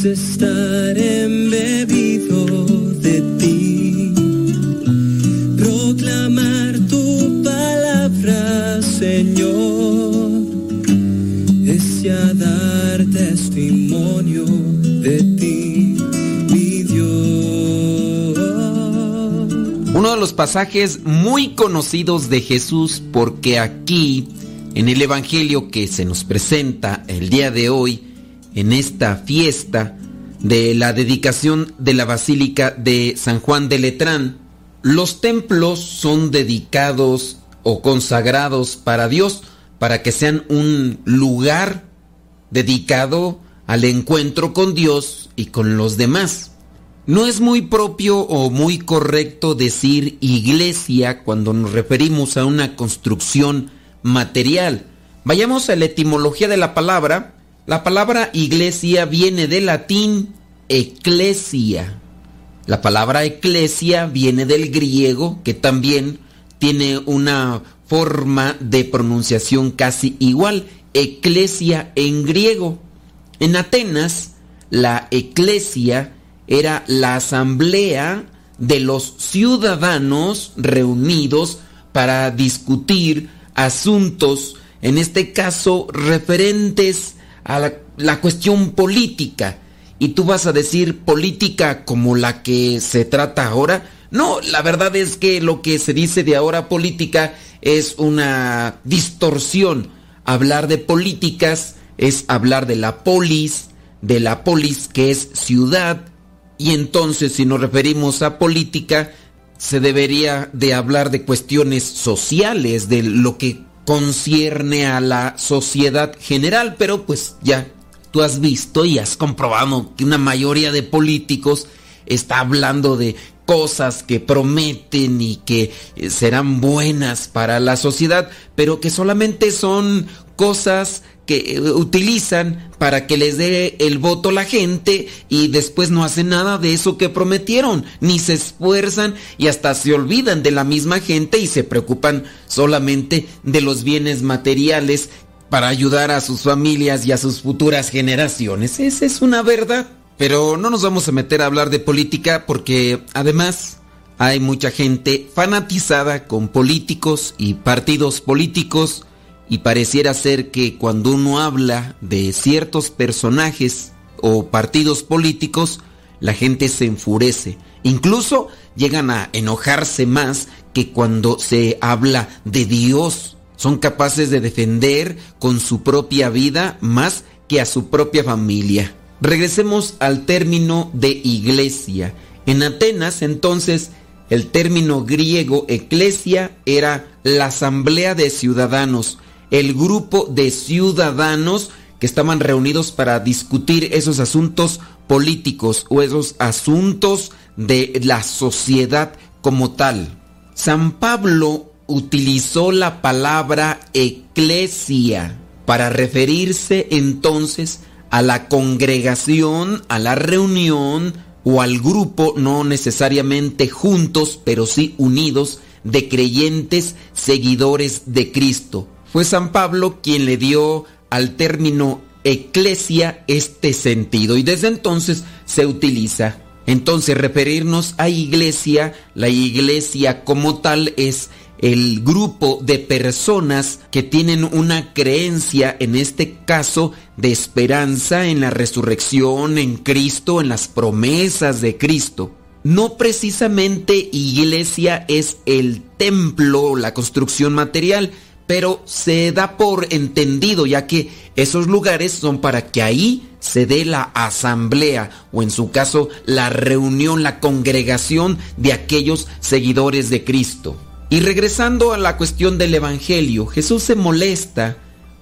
es estar embebido de ti. Proclamar tu palabra, Señor, es ya dar testimonio de ti, mi Dios. Uno de los pasajes muy conocidos de Jesús porque aquí en el Evangelio que se nos presenta el día de hoy, en esta fiesta de la dedicación de la Basílica de San Juan de Letrán, los templos son dedicados o consagrados para Dios, para que sean un lugar dedicado al encuentro con Dios y con los demás. No es muy propio o muy correcto decir iglesia cuando nos referimos a una construcción material. Vayamos a la etimología de la palabra. La palabra iglesia viene del latín eclesia. La palabra eclesia viene del griego, que también tiene una forma de pronunciación casi igual, eclesia en griego. En Atenas, la eclesia era la asamblea de los ciudadanos reunidos para discutir asuntos, en este caso referentes a la, la, cuestión política. Y tú vas a decir política como la que se trata ahora. No, la verdad es que lo que se dice de ahora política es una distorsión. Hablar de políticas es hablar de la polis, de la polis que es ciudad. Y entonces si nos referimos a política, se debería de hablar de cuestiones sociales, de lo que concierne a la sociedad general, pero pues ya tú has visto y has comprobado que una mayoría de políticos está hablando de cosas que prometen y que serán buenas para la sociedad, pero que solamente son cosas que utilizan para que les dé el voto la gente y después no hacen nada de eso que prometieron, ni se esfuerzan y hasta se olvidan de la misma gente y se preocupan solamente de los bienes materiales para ayudar a sus familias y a sus futuras generaciones. Esa es una verdad. Pero no nos vamos a meter a hablar de política porque además hay mucha gente fanatizada con políticos y partidos políticos y pareciera ser que cuando uno habla de ciertos personajes o partidos políticos, la gente se enfurece. Incluso llegan a enojarse más que cuando se habla de Dios. Son capaces de defender con su propia vida más que a su propia familia. Regresemos al término de iglesia. En Atenas entonces el término griego eclesia era la asamblea de ciudadanos el grupo de ciudadanos que estaban reunidos para discutir esos asuntos políticos o esos asuntos de la sociedad como tal. San Pablo utilizó la palabra eclesia para referirse entonces a la congregación, a la reunión o al grupo, no necesariamente juntos, pero sí unidos, de creyentes seguidores de Cristo. Fue San Pablo quien le dio al término eclesia este sentido y desde entonces se utiliza. Entonces referirnos a iglesia, la iglesia como tal es el grupo de personas que tienen una creencia, en este caso, de esperanza en la resurrección, en Cristo, en las promesas de Cristo. No precisamente iglesia es el templo, la construcción material, pero se da por entendido ya que esos lugares son para que ahí se dé la asamblea o en su caso la reunión, la congregación de aquellos seguidores de Cristo. Y regresando a la cuestión del Evangelio, Jesús se molesta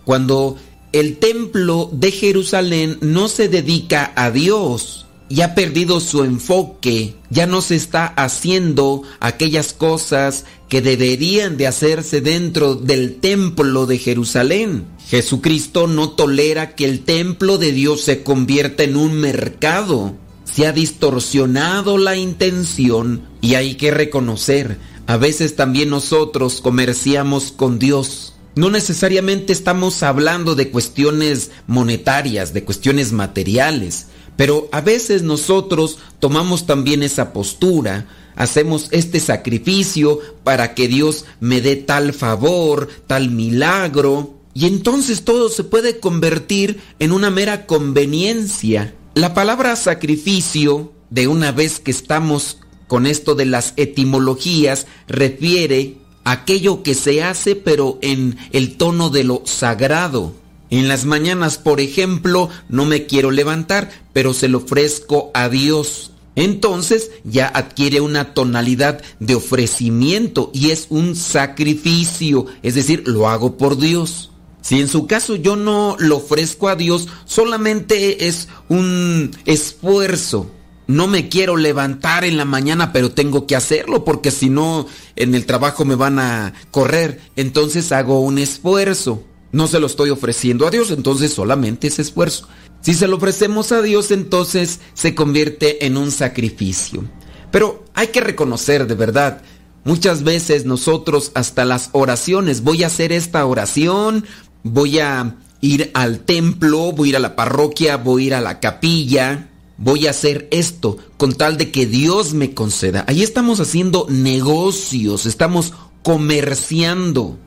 cuando el templo de Jerusalén no se dedica a Dios, y ha perdido su enfoque, ya no se está haciendo aquellas cosas que deberían de hacerse dentro del templo de Jerusalén. Jesucristo no tolera que el templo de Dios se convierta en un mercado. Se ha distorsionado la intención y hay que reconocer, a veces también nosotros comerciamos con Dios. No necesariamente estamos hablando de cuestiones monetarias, de cuestiones materiales, Pero a veces nosotros tomamos también esa postura, hacemos este sacrificio para que Dios me dé tal favor, tal milagro, y entonces todo se puede convertir en una mera conveniencia. La palabra sacrificio, de una vez que estamos con esto de las etimologías, refiere a aquello que se hace pero en el tono de lo sagrado. En las mañanas, por ejemplo, no me quiero levantar, pero se lo ofrezco a Dios. Entonces ya adquiere una tonalidad de ofrecimiento y es un sacrificio, es decir, lo hago por Dios. Si en su caso yo no lo ofrezco a Dios, solamente es un esfuerzo. No me quiero levantar en la mañana, pero tengo que hacerlo porque si no en el trabajo me van a correr. Entonces hago un esfuerzo. No se lo estoy ofreciendo a Dios, entonces solamente es esfuerzo. Si se lo ofrecemos a Dios, entonces se convierte en un sacrificio. Pero hay que reconocer de verdad, muchas veces nosotros hasta las oraciones, voy a hacer esta oración, voy a ir al templo, voy a ir a la parroquia, voy a ir a la capilla, voy a hacer esto con tal de que Dios me conceda. Ahí estamos haciendo negocios, estamos comerciando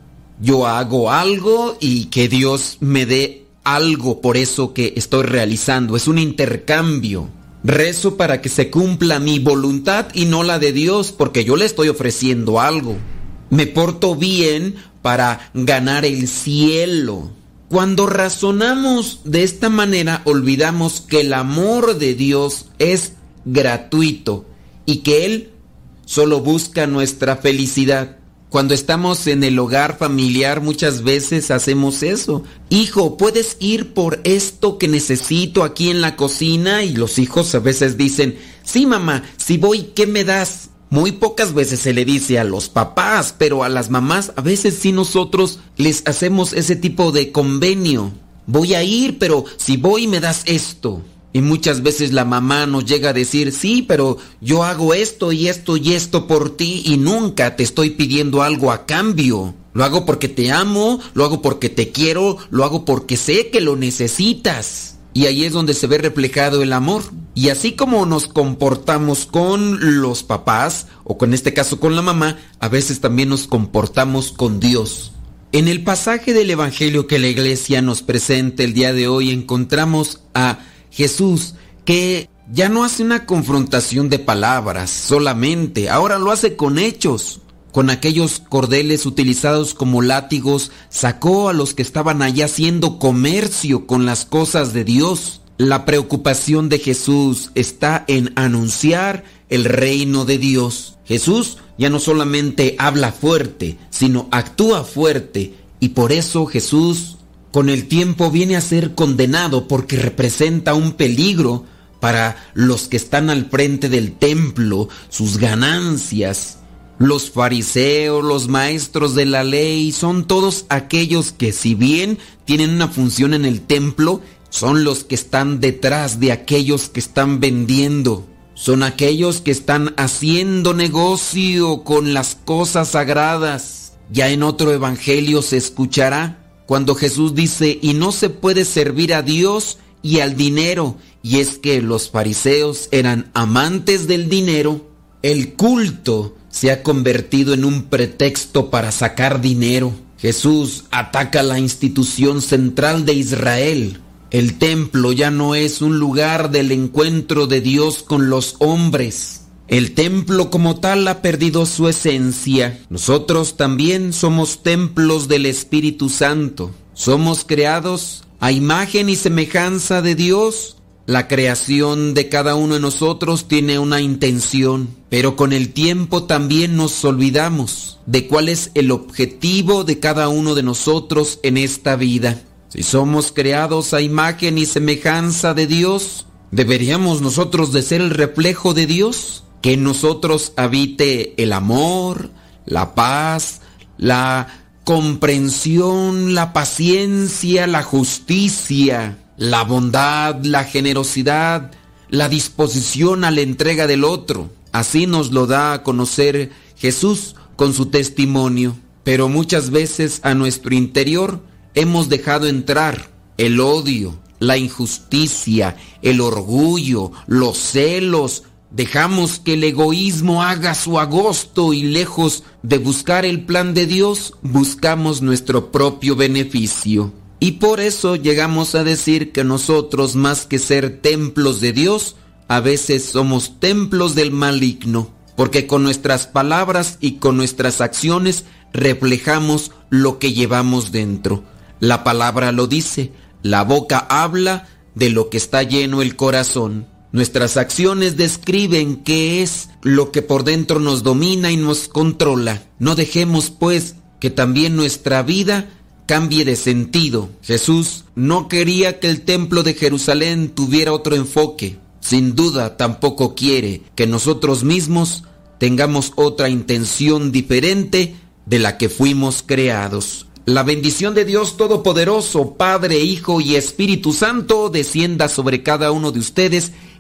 yo hago algo y que Dios me dé algo por eso que estoy realizando. Es un intercambio. Rezo para que se cumpla mi voluntad y no la de Dios porque yo le estoy ofreciendo algo. Me porto bien para ganar el cielo. Cuando razonamos de esta manera olvidamos que el amor de Dios es gratuito y que Él solo busca nuestra felicidad. Cuando estamos en el hogar familiar muchas veces hacemos eso. Hijo, ¿puedes ir por esto que necesito aquí en la cocina? Y los hijos a veces dicen, sí mamá, si voy, ¿qué me das? Muy pocas veces se le dice a los papás, pero a las mamás a veces sí nosotros les hacemos ese tipo de convenio. Voy a ir, pero si voy me das esto. Y muchas veces la mamá nos llega a decir, sí, pero yo hago esto y esto y esto por ti y nunca te estoy pidiendo algo a cambio. Lo hago porque te amo, lo hago porque te quiero, lo hago porque sé que lo necesitas. Y ahí es donde se ve reflejado el amor. Y así como nos comportamos con los papás, o con este caso con la mamá, a veces también nos comportamos con Dios. En el pasaje del Evangelio que la iglesia nos presenta el día de hoy encontramos a Jesús que ya no hace una confrontación de palabras solamente, ahora lo hace con hechos. Con aquellos cordeles utilizados como látigos, sacó a los que estaban allá haciendo comercio con las cosas de Dios. La preocupación de Jesús está en anunciar el reino de Dios. Jesús ya no solamente habla fuerte, sino actúa fuerte. Y por eso Jesús con el tiempo viene a ser condenado porque representa un peligro para los que están al frente del templo, sus ganancias. Los fariseos, los maestros de la ley, son todos aquellos que si bien tienen una función en el templo, son los que están detrás de aquellos que están vendiendo. Son aquellos que están haciendo negocio con las cosas sagradas. Ya en otro evangelio se escuchará cuando Jesús dice, y no se puede servir a Dios y al dinero, y es que los fariseos eran amantes del dinero, el culto se ha convertido en un pretexto para sacar dinero. Jesús ataca la institución central de Israel. El templo ya no es un lugar del encuentro de Dios con los hombres. El templo como tal ha perdido su esencia. Nosotros también somos templos del Espíritu Santo. Somos creados a imagen y semejanza de Dios. La creación de cada uno de nosotros tiene una intención, pero con el tiempo también nos olvidamos de cuál es el objetivo de cada uno de nosotros en esta vida. Si somos creados a imagen y semejanza de Dios, ¿deberíamos nosotros de ser el reflejo de Dios? Que en nosotros habite el amor, la paz, la comprensión, la paciencia, la justicia, la bondad, la generosidad, la disposición a la entrega del otro. Así nos lo da a conocer Jesús con su testimonio. Pero muchas veces a nuestro interior hemos dejado entrar el odio, la injusticia, el orgullo, los celos, dejamos que el egoísmo haga su agosto y lejos de buscar el plan de Dios, buscamos nuestro propio beneficio. Y por eso llegamos a decir que nosotros, más que ser templos de Dios, a veces somos templos del maligno, porque con nuestras palabras y con nuestras acciones reflejamos lo que llevamos dentro. La palabra lo dice, la boca habla de lo que está lleno el corazón. Nuestras acciones describen qué es lo que por dentro nos domina y nos controla. No dejemos, pues, que también nuestra vida cambie de sentido. Jesús no quería que el templo de Jerusalén tuviera otro enfoque. Sin duda tampoco quiere que nosotros mismos tengamos otra intención diferente de la que fuimos creados. La bendición de Dios Todopoderoso, Padre, Hijo y Espíritu Santo, descienda sobre cada uno de ustedes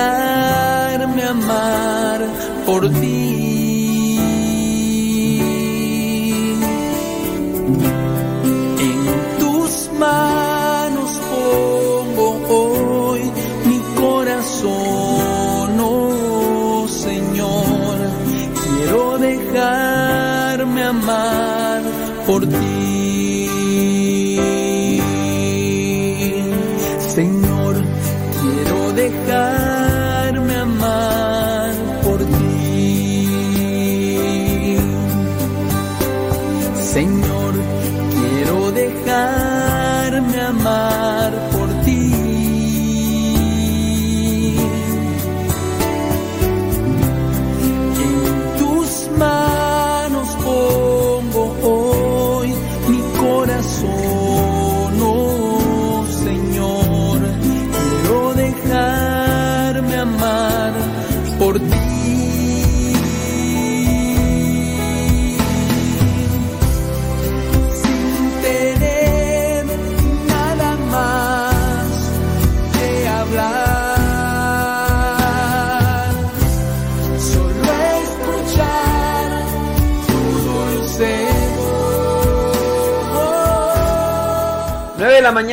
quiero dejarme amar por ti. En tus manos pongo hoy mi corazón, oh Señor. Quiero dejarme amar por ti.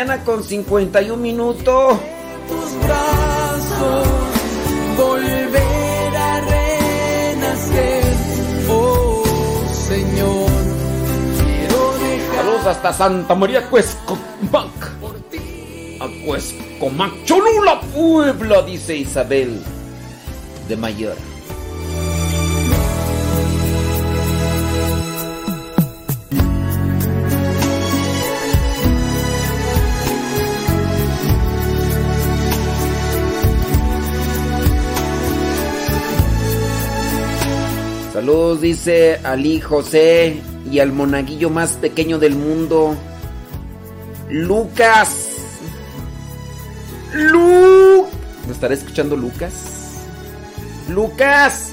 Mañana con 51 minutos. tus brazos, volver a renacer, oh Señor. Quiero dejar Saludos hasta Santa María Cuescomac. A Cuescomac, Cholula, Puebla, dice Isabel de Mayor. Saludos, dice Ali José y al monaguillo más pequeño del mundo, Lucas. Lu. ¿Nos estará escuchando Lucas? Lucas.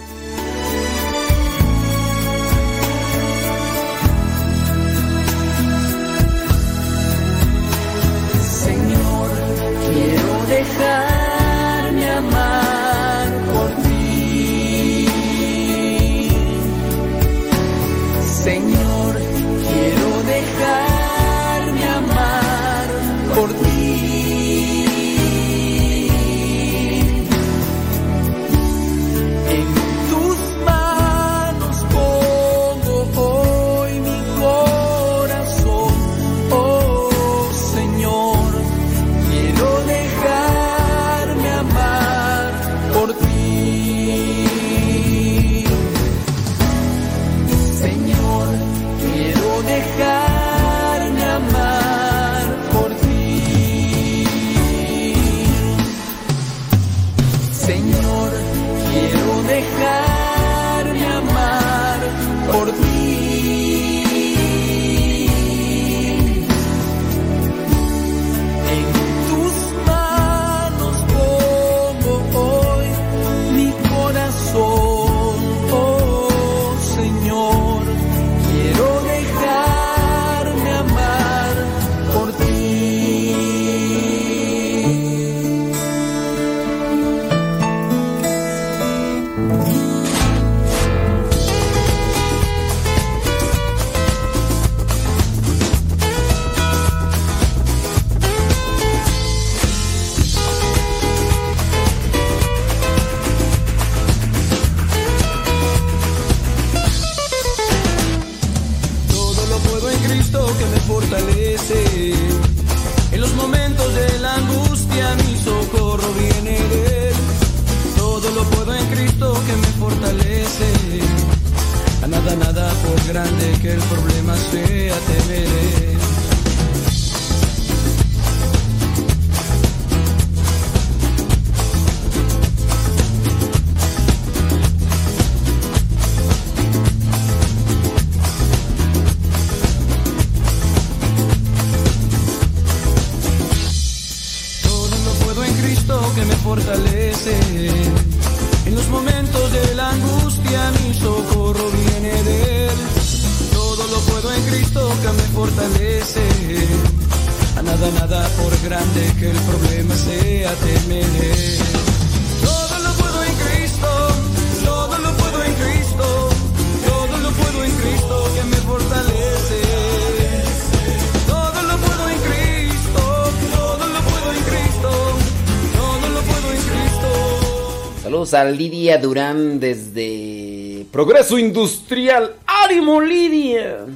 A Lidia Durán desde Progreso Industrial. ¡Ánimo, Lidia!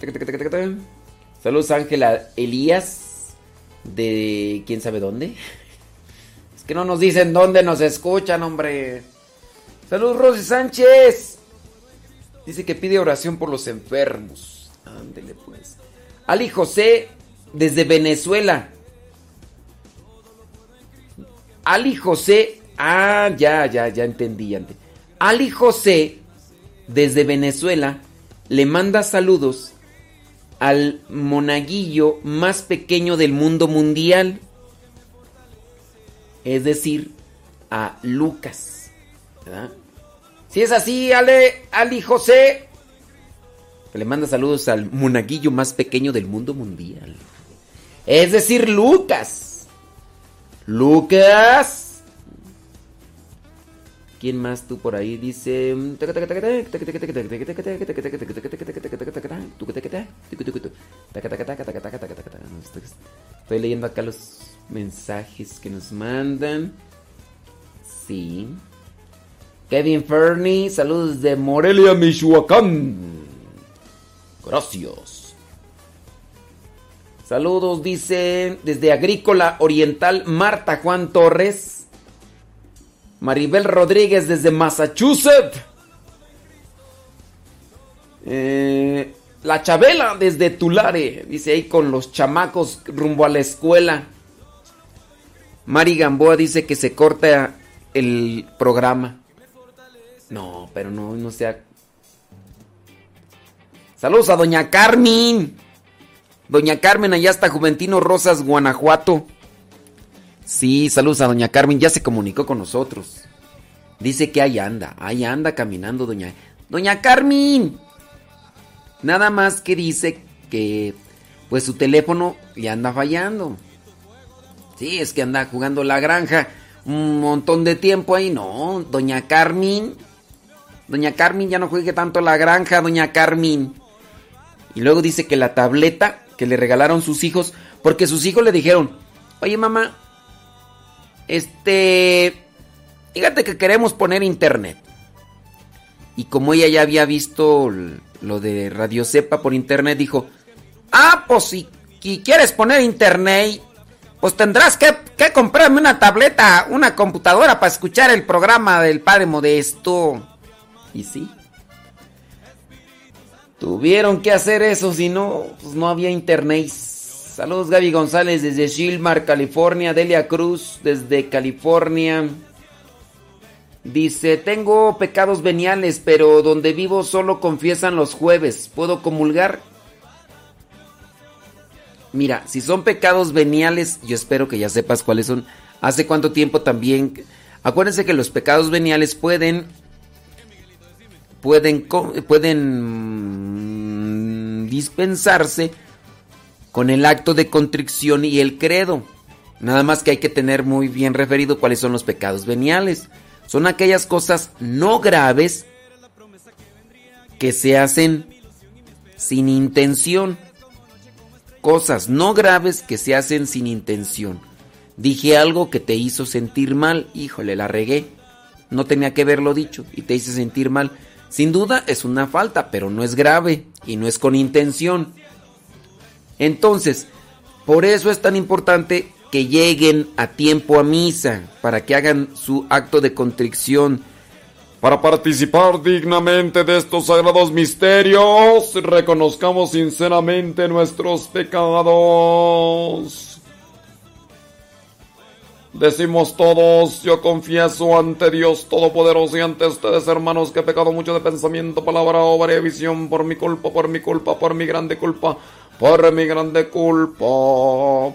Taca. Saludos Ángela Elías de quién sabe dónde. Es que no nos dicen dónde nos escuchan, hombre. Saludos, Rosy Sánchez. Dice que pide oración por los enfermos. Ándele pues. Ali José desde Venezuela. Ali José. Ah, ya, ya, ya entendí. entendí. Ali José desde Venezuela le manda saludos al monaguillo más pequeño del mundo mundial. Es decir, a Lucas. ¿verdad? Si es así, Ale, Ali José, le manda saludos al monaguillo más pequeño del mundo mundial. Es decir, Lucas. Lucas. ¿Quién más tú por ahí? Dice... Estoy leyendo acá los mensajes que nos mandan. Sí. Kevin Fernie, saludos de Morelia, Michoacán. Gracias. Saludos, dice desde Agrícola Oriental, Marta Juan Torres. Maribel Rodríguez desde Massachusetts. Eh, la Chabela desde Tulare. Dice ahí con los chamacos rumbo a la escuela. Mari Gamboa dice que se corta el programa. No, pero no, no sea. Saludos a Doña Carmen. Doña Carmen, allá está Juventino Rosas, Guanajuato. Sí, saludos a Doña Carmen, ya se comunicó con nosotros. Dice que ahí anda, ahí anda caminando Doña... Doña Carmen. Nada más que dice que pues su teléfono le anda fallando. Sí, es que anda jugando la granja un montón de tiempo ahí. No, Doña Carmen. Doña Carmen ya no juegue tanto la granja, Doña Carmen. Y luego dice que la tableta que le regalaron sus hijos, porque sus hijos le dijeron, oye mamá, este, fíjate que queremos poner internet. Y como ella ya había visto lo de Radio Cepa por internet, dijo, ah, pues si, quieres poner internet, pues tendrás que, que, comprarme una tableta, una computadora para escuchar el programa del Padre Modesto. Y sí. Tuvieron que hacer eso, si no, pues no había internet. Saludos Gaby González desde Shilmar, California. Delia Cruz desde California. Dice, tengo pecados veniales, pero donde vivo solo confiesan los jueves. ¿Puedo comulgar? Mira, si son pecados veniales, yo espero que ya sepas cuáles son. ¿Hace cuánto tiempo también? Acuérdense que los pecados veniales pueden pueden pueden dispensarse con el acto de contrición y el credo. Nada más que hay que tener muy bien referido cuáles son los pecados veniales. Son aquellas cosas no graves que se hacen sin intención. Cosas no graves que se hacen sin intención. Dije algo que te hizo sentir mal, híjole, la regué. No tenía que haberlo dicho y te hice sentir mal. Sin duda es una falta, pero no es grave y no es con intención. Entonces, por eso es tan importante que lleguen a tiempo a misa, para que hagan su acto de contrición. Para participar dignamente de estos sagrados misterios, reconozcamos sinceramente nuestros pecados. Decimos todos, yo confieso ante Dios Todopoderoso y ante ustedes, hermanos, que he pecado mucho de pensamiento, palabra, obra y visión, por mi culpa, por mi culpa, por mi grande culpa por mi grande culpa.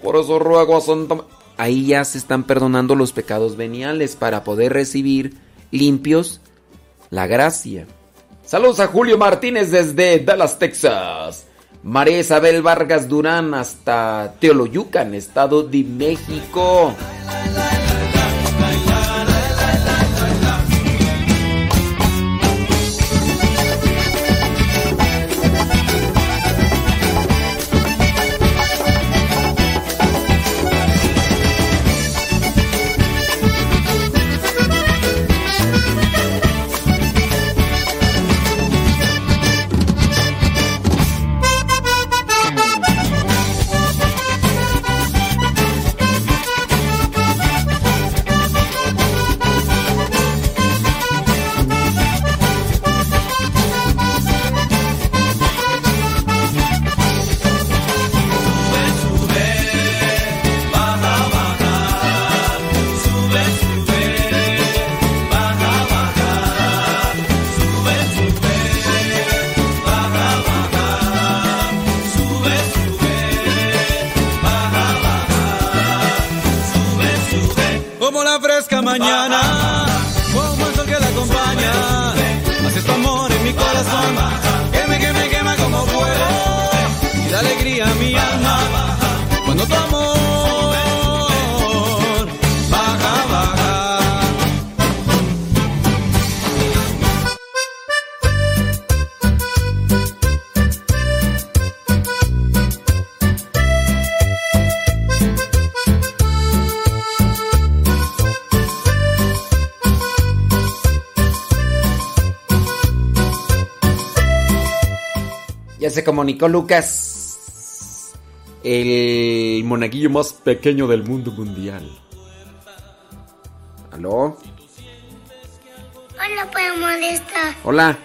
Por eso ruego a Santa... Ahí ya se están perdonando los pecados veniales para poder recibir limpios la gracia. Saludos a Julio Martínez desde Dallas, Texas. María Isabel Vargas Durán hasta Teoloyucan, Estado de México. Comunicó Lucas, el monaguillo más pequeño del mundo mundial. ¿Aló? Hola, pues molesta. Hola.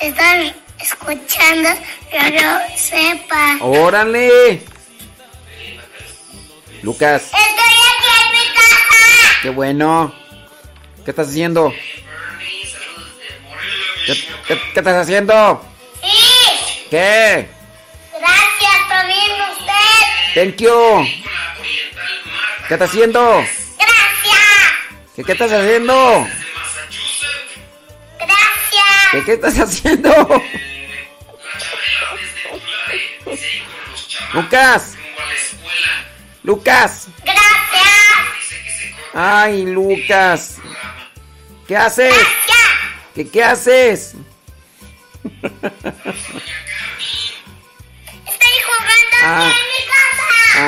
Están escuchando Radio Sepa. ¡Órale! Lucas. Estoy aquí en mi casa. ¡Qué bueno! ¿Qué estás haciendo? ¿Qué, qué, qué estás haciendo? Sí. ¿Qué? Gracias, Thank you. ¿Qué estás haciendo? ¿Qué, qué estás haciendo? ¿Qué, qué estás haciendo? Lucas. Lucas. Ay, Lucas. ¿Qué haces? ¿Qué, qué haces? Estoy jugando Ah.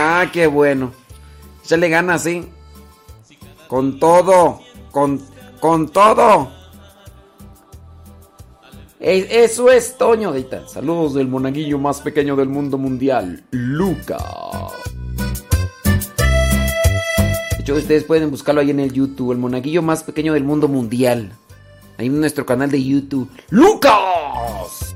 Ah, qué bueno. Se le gana así. Con todo. Con, con todo. E- Eso es Toño Deita. Saludos del monaguillo más pequeño del mundo mundial, Luca. De hecho, ustedes pueden buscarlo ahí en el YouTube, el monaguillo más pequeño del mundo mundial. Ahí en nuestro canal de YouTube. ¡Lucas!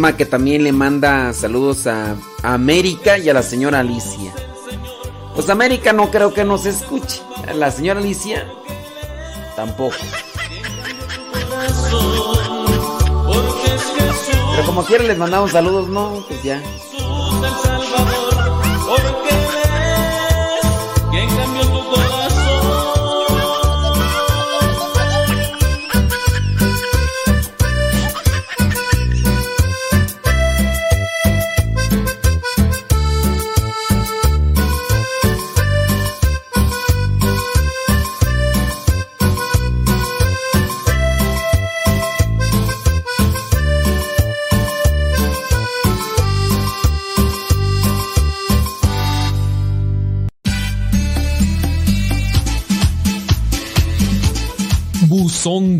Que también le manda saludos a, a América y a la señora Alicia. Pues América no creo que nos escuche. La señora Alicia tampoco. Pero como quiera les mandamos saludos, no, pues ya. son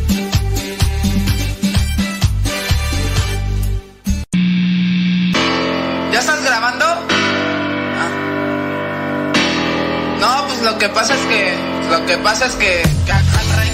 lo que pasa es que. Lo que pasa es que.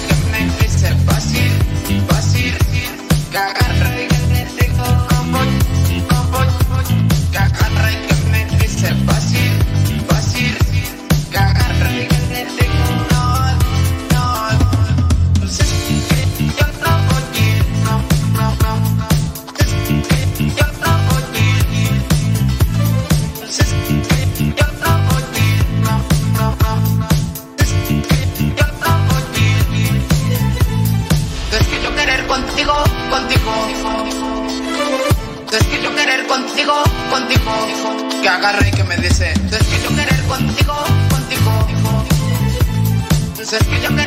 Es que yo querer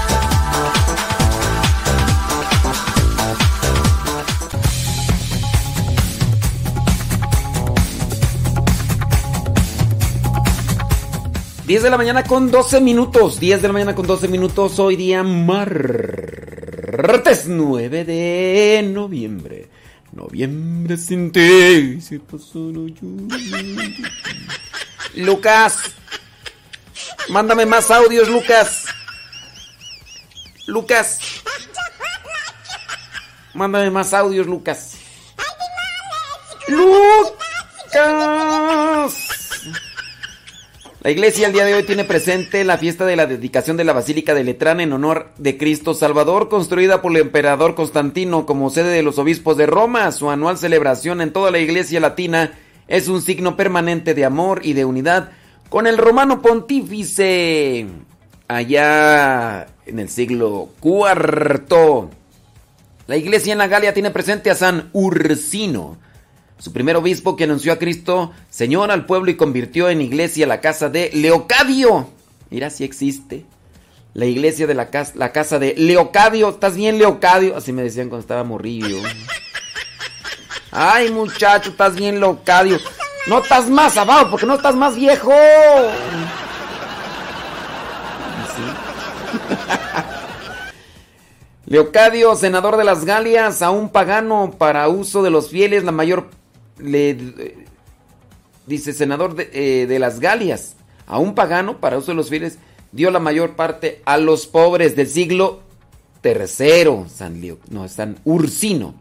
10 de la mañana con 12 minutos. 10 de la mañana con 12 minutos. Hoy día martes 9 de noviembre. Noviembre sin ti. Se pasó la lluvia. Lucas. Mándame más audios, Lucas. Lucas. Mándame más audios, Lucas. Lucas. La iglesia el día de hoy tiene presente la fiesta de la dedicación de la Basílica de Letrán en honor de Cristo Salvador, construida por el emperador Constantino como sede de los obispos de Roma. Su anual celebración en toda la iglesia latina es un signo permanente de amor y de unidad con el romano pontífice allá en el siglo IV. La iglesia en la Galia tiene presente a San Ursino su primer obispo que anunció a Cristo Señor al pueblo y convirtió en iglesia la casa de Leocadio. Mira si existe. La iglesia de la casa, la casa de Leocadio. ¿Estás bien, Leocadio? Así me decían cuando estaba morrillo. Ay, muchacho, estás bien, Leocadio. No estás más abajo porque no estás más viejo. Leocadio, senador de las Galias, a un pagano para uso de los fieles, la mayor le dice senador de, eh, las Galias, a un pagano para uso de los fieles, dio la mayor parte a los pobres del siglo tercero, San, no, San Ursino.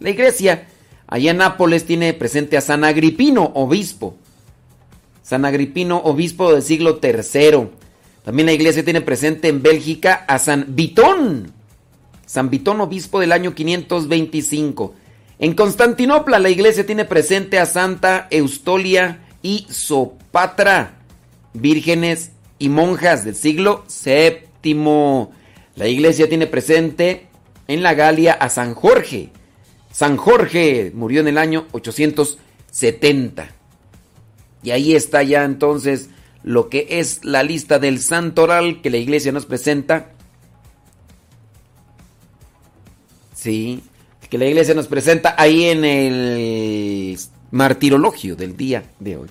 La iglesia allá en Nápoles tiene presente a San Agripino, obispo. San Agripino, obispo del siglo tercero. También la iglesia tiene presente en Bélgica a San Vitón. San Vitón, obispo del año 525. En Constantinopla la iglesia tiene presente a Santa Eustolia y Sopatra, vírgenes y monjas del siglo VII. La iglesia tiene presente en la Galia a San Jorge. San Jorge murió en el año 870. Y ahí está ya entonces lo que es la lista del santoral que la iglesia nos presenta. Sí, que la iglesia nos presenta ahí en el martirologio del día de hoy.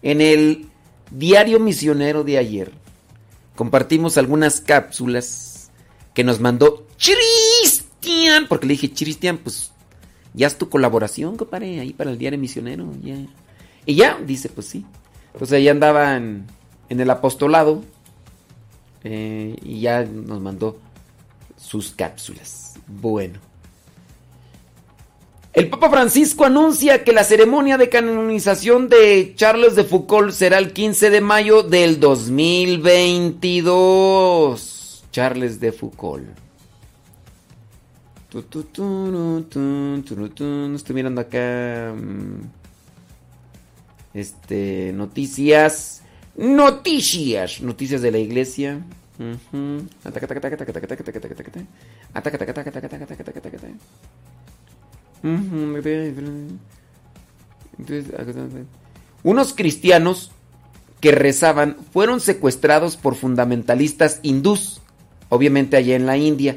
En el diario misionero de ayer compartimos algunas cápsulas que nos mandó Cristian, porque le dije, Cristian, pues ya es tu colaboración, compadre, ahí para el diario misionero. Ya. Y ya, dice, pues sí. Entonces ahí andaba en, el apostolado eh, y ya nos mandó sus cápsulas. Bueno. El Papa Francisco anuncia que la ceremonia de canonización de Charles de Foucault será el 15 de mayo del 2022. Charles de Foucault. Estoy mirando acá. Este. Noticias. Noticias. Noticias de la iglesia. Unos cristianos que rezaban fueron secuestrados por fundamentalistas hindús, obviamente allá en la India,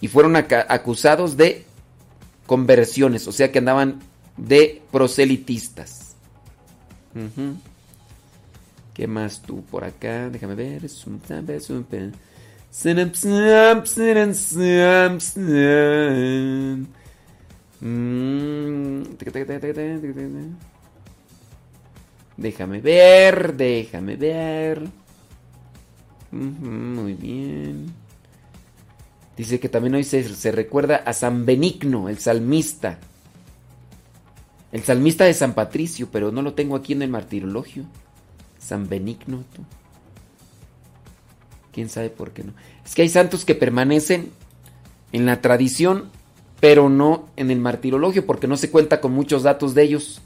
y fueron acusados de conversiones, o sea que andaban de proselitistas. ¿Qué más tú por acá? Déjame ver. Mm. Déjame ver, déjame ver. Muy bien. Dice que también hoy se, recuerda a San Benigno, el salmista. El salmista de San Patricio, pero no lo tengo aquí en el martirologio. San Benigno. ¿Quién sabe por qué no? Es que hay santos que permanecen en la tradición pero no en el martirologio porque no se cuenta con muchos datos de ellos.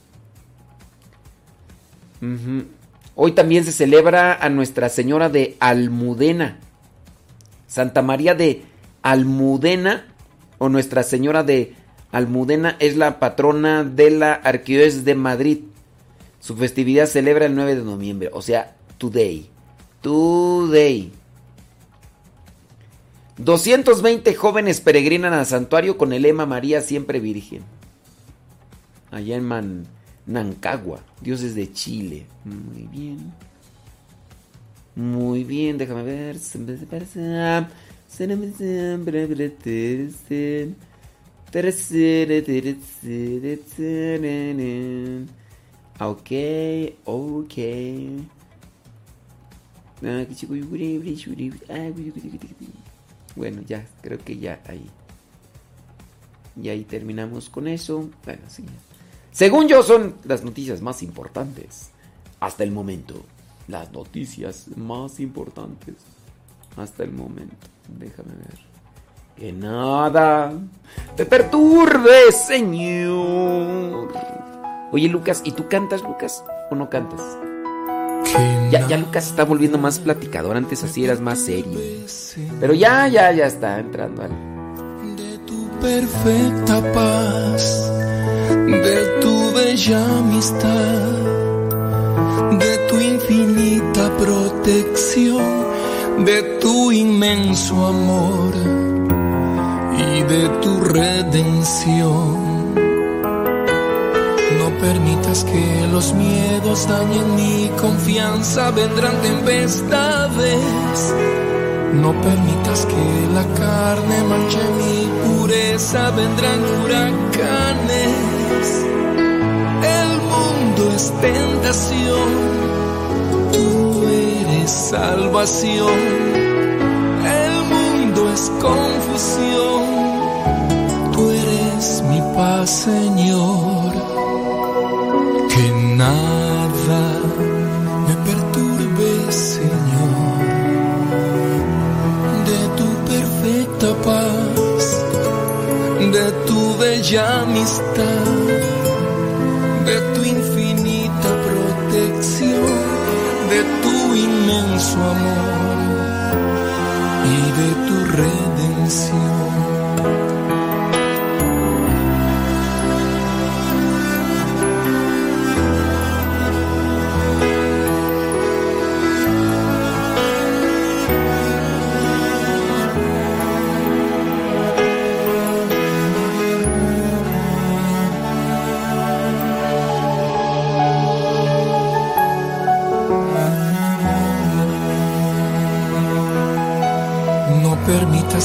Hoy también se celebra a Nuestra Señora de Almudena, Santa María de Almudena o Nuestra Señora de Almudena es la patrona de la Arquidiócesis de Madrid. Su festividad celebra el 9 de noviembre, o sea, today. Today. 220 jóvenes peregrinan al santuario con el lema María siempre virgen. Allá en Man Nancagua, dioses de Chile. Muy bien. Muy bien, déjame ver. Ok, ok. Bueno, ya, creo que ya ahí. Y ahí terminamos con eso. Bueno, sí. Según yo, son las noticias más importantes. Hasta el momento. Las noticias más importantes. Hasta el momento. Déjame ver. Que nada te perturbe, Señor. Oye, Lucas, ¿y tú cantas, Lucas? ¿O no cantas? Ya, ya Lucas está volviendo más platicador. Antes así eras más serio. Pero ya, ya, ya está entrando al. perfecta paz, de tu bella amistad, de tu infinita protección, de tu inmenso amor y de tu redención. Permitas que los miedos dañen mi confianza, vendrán tempestades. No permitas que la carne manche mi pureza, vendrán huracanes. El mundo es tentación, tú eres salvación. El mundo es confusión, tú eres mi paz, Señor. Que nada me perturbe, Señor de tu perfecta paz, de tu bella amistad, de tu infinita protección, de tu inmenso amor y de tu redención.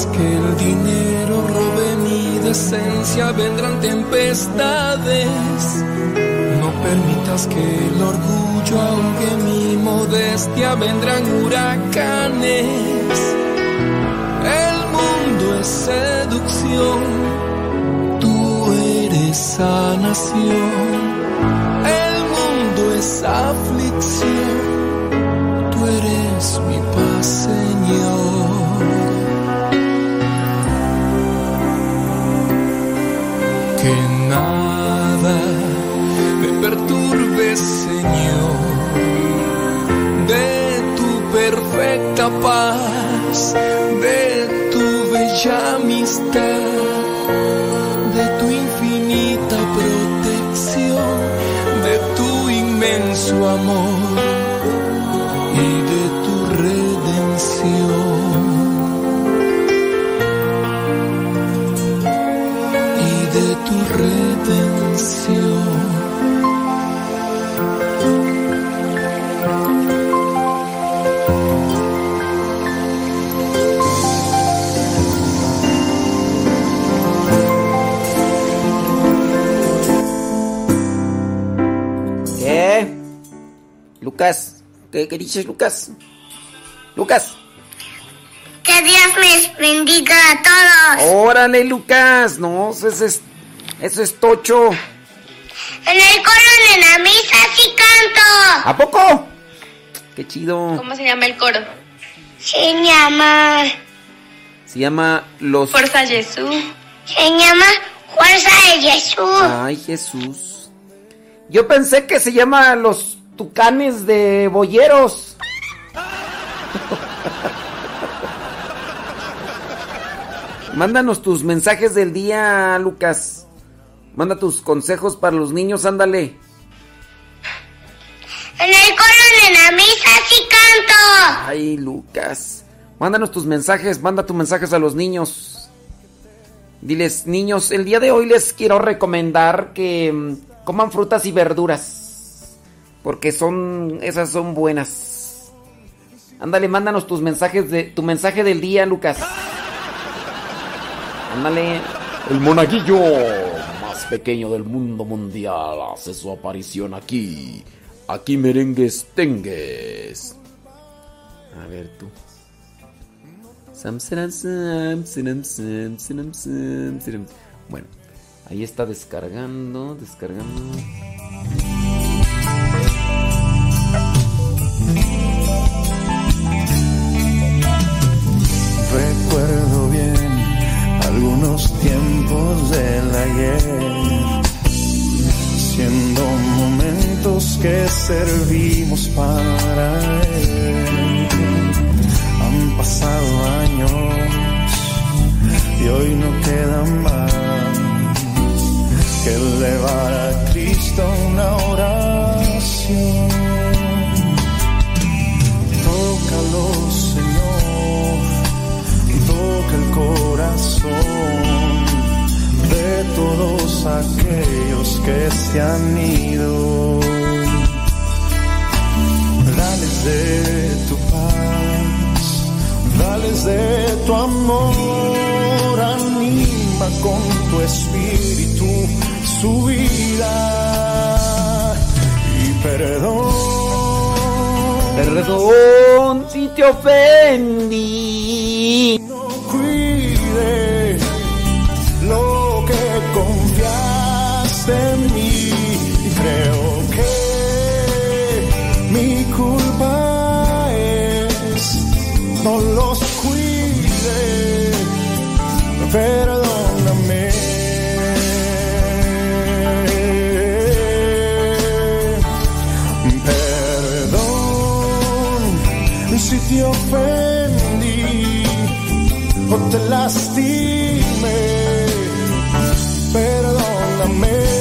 Que el dinero robe mi decencia, vendrán tempestades. No permitas que el orgullo ahogue mi modestia, vendrán huracanes. El mundo es seducción, tú eres sanación. El mundo es aflicción, Señor, de tu perfecta paz, de tu bella amistad, de tu infinita protección, de tu inmenso amor Lucas, ¿qué, qué dices, Lucas? Lucas. Que Dios les bendiga a todos. Órale, Lucas. No, eso es, eso es tocho. En el coro de la misa sí canto. ¿A poco? Qué chido. ¿Cómo se llama el coro? Se llama. Se llama Los... Fuerza Jesús. Se llama Fuerza de Jesús. Ay, Jesús. Yo pensé que se llama Los Tucanes de Boyeros. Mándanos tus mensajes del día, Lucas. Manda tus consejos para los niños, ándale. En el coro de la misa sí canto. Ay, Lucas. Mándanos tus mensajes, manda tus mensajes a los niños. Diles, niños, el día de hoy les quiero recomendar que mm, coman frutas y verduras. Porque son, esas son buenas. Ándale, mándanos tus mensajes de tu mensaje del día, Lucas. Ándale. El monaguillo más pequeño del mundo mundial hace su aparición aquí. Aquí merengues tengues. A ver tú. Bueno, ahí está descargando, descargando. Recuerdo bien algunos tiempos del ayer, siendo momentos que servimos para él. Han pasado años y hoy no queda más que elevar a Cristo una oración. Tócalo, Señor, toca el corazón de todos aquellos que se han ido. Dales de tu paz, dales de tu amor, anima con tu espíritu su vida y perdón. Perdón si te ofendí. Lo que confiaste en mí. Creo que mi culpa es no los cuide. Perdóname. Perdón si te ofendí Perdóname.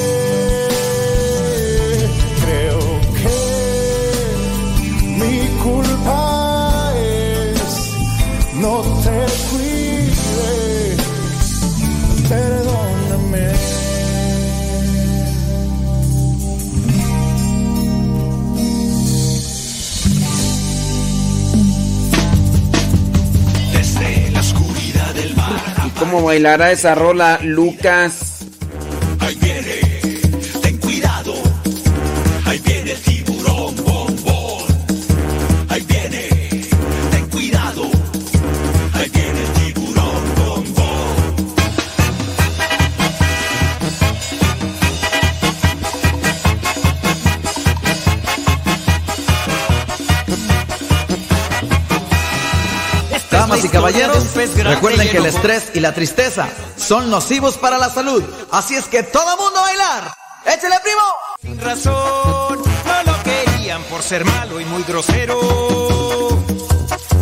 Creo que mi culpa es no te cuide. Perdóname. Desde la oscuridad del mar. ¿Y cómo bailará esa rola, Lucas? Recuerden que el estrés y la tristeza son nocivos para la salud. Así es que todo mundo a bailar. ¡Échale, primo! Sin razón, no lo querían por ser malo y muy grosero,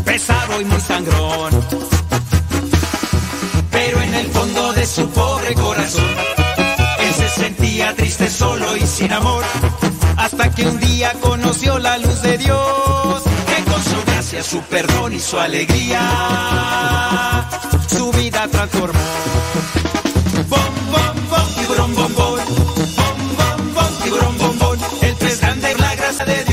pesado y muy sangrón. Pero en el fondo de su pobre corazón, él se sentía triste, solo y sin amor, hasta que un día conoció la luz de Dios, gracia, su perdón y su alegría, su vida transformó. Bom, bom, bom, tiburón, bom, bom. Bom, bom, bom, tiburón, bom, bom. El pez grande, la gracia de Dios,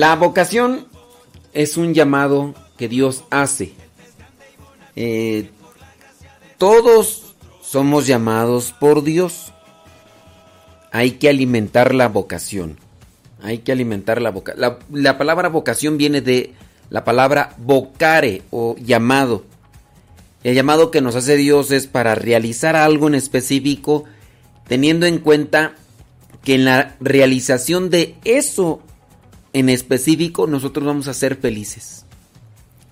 La vocación es un llamado que Dios hace. Eh, todos somos llamados por Dios. Hay que alimentar la vocación. Hay que alimentar la vocación. La, la palabra vocación viene de la palabra vocare o llamado. El llamado que nos hace Dios es para realizar algo en específico, teniendo en cuenta que en la realización de eso en específico nosotros vamos a ser felices.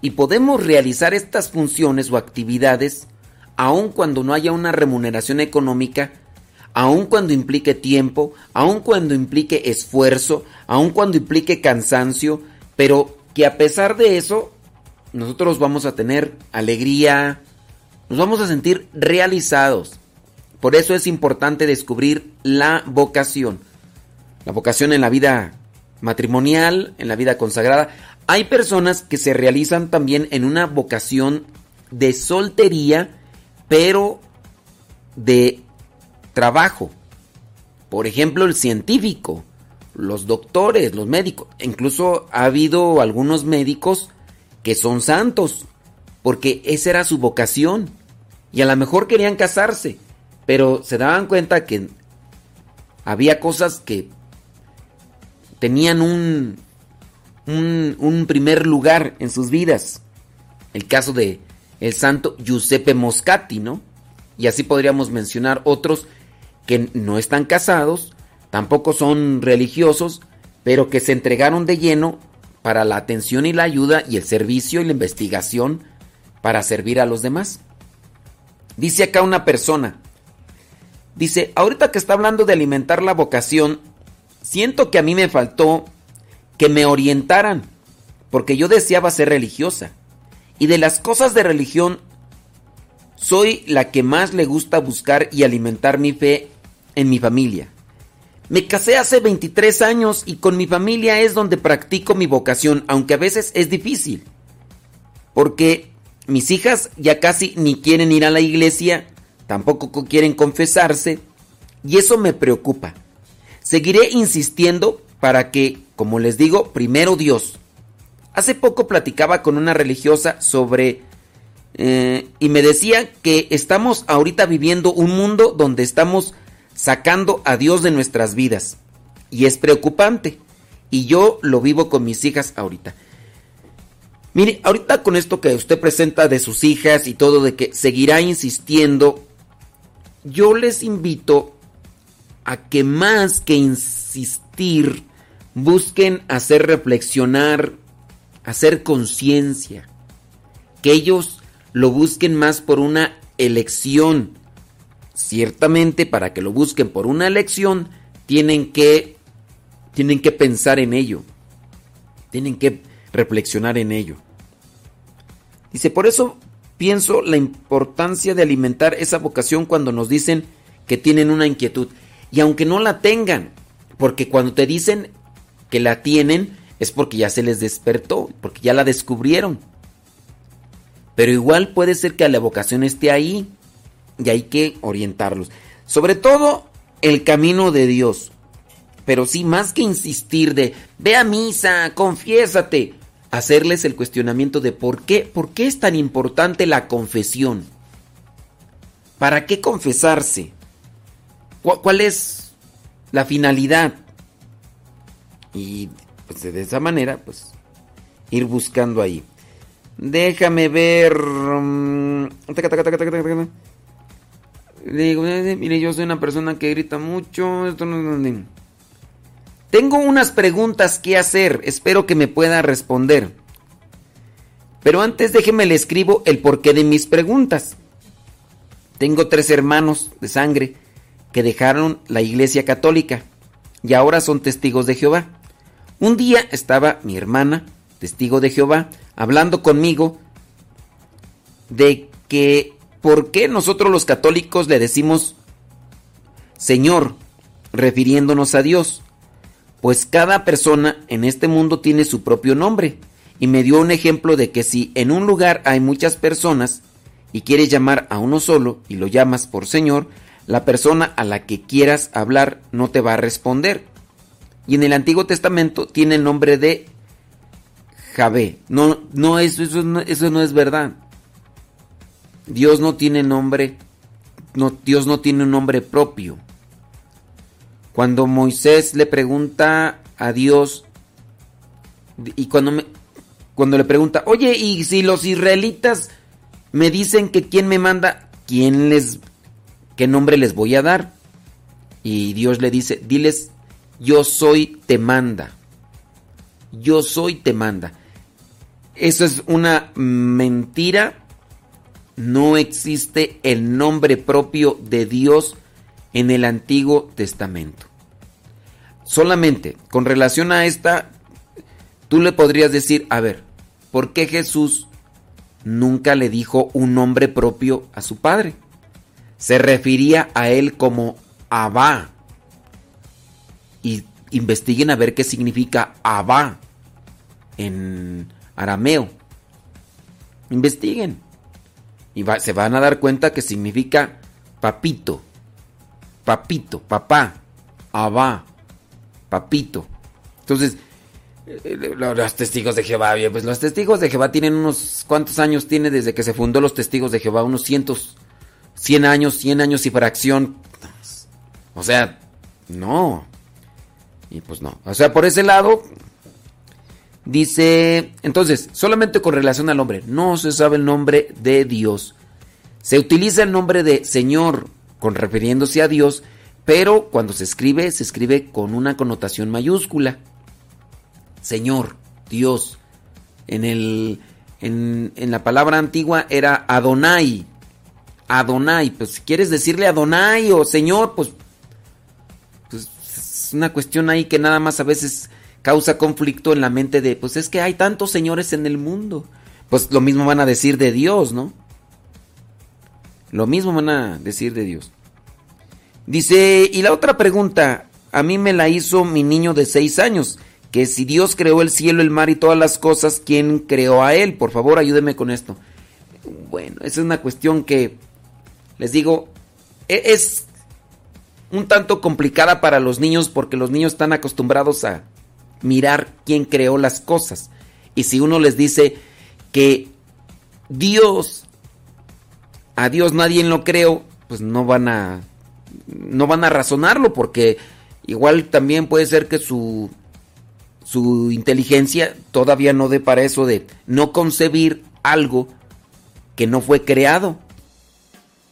Y podemos realizar estas funciones o actividades aun cuando no haya una remuneración económica, aun cuando implique tiempo, aun cuando implique esfuerzo, aun cuando implique cansancio, pero que a pesar de eso nosotros vamos a tener alegría, nos vamos a sentir realizados. Por eso es importante descubrir la vocación. La vocación en la vida matrimonial, en la vida consagrada. Hay personas que se realizan también en una vocación de soltería, pero de trabajo. Por ejemplo, el científico, los doctores, los médicos. Incluso ha habido algunos médicos que son santos, porque esa era su vocación. Y a lo mejor querían casarse, pero se daban cuenta que había cosas que tenían un, un, primer lugar en sus vidas. El caso de el santo Giuseppe Moscati, ¿no? Y así podríamos mencionar otros que no están casados, tampoco son religiosos, pero que se entregaron de lleno para la atención y la ayuda y el servicio y la investigación para servir a los demás. Dice acá una persona, dice, ahorita que está hablando de alimentar la vocación, siento que a mí me faltó que me orientaran, porque yo deseaba ser religiosa. Y de las cosas de religión, soy la que más le gusta buscar y alimentar mi fe en mi familia. Me casé hace 23 años y con mi familia es donde practico mi vocación, aunque a veces es difícil. Porque mis hijas ya casi ni quieren ir a la iglesia, tampoco quieren confesarse, y eso me preocupa. Seguiré insistiendo para que, como les digo, primero Dios. Hace poco platicaba con una religiosa sobre... Eh, y me decía que estamos ahorita viviendo un mundo donde estamos sacando a Dios de nuestras vidas. Y es preocupante. Y yo lo vivo con mis hijas ahorita. Mire, ahorita con esto que usted presenta de sus hijas y todo de que seguirá insistiendo, yo les invito a que más que insistir, busquen hacer reflexionar, hacer conciencia, que ellos lo busquen más por una elección. Ciertamente para que lo busquen por una elección, tienen que tienen que pensar en ello. Tienen que reflexionar en ello. Dice, por eso pienso la importancia de alimentar esa vocación cuando nos dicen que tienen una inquietud. Y aunque no la tengan, porque cuando te dicen que la tienen es porque ya se les despertó, porque ya la descubrieron. Pero igual puede ser que la vocación esté ahí y hay que orientarlos. Sobre todo el camino de Dios. Pero sí, más que insistir de, ve a misa, confiésate, hacerles el cuestionamiento de por qué, por qué es tan importante la confesión. ¿Para qué confesarse? ¿Cuál es la finalidad? Y pues de esa manera, pues ir buscando ahí. Déjame ver. Um, digo, mire, yo soy una persona que grita mucho. Tengo unas preguntas que hacer. Espero que me pueda responder. Pero antes déjeme le escribo el porqué de mis preguntas. Tengo tres hermanos de sangre que dejaron la iglesia católica y ahora son testigos de Jehová. Un día estaba mi hermana, testigo de Jehová, hablando conmigo de que por qué nosotros los católicos le decimos Señor, refiriéndonos a Dios. Pues cada persona en este mundo tiene su propio nombre. Y me dio un ejemplo de que si en un lugar hay muchas personas y quieres llamar a uno solo y lo llamas por Señor, la persona a la que quieras hablar no te va a responder. Y en el Antiguo Testamento tiene el nombre de Javé. No, no, eso, eso, no, eso no es verdad. Dios no tiene nombre, no, Dios no tiene un nombre propio. Cuando Moisés le pregunta a Dios, y cuando, me, cuando le pregunta, oye, y si los israelitas me dicen que quién me manda, quién les, qué nombre les voy a dar. Y Dios le dice, diles, yo soy te manda. Yo soy te manda. Eso es una mentira. No existe el nombre propio de Dios en el Antiguo Testamento. Solamente con relación a esta, tú le podrías decir, a ver, ¿por qué Jesús nunca le dijo un nombre propio a su padre? Se refería a él como Abba. Y investiguen a ver qué significa Abba en arameo. Investiguen. Y se van a dar cuenta que significa papito. Papito, papá. Abba. Papito. Entonces, los testigos de Jehová, pues los testigos de Jehová tienen unos, ¿cuántos años tiene desde que se fundó los testigos de Jehová? Unos cientos, cien años, cien años y fracción. O sea, no. Y pues no. O sea, por ese lado, dice, entonces, solamente con relación al nombre, no se sabe el nombre de Dios. Se utiliza el nombre de Señor con refiriéndose a Dios, pero cuando se escribe, se escribe con una connotación mayúscula. Señor, Dios. En, el, en, en, la palabra antigua era Adonai. Adonai. Pues si quieres decirle Adonai o Señor, pues, pues es una cuestión ahí que nada más a veces causa conflicto en la mente de, pues es que hay tantos señores en el mundo. Pues lo mismo van a decir de Dios, ¿no? Lo mismo van a decir de Dios. Dice, y la otra pregunta, a mí me la hizo mi niño de seis años que si Dios creó el cielo, el mar y todas las cosas, ¿quién creó a Él? Por favor, ayúdeme con esto. Bueno, esa es una cuestión que, les digo, es un tanto complicada para los niños porque los niños están acostumbrados a mirar quién creó las cosas. Y si uno les dice que Dios, a Dios nadie lo creó, pues no van a, no van a razonarlo porque igual también puede ser que su su inteligencia todavía no dé para eso de no concebir algo que no fue creado.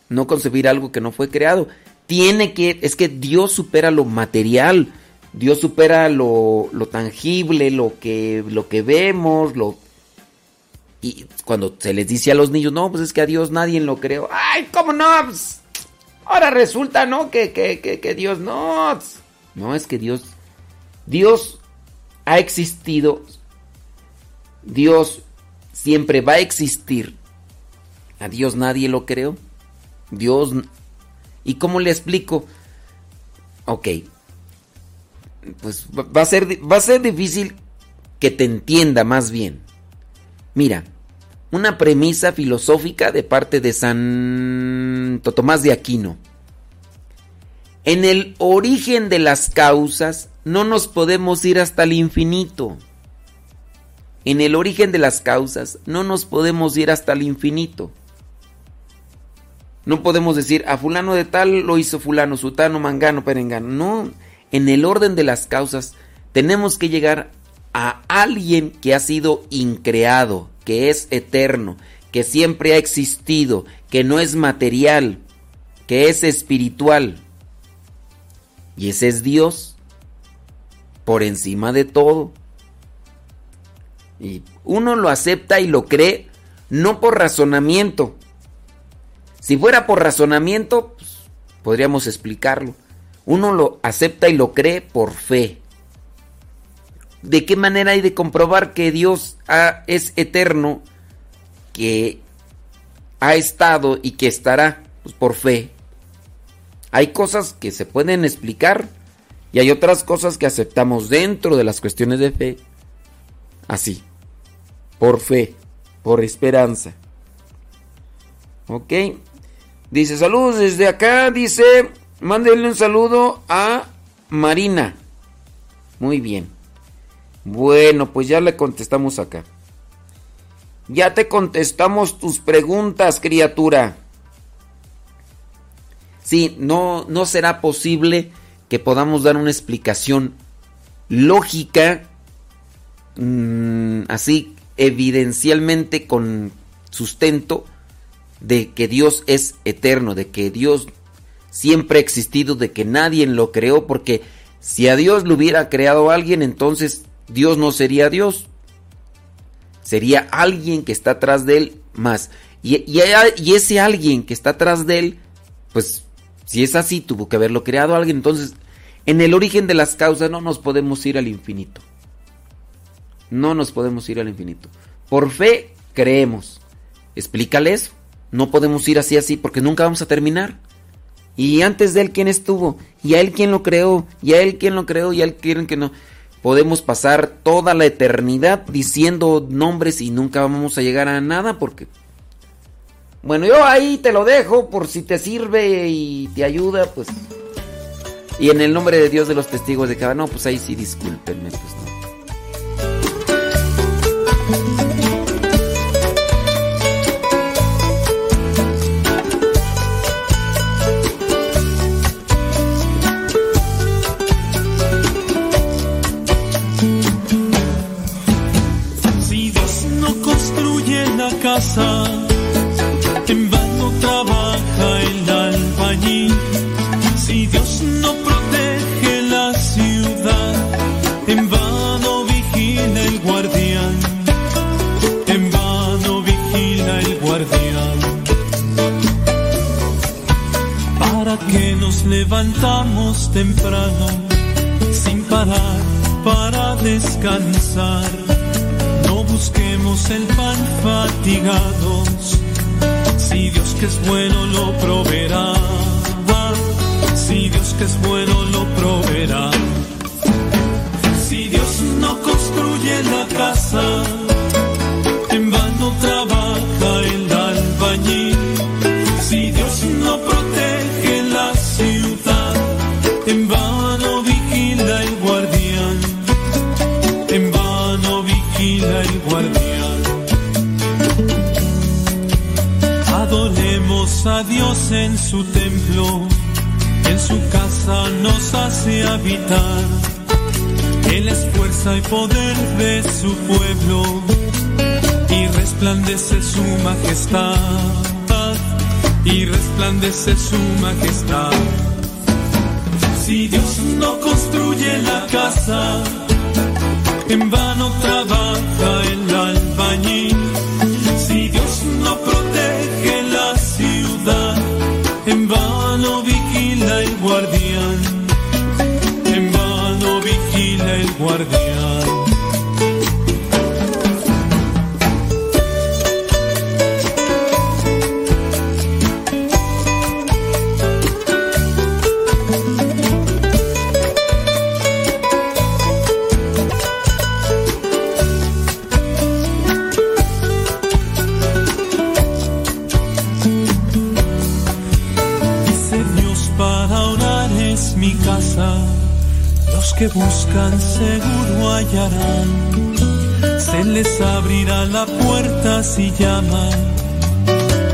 No concebir algo que no fue creado. Tiene que, es que Dios supera lo material, Dios supera lo, lo tangible, lo que, lo que vemos, lo... Y cuando se les dice a los niños, no, pues es que a Dios nadie lo creó. ¡Ay, cómo no! Pues, ahora resulta, ¿no? Que, que, que, que Dios no. No, es que Dios... Dios ha existido, Dios siempre va a existir. A Dios nadie lo creó. Dios... ¿Y cómo le explico? Ok. Pues va a ser, va a ser difícil que te entienda más bien. Mira, una premisa filosófica de parte de Santo Tomás de Aquino. En el origen de las causas no nos podemos ir hasta el infinito. En el origen de las causas no nos podemos ir hasta el infinito. No podemos decir a fulano de tal lo hizo fulano, sutano, mangano, perengano. No, en el orden de las causas tenemos que llegar a alguien que ha sido increado, que es eterno, que siempre ha existido, que no es material, que es espiritual. Y ese es Dios, por encima de todo. Y uno lo acepta y lo cree no por razonamiento. Si fuera por razonamiento, pues, podríamos explicarlo. Uno lo acepta y lo cree por fe. ¿De qué manera hay de comprobar que Dios ha- es eterno, que ha estado y que estará? Pues por fe. Hay cosas que se pueden explicar y hay otras cosas que aceptamos dentro de las cuestiones de fe. Así. Por fe, por esperanza. Ok. Dice, saludos desde acá. Dice, mándenle un saludo a Marina. Muy bien. Bueno, pues ya le contestamos acá. Ya te contestamos tus preguntas, criatura. Sí, no, no será posible que podamos dar una explicación lógica, mm, así evidencialmente con sustento, de que Dios es eterno, de que Dios siempre ha existido, de que nadie lo creó, porque si a Dios lo hubiera creado alguien, entonces Dios no sería Dios. Sería alguien que está atrás de él más. Y, y- ese alguien que está atrás de él, pues si es así, tuvo que haberlo creado alguien. Entonces, en el origen de las causas no nos podemos ir al infinito. No nos podemos ir al infinito. Por fe creemos. Explícale eso. No podemos ir así así porque nunca vamos a terminar. Y antes de él, ¿quién estuvo? Y a él, ¿quién lo creó? Y a él, ¿quién lo creó? Y a él, ¿quién que no? Podemos pasar toda la eternidad diciendo nombres y nunca vamos a llegar a nada porque... Bueno, yo ahí te lo dejo por si te sirve y te ayuda, pues... Y en el nombre de Dios de los testigos de cada... No, pues ahí sí, discúlpenme, pues no. Levantamos temprano, sin parar para descansar? No busquemos el pan fatigados, si Dios que es bueno lo proveerá. Si Dios que es bueno lo proveerá. Si Dios no construye la casa, en vano trabaja a Dios en su templo, en su casa nos hace habitar. Él es fuerza y poder de su pueblo y resplandece su majestad. Y resplandece su majestad. Si Dios no construye la casa, en vano trabaja el albañil. Que buscan seguro hallarán. Se les abrirá la puerta si llaman.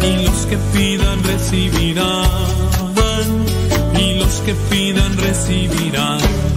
Y los que pidan recibirán. Y los que pidan recibirán.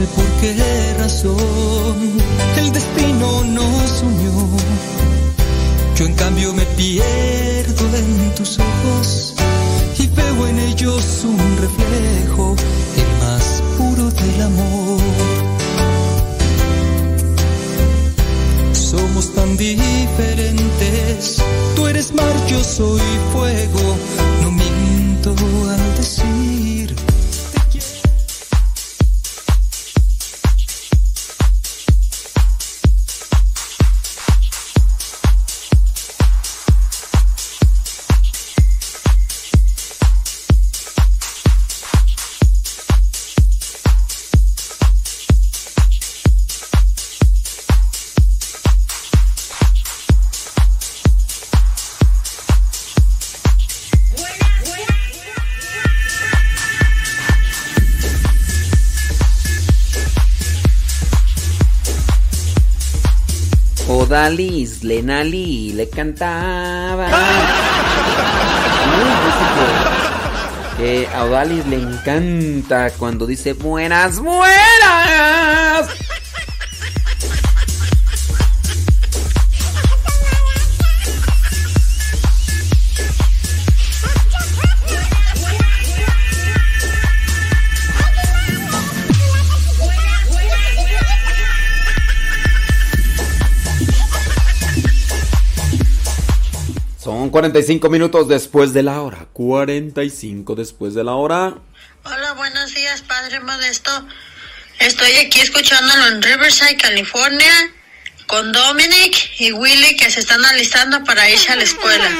Sé por qué razón el destino nos unió. Yo en cambio me pierdo en tus ojos y veo en ellos un reflejo, el más puro del amor. Somos tan diferentes. Tú eres mar, yo soy fuego. No miento al Odalis, Lenali, le cantaba. Uy, dice que, que a Odalis le encanta cuando dice buenas, buenas. Son 45 minutos después de la hora. 45 después de la hora. Hola, buenos días, Padre Modesto. Estoy aquí escuchándolo en Riverside, California, con Dominic y Willy que se están alistando para irse a la escuela.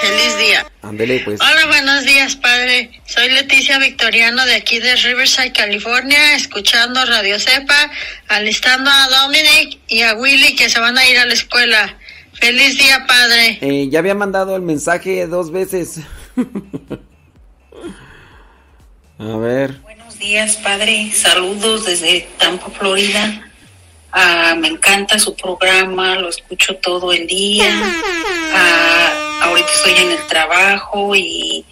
Feliz día. Ándele pues. Hola, buenos días, Padre. Soy Leticia Victoriano de aquí de Riverside, California, escuchando Radio Cepa, alistando a Dominic y a Willy que se van a ir a la escuela. Feliz día, Padre. Eh, ya había mandado el mensaje dos veces. A ver. Buenos días, padre. Saludos desde Tampa, Florida. Ah, me encanta su programa, lo escucho todo el día. Ah, ahorita estoy en el trabajo y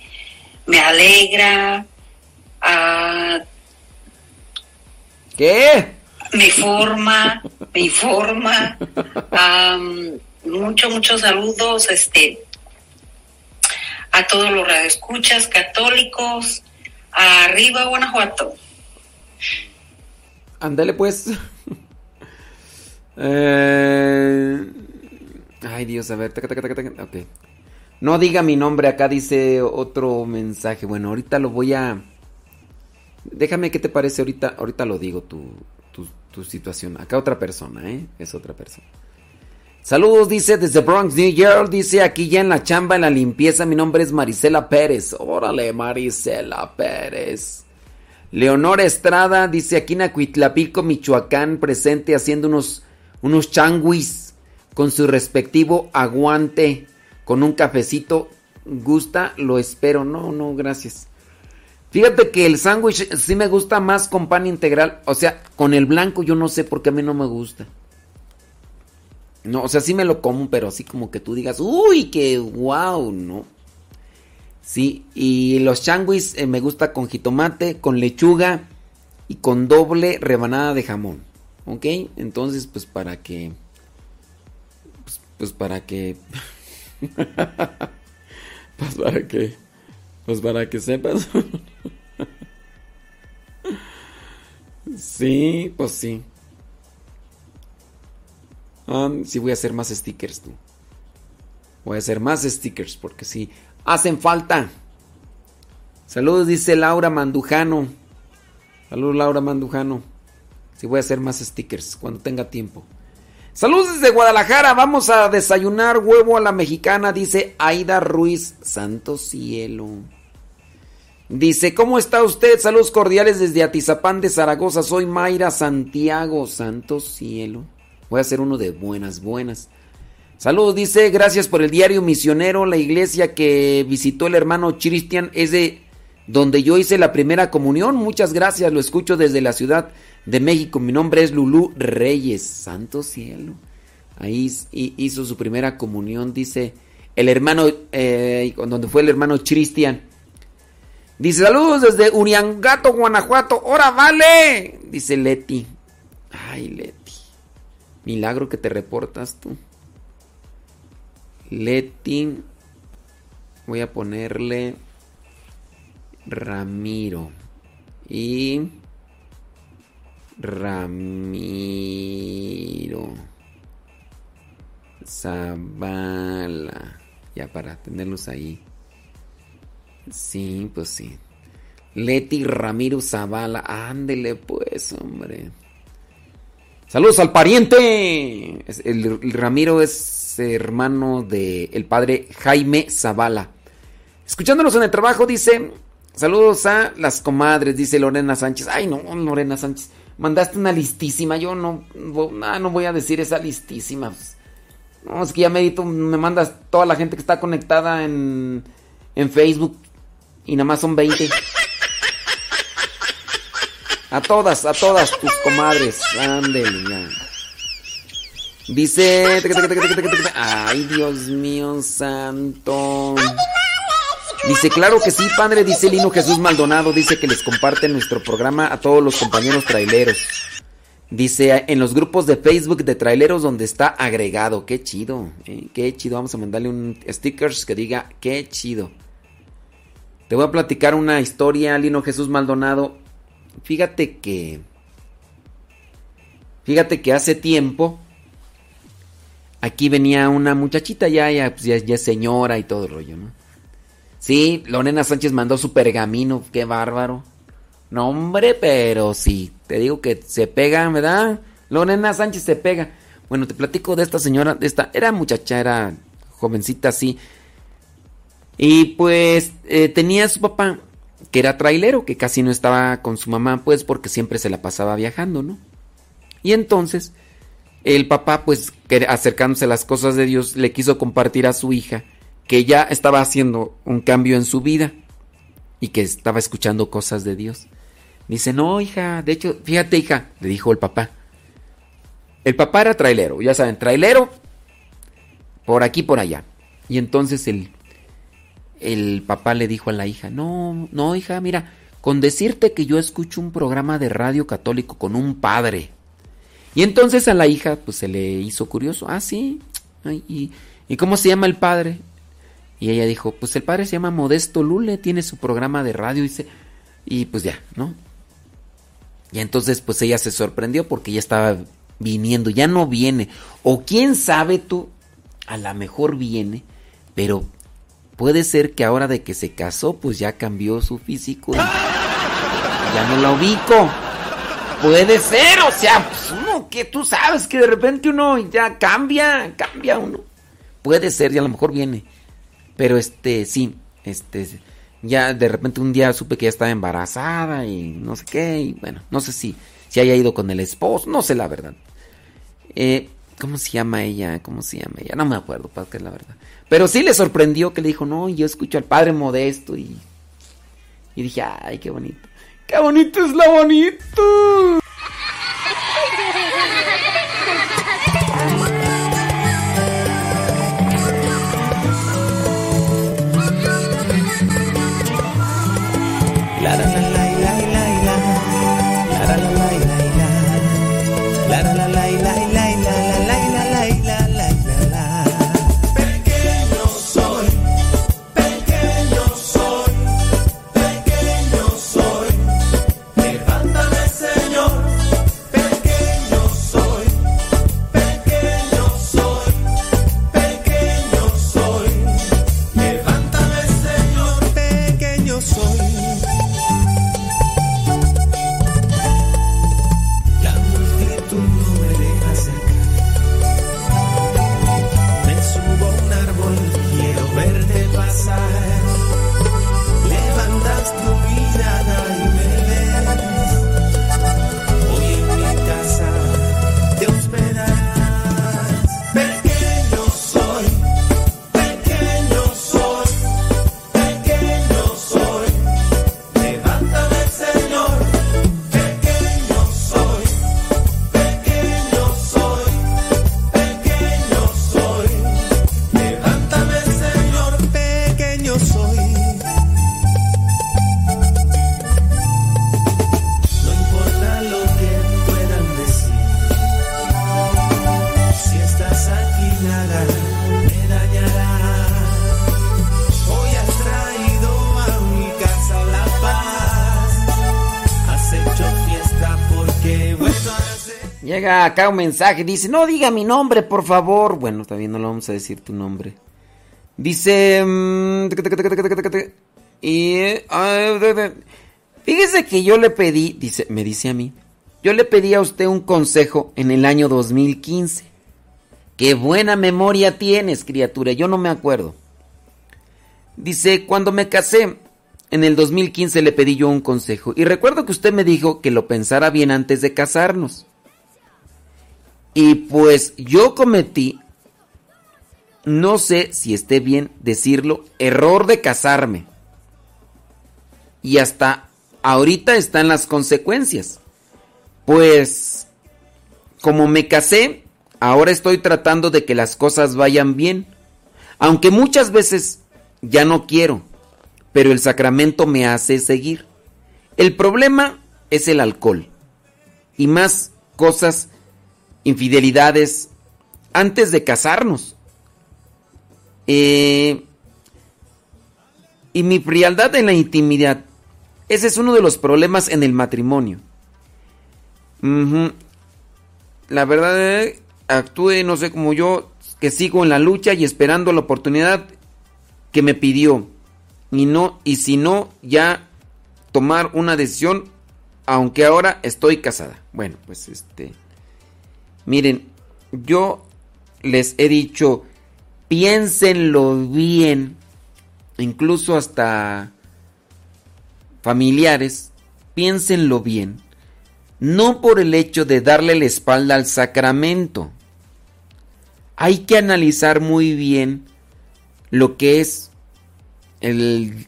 me alegra. Ah, ¿Qué? me forma, me informa. mucho, muchos saludos este, a todos los radioescuchas católicos. Arriba, Guanajuato. Ándale pues. Eh, Ay Dios, a ver. No diga mi nombre, acá dice otro mensaje. Bueno, ahorita lo voy a... Déjame, ¿qué te parece? Ahorita, ahorita lo digo, tu, tu, tu situación. Acá otra persona, ¿eh? Es otra persona. Saludos, dice desde Bronx, New York. Dice aquí ya en la chamba, en la limpieza. Mi nombre es Marisela Pérez. Órale, Marisela Pérez. Leonor Estrada dice aquí en Acuitlapico, Michoacán, presente haciendo unos, unos changuis con su respectivo aguante, con un cafecito gusta, lo espero. No, no, gracias. Fíjate que el sándwich sí me gusta más con pan integral. O sea, con el blanco yo no sé por qué a mí no me gusta. No, o sea, sí me lo como, pero así como que tú digas, uy, qué wow, ¿no? Sí, y los sándwiches eh, me gusta con jitomate, con lechuga y con doble rebanada de jamón. ¿Ok? Entonces, pues para que... Pues, pues para que... pues para que... Pues para que sepas. sí, pues sí. Ah, sí voy a hacer más stickers. Voy a hacer más stickers porque sí. Hacen falta. Saludos, dice Laura Mandujano. Saludos, Laura Mandujano. Sí voy a hacer más stickers cuando tenga tiempo. Saludos desde Guadalajara. Vamos a desayunar huevo a la mexicana, dice Aida Ruiz. Santo cielo. Dice, ¿cómo está usted? Saludos cordiales desde Atizapán de Zaragoza. Soy Mayra Santiago. Santo cielo. Voy a hacer uno de buenas, buenas. Saludos, dice, gracias por el diario misionero. La iglesia que visitó el hermano Cristian es de donde yo hice la primera comunión. Muchas gracias, lo escucho desde la Ciudad de México. Mi nombre es Lulú Reyes. Santo cielo. Ahí hizo su primera comunión, dice el hermano, eh, donde fue el hermano Cristian. Dice, saludos desde Uriangato, Guanajuato. ¡Hora vale! Dice Leti. Ay, Leti. Milagro que te reportas tú. Leti. Voy a ponerle Ramiro. Y Ramiro. Zavala. Ya para tenerlos ahí. Sí, pues sí. Leti Ramiro Zavala. Ándele pues, hombre. Saludos al pariente. El, Ramiro es hermano del el padre Jaime Zavala. Escuchándonos en el trabajo, dice. Saludos a las comadres, dice Lorena Sánchez. Ay, no, Lorena Sánchez. Mandaste una listísima. Yo no, no, no voy a decir esa listísima. No, es que ya me mandas toda la gente que está conectada en, en Facebook. Y nada más son 20. A todas, a todas tus comadres. Ándele, ya. Dice. Ay, Dios mío santo. Dice, claro que sí, padre, dice Lino Jesús Maldonado. Dice que les comparte nuestro programa a todos los compañeros traileros. Dice, en los grupos de Facebook de traileros donde está agregado. Qué chido, eh, qué chido. Vamos a mandarle un stickers que diga, qué chido. Te voy a platicar una historia, Lino Jesús Maldonado. Fíjate que. Fíjate que hace tiempo. Aquí venía una muchachita ya, ya, pues ya, ya señora y todo el rollo, ¿no? Sí, Lorena Sánchez mandó su pergamino, qué bárbaro. No, hombre, pero sí, te digo que se pega, ¿verdad? Lorena Sánchez se pega. Bueno, te platico de esta señora, de esta, era muchacha, era jovencita así. Y pues eh, tenía su papá, que era trailero, que casi no estaba con su mamá, pues porque siempre se la pasaba viajando, ¿no? Y entonces, el papá, pues acercándose a las cosas de Dios, le quiso compartir a su hija que ya estaba haciendo un cambio en su vida y que estaba escuchando cosas de Dios. Dice, no, hija, de hecho, fíjate, hija, le dijo el papá. El papá era trailero, ya saben, trailero por aquí, por allá. Y entonces el, el papá le dijo a la hija, no, no, hija, mira, con decirte que yo escucho un programa de radio católico con un padre. Y entonces a la hija, pues se le hizo curioso, ah, sí, y, ¿y cómo se llama el padre? Y ella dijo, pues el padre se llama Modesto Lule, tiene su programa de radio y, se, y pues ya, ¿no? Y entonces pues ella se sorprendió porque ya estaba viniendo, ya no viene. O quién sabe tú, a lo mejor viene, pero puede ser que ahora de que se casó pues ya cambió su físico. ya no la ubico. Puede ser, o sea, pues uno que tú sabes que de repente uno ya cambia, cambia uno. Puede ser, y a lo mejor viene. Pero este, sí, este, ya de repente un día supe que ya estaba embarazada y no sé qué, y bueno, no sé si, si haya ido con el esposo, no sé la verdad. Eh, ¿Cómo se llama ella? ¿Cómo se llama ella? No me acuerdo, para que la verdad. Pero sí le sorprendió que le dijo, no, yo escucho al Padre Modesto y... Y dije, ay, qué bonito. ¡Qué bonito es lo bonito! Acá un mensaje, dice, no diga mi nombre, por favor. Bueno, bien, no le vamos a decir tu nombre. Dice... Y... Fíjese que yo le pedí, dice, me dice a mí, yo le pedí a usted un consejo en el año 2015. Qué buena memoria tienes, criatura, yo no me acuerdo. Dice, cuando me casé, en el 2015 le pedí yo un consejo. Y recuerdo que usted me dijo que lo pensara bien antes de casarnos. Y pues yo cometí, no sé si esté bien decirlo, error de casarme. Y hasta ahorita están las consecuencias. Pues, como me casé, ahora estoy tratando de que las cosas vayan bien. Aunque muchas veces ya no quiero, pero el sacramento me hace seguir. El problema es el alcohol. Y más cosas, infidelidades, antes de casarnos. Eh, y mi frialdad en la intimidad. Ese es uno de los problemas en el matrimonio. La verdad, eh, actúe, no sé, como yo, que sigo en la lucha y esperando la oportunidad que me pidió. Y no, y si no, ya tomar una decisión, aunque ahora estoy casada. Bueno, pues este. Miren, yo les he dicho, piénsenlo bien, incluso hasta familiares, piénsenlo bien, no por el hecho de darle la espalda al sacramento. Hay que analizar muy bien lo que es el,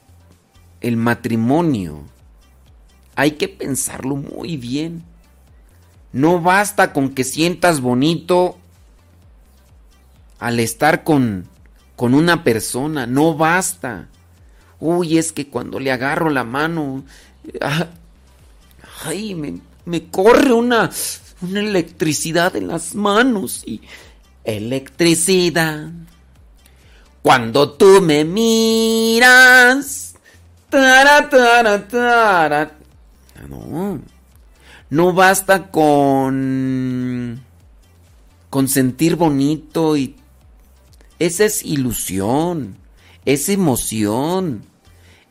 el matrimonio. Hay que pensarlo muy bien. No basta con que sientas bonito al estar con, con una persona. No basta. Uy, es que cuando le agarro la mano, ah, ay, me, me corre una, una electricidad en las manos y electricidad. Cuando tú me miras, tara, tara, tara. No, no basta con con sentir bonito y esa es ilusión, es emoción,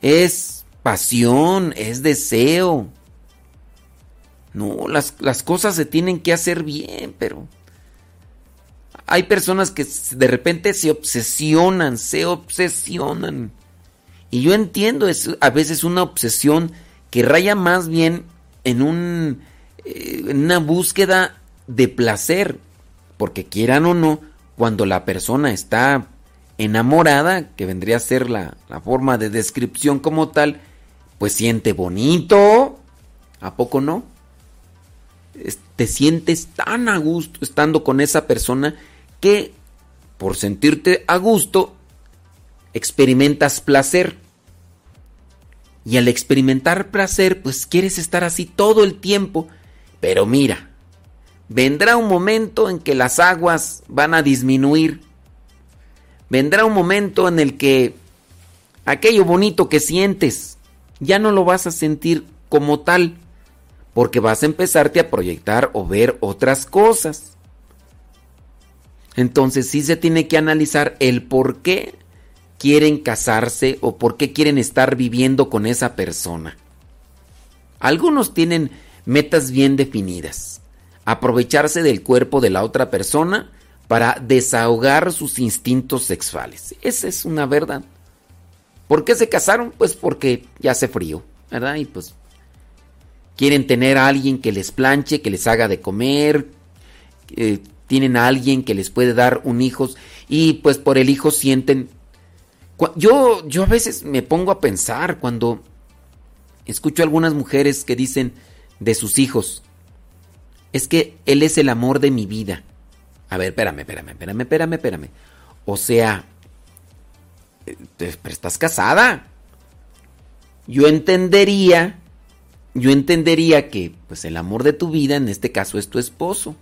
es pasión, es deseo. No, las, las cosas se tienen que hacer bien, pero hay personas que de repente se obsesionan, se obsesionan. Y yo entiendo, es a veces una obsesión que raya más bien en, un, eh, una búsqueda de placer. Porque quieran o no, cuando la persona está enamorada, que vendría a ser la, la forma de descripción como tal, pues siente bonito. ¿A poco no? Te sientes tan a gusto estando con esa persona que por sentirte a gusto experimentas placer. Y al experimentar placer, pues quieres estar así todo el tiempo. Pero mira, vendrá un momento en que las aguas van a disminuir. Vendrá un momento en el que aquello bonito que sientes ya no lo vas a sentir como tal, porque vas a empezarte a proyectar o ver otras cosas. Entonces sí se tiene que analizar el por qué quieren casarse o por qué quieren estar viviendo con esa persona. Algunos tienen metas bien definidas. Aprovecharse del cuerpo de la otra persona para desahogar sus instintos sexuales. Esa es una verdad. ¿Por qué se casaron? Pues porque ya hace frío, ¿verdad? Y pues quieren tener a alguien que les planche, que les haga de comer, eh, tienen a alguien que les puede dar un hijo y pues por el hijo sienten... Yo, yo a veces me pongo a pensar cuando escucho a algunas mujeres que dicen de sus hijos, es que él es el amor de mi vida. A ver, espérame, espérame, espérame, espérame, espérame. O sea, eh, pero estás casada. Yo entendería, yo entendería que pues el amor de tu vida en este caso es tu esposo.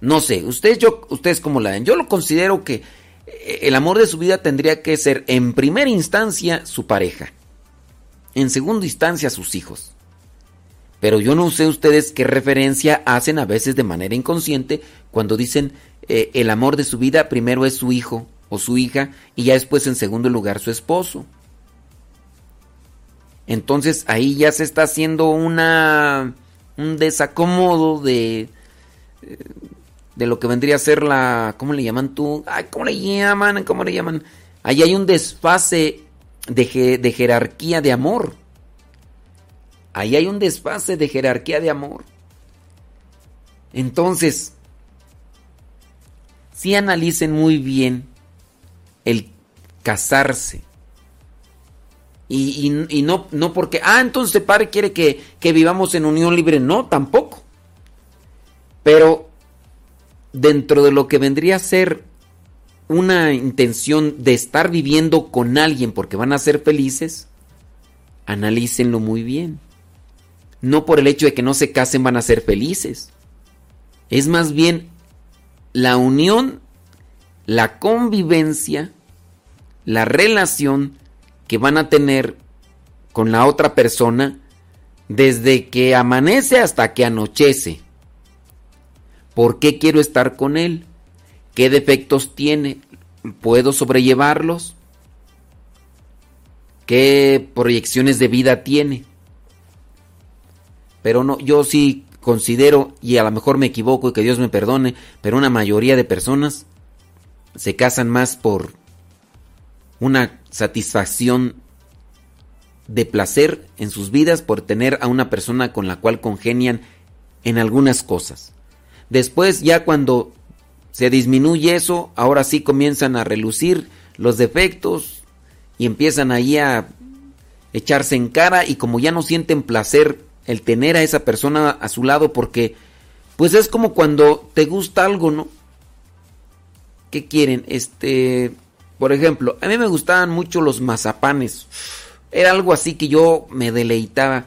No sé, ustedes yo ustedes cómo la ven. Yo lo considero que el amor de su vida tendría que ser en primera instancia su pareja. En segunda instancia sus hijos. Pero yo no sé ustedes qué referencia hacen a veces de manera inconsciente cuando dicen eh, el amor de su vida primero es su hijo o su hija y ya después en segundo lugar su esposo. Entonces ahí ya se está haciendo una un desacomodo de eh, de lo que vendría a ser la ¿cómo le llaman tú? Ay, ¿cómo le llaman? ¿Cómo le llaman? Ahí hay un desfase de, de jerarquía de amor. Ahí hay un desfase de jerarquía de amor. Entonces, si analicen muy bien el casarse. Y, y- y no, no porque, ah, entonces el padre quiere que, que vivamos en unión libre. No, tampoco. Pero dentro de lo que vendría a ser una intención de estar viviendo con alguien porque van a ser felices, analícenlo muy bien. No por el hecho de que no se casen van a ser felices. Es más bien la unión, la convivencia, la relación que van a tener con la otra persona desde que amanece hasta que anochece. ¿Por qué quiero estar con él? ¿Qué defectos tiene? ¿Puedo sobrellevarlos? ¿Qué proyecciones de vida tiene? Pero no, yo sí considero, y a lo mejor me equivoco y que Dios me perdone, pero una mayoría de personas se casan más por una satisfacción de placer en sus vidas, por tener a una persona con la cual congenian en algunas cosas. Después, ya cuando se disminuye eso, ahora sí comienzan a relucir los defectos y empiezan ahí a echarse en cara y como ya no sienten placer el tener a esa persona a su lado porque pues es como cuando te gusta algo, ¿no? ¿Qué quieren? Este, por ejemplo, a mí me gustaban mucho los mazapanes. Era algo así que yo me deleitaba.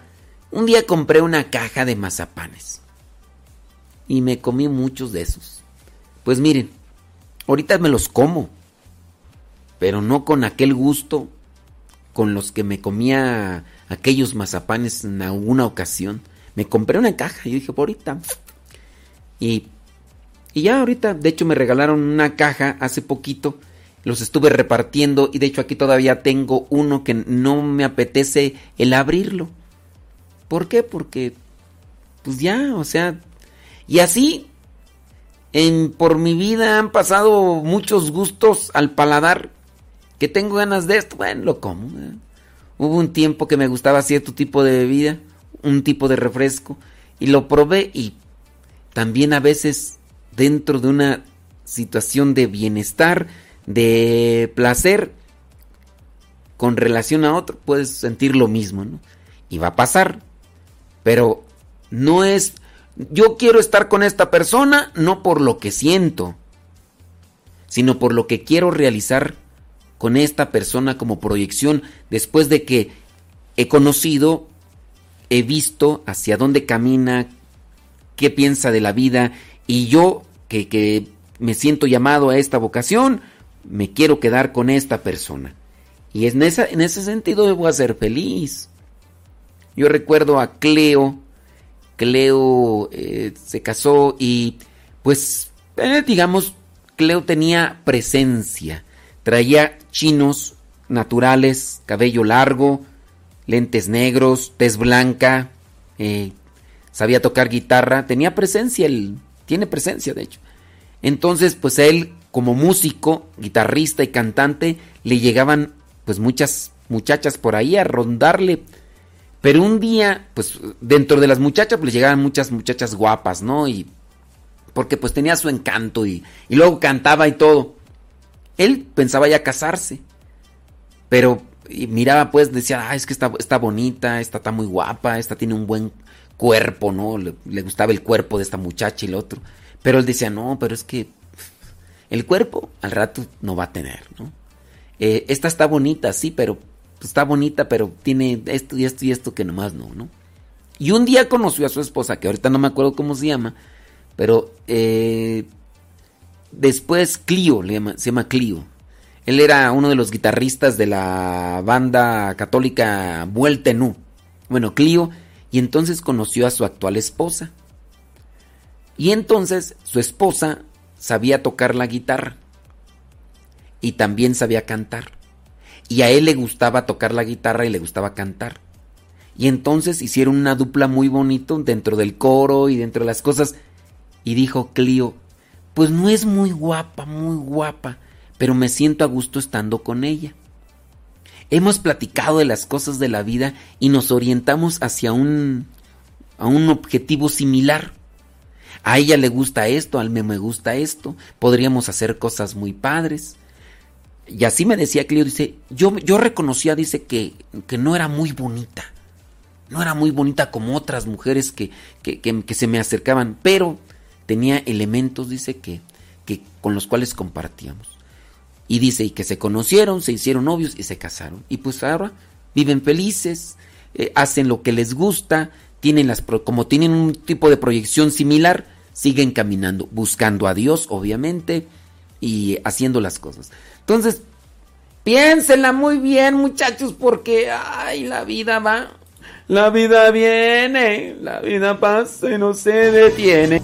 Un día compré una caja de mazapanes y me comí muchos de esos. Pues miren, ahorita me los como, pero no con aquel gusto con los que me comía aquellos mazapanes en alguna ocasión. Me compré una caja y dije, por ahorita. Y, y ya ahorita, de hecho me regalaron una caja hace poquito. Los estuve repartiendo y de hecho aquí todavía tengo uno que no me apetece el abrirlo. ¿Por qué? Porque pues ya, o sea, y así en por mi vida han pasado muchos gustos al paladar que tengo ganas de esto, bueno, lo como. ¿eh? Hubo un tiempo que me gustaba cierto tipo de bebida, un tipo de refresco y lo probé y también a veces dentro de una situación de bienestar, de placer, con relación a otro, puedes sentir lo mismo, ¿no? Y va a pasar. Pero no es, yo quiero estar con esta persona no por lo que siento, sino por lo que quiero realizar con esta persona como proyección después de que he conocido, he visto hacia dónde camina, qué piensa de la vida y yo que, me siento llamado a esta vocación, me quiero quedar con esta persona. Y en, en ese sentido a ser feliz. Yo recuerdo a Cleo. Cleo eh, se casó y pues, eh, digamos, Cleo tenía presencia. Traía chinos naturales, cabello largo, lentes negros, tez blanca, eh, sabía tocar guitarra, tenía presencia, él tiene presencia de hecho. Entonces, pues a él como músico, guitarrista y cantante, le llegaban pues muchas muchachas por ahí a rondarle. Pero un día, pues dentro de las muchachas, pues le llegaban muchas muchachas guapas, ¿no? Y porque pues tenía su encanto y, y luego cantaba y todo. Él pensaba ya casarse, pero y miraba pues, decía, ah, es que está, está bonita, esta está muy guapa, esta tiene un buen cuerpo, ¿no? Le, le gustaba el cuerpo de esta muchacha y el otro. Pero él decía, no, pero es que el cuerpo al rato no va a tener, ¿no? Eh, esta está bonita, sí, pero pues, está bonita, pero tiene esto y esto y esto que nomás no, ¿no? Y un día conoció a su esposa, que ahorita no me acuerdo cómo se llama, pero eh, después Clio, le se llama Clio. Él era uno de los guitarristas de la banda católica Vuelta en U. Bueno, Clio, y entonces conoció a su actual esposa. Y entonces su esposa sabía tocar la guitarra y también sabía cantar. Y a él le gustaba tocar la guitarra y le gustaba cantar. Y entonces hicieron una dupla muy bonito dentro del coro y dentro de las cosas. Y dijo Clio, pues no es muy guapa, muy guapa, pero me siento a gusto estando con ella. Hemos platicado de las cosas de la vida y nos orientamos hacia un, a un objetivo similar. A ella le gusta esto, a mí me gusta esto, podríamos hacer cosas muy padres. Y así me decía Clio, dice, yo, yo reconocía, dice, que, que no era muy bonita. No era muy bonita como otras mujeres que, que, que, se me acercaban, pero tenía elementos, dice, que, que con los cuales compartíamos. Y dice, y que se conocieron, se hicieron novios y se casaron. Y pues ahora viven felices, eh, hacen lo que les gusta, tienen las como tienen un tipo de proyección similar, siguen caminando, buscando a Dios, obviamente, y haciendo las cosas. Entonces, piénsenla muy bien, muchachos, porque ay, la vida va, la vida viene, la vida pasa y no se detiene.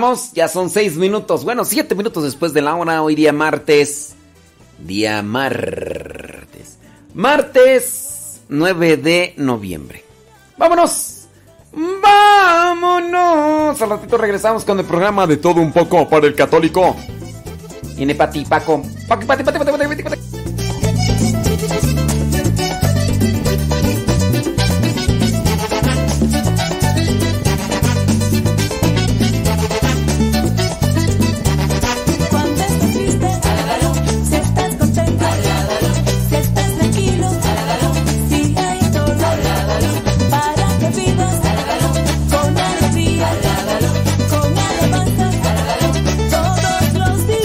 Vamos, ya son seis minutos, bueno, siete minutos después de la hora, hoy día martes, día martes, martes 9 de noviembre. ¡Vámonos! ¡Vámonos! Al ratito regresamos con el programa de todo un poco para el católico. Viene Pati Paco. Pati, Pati, Pati, Pati, Pati, Pati.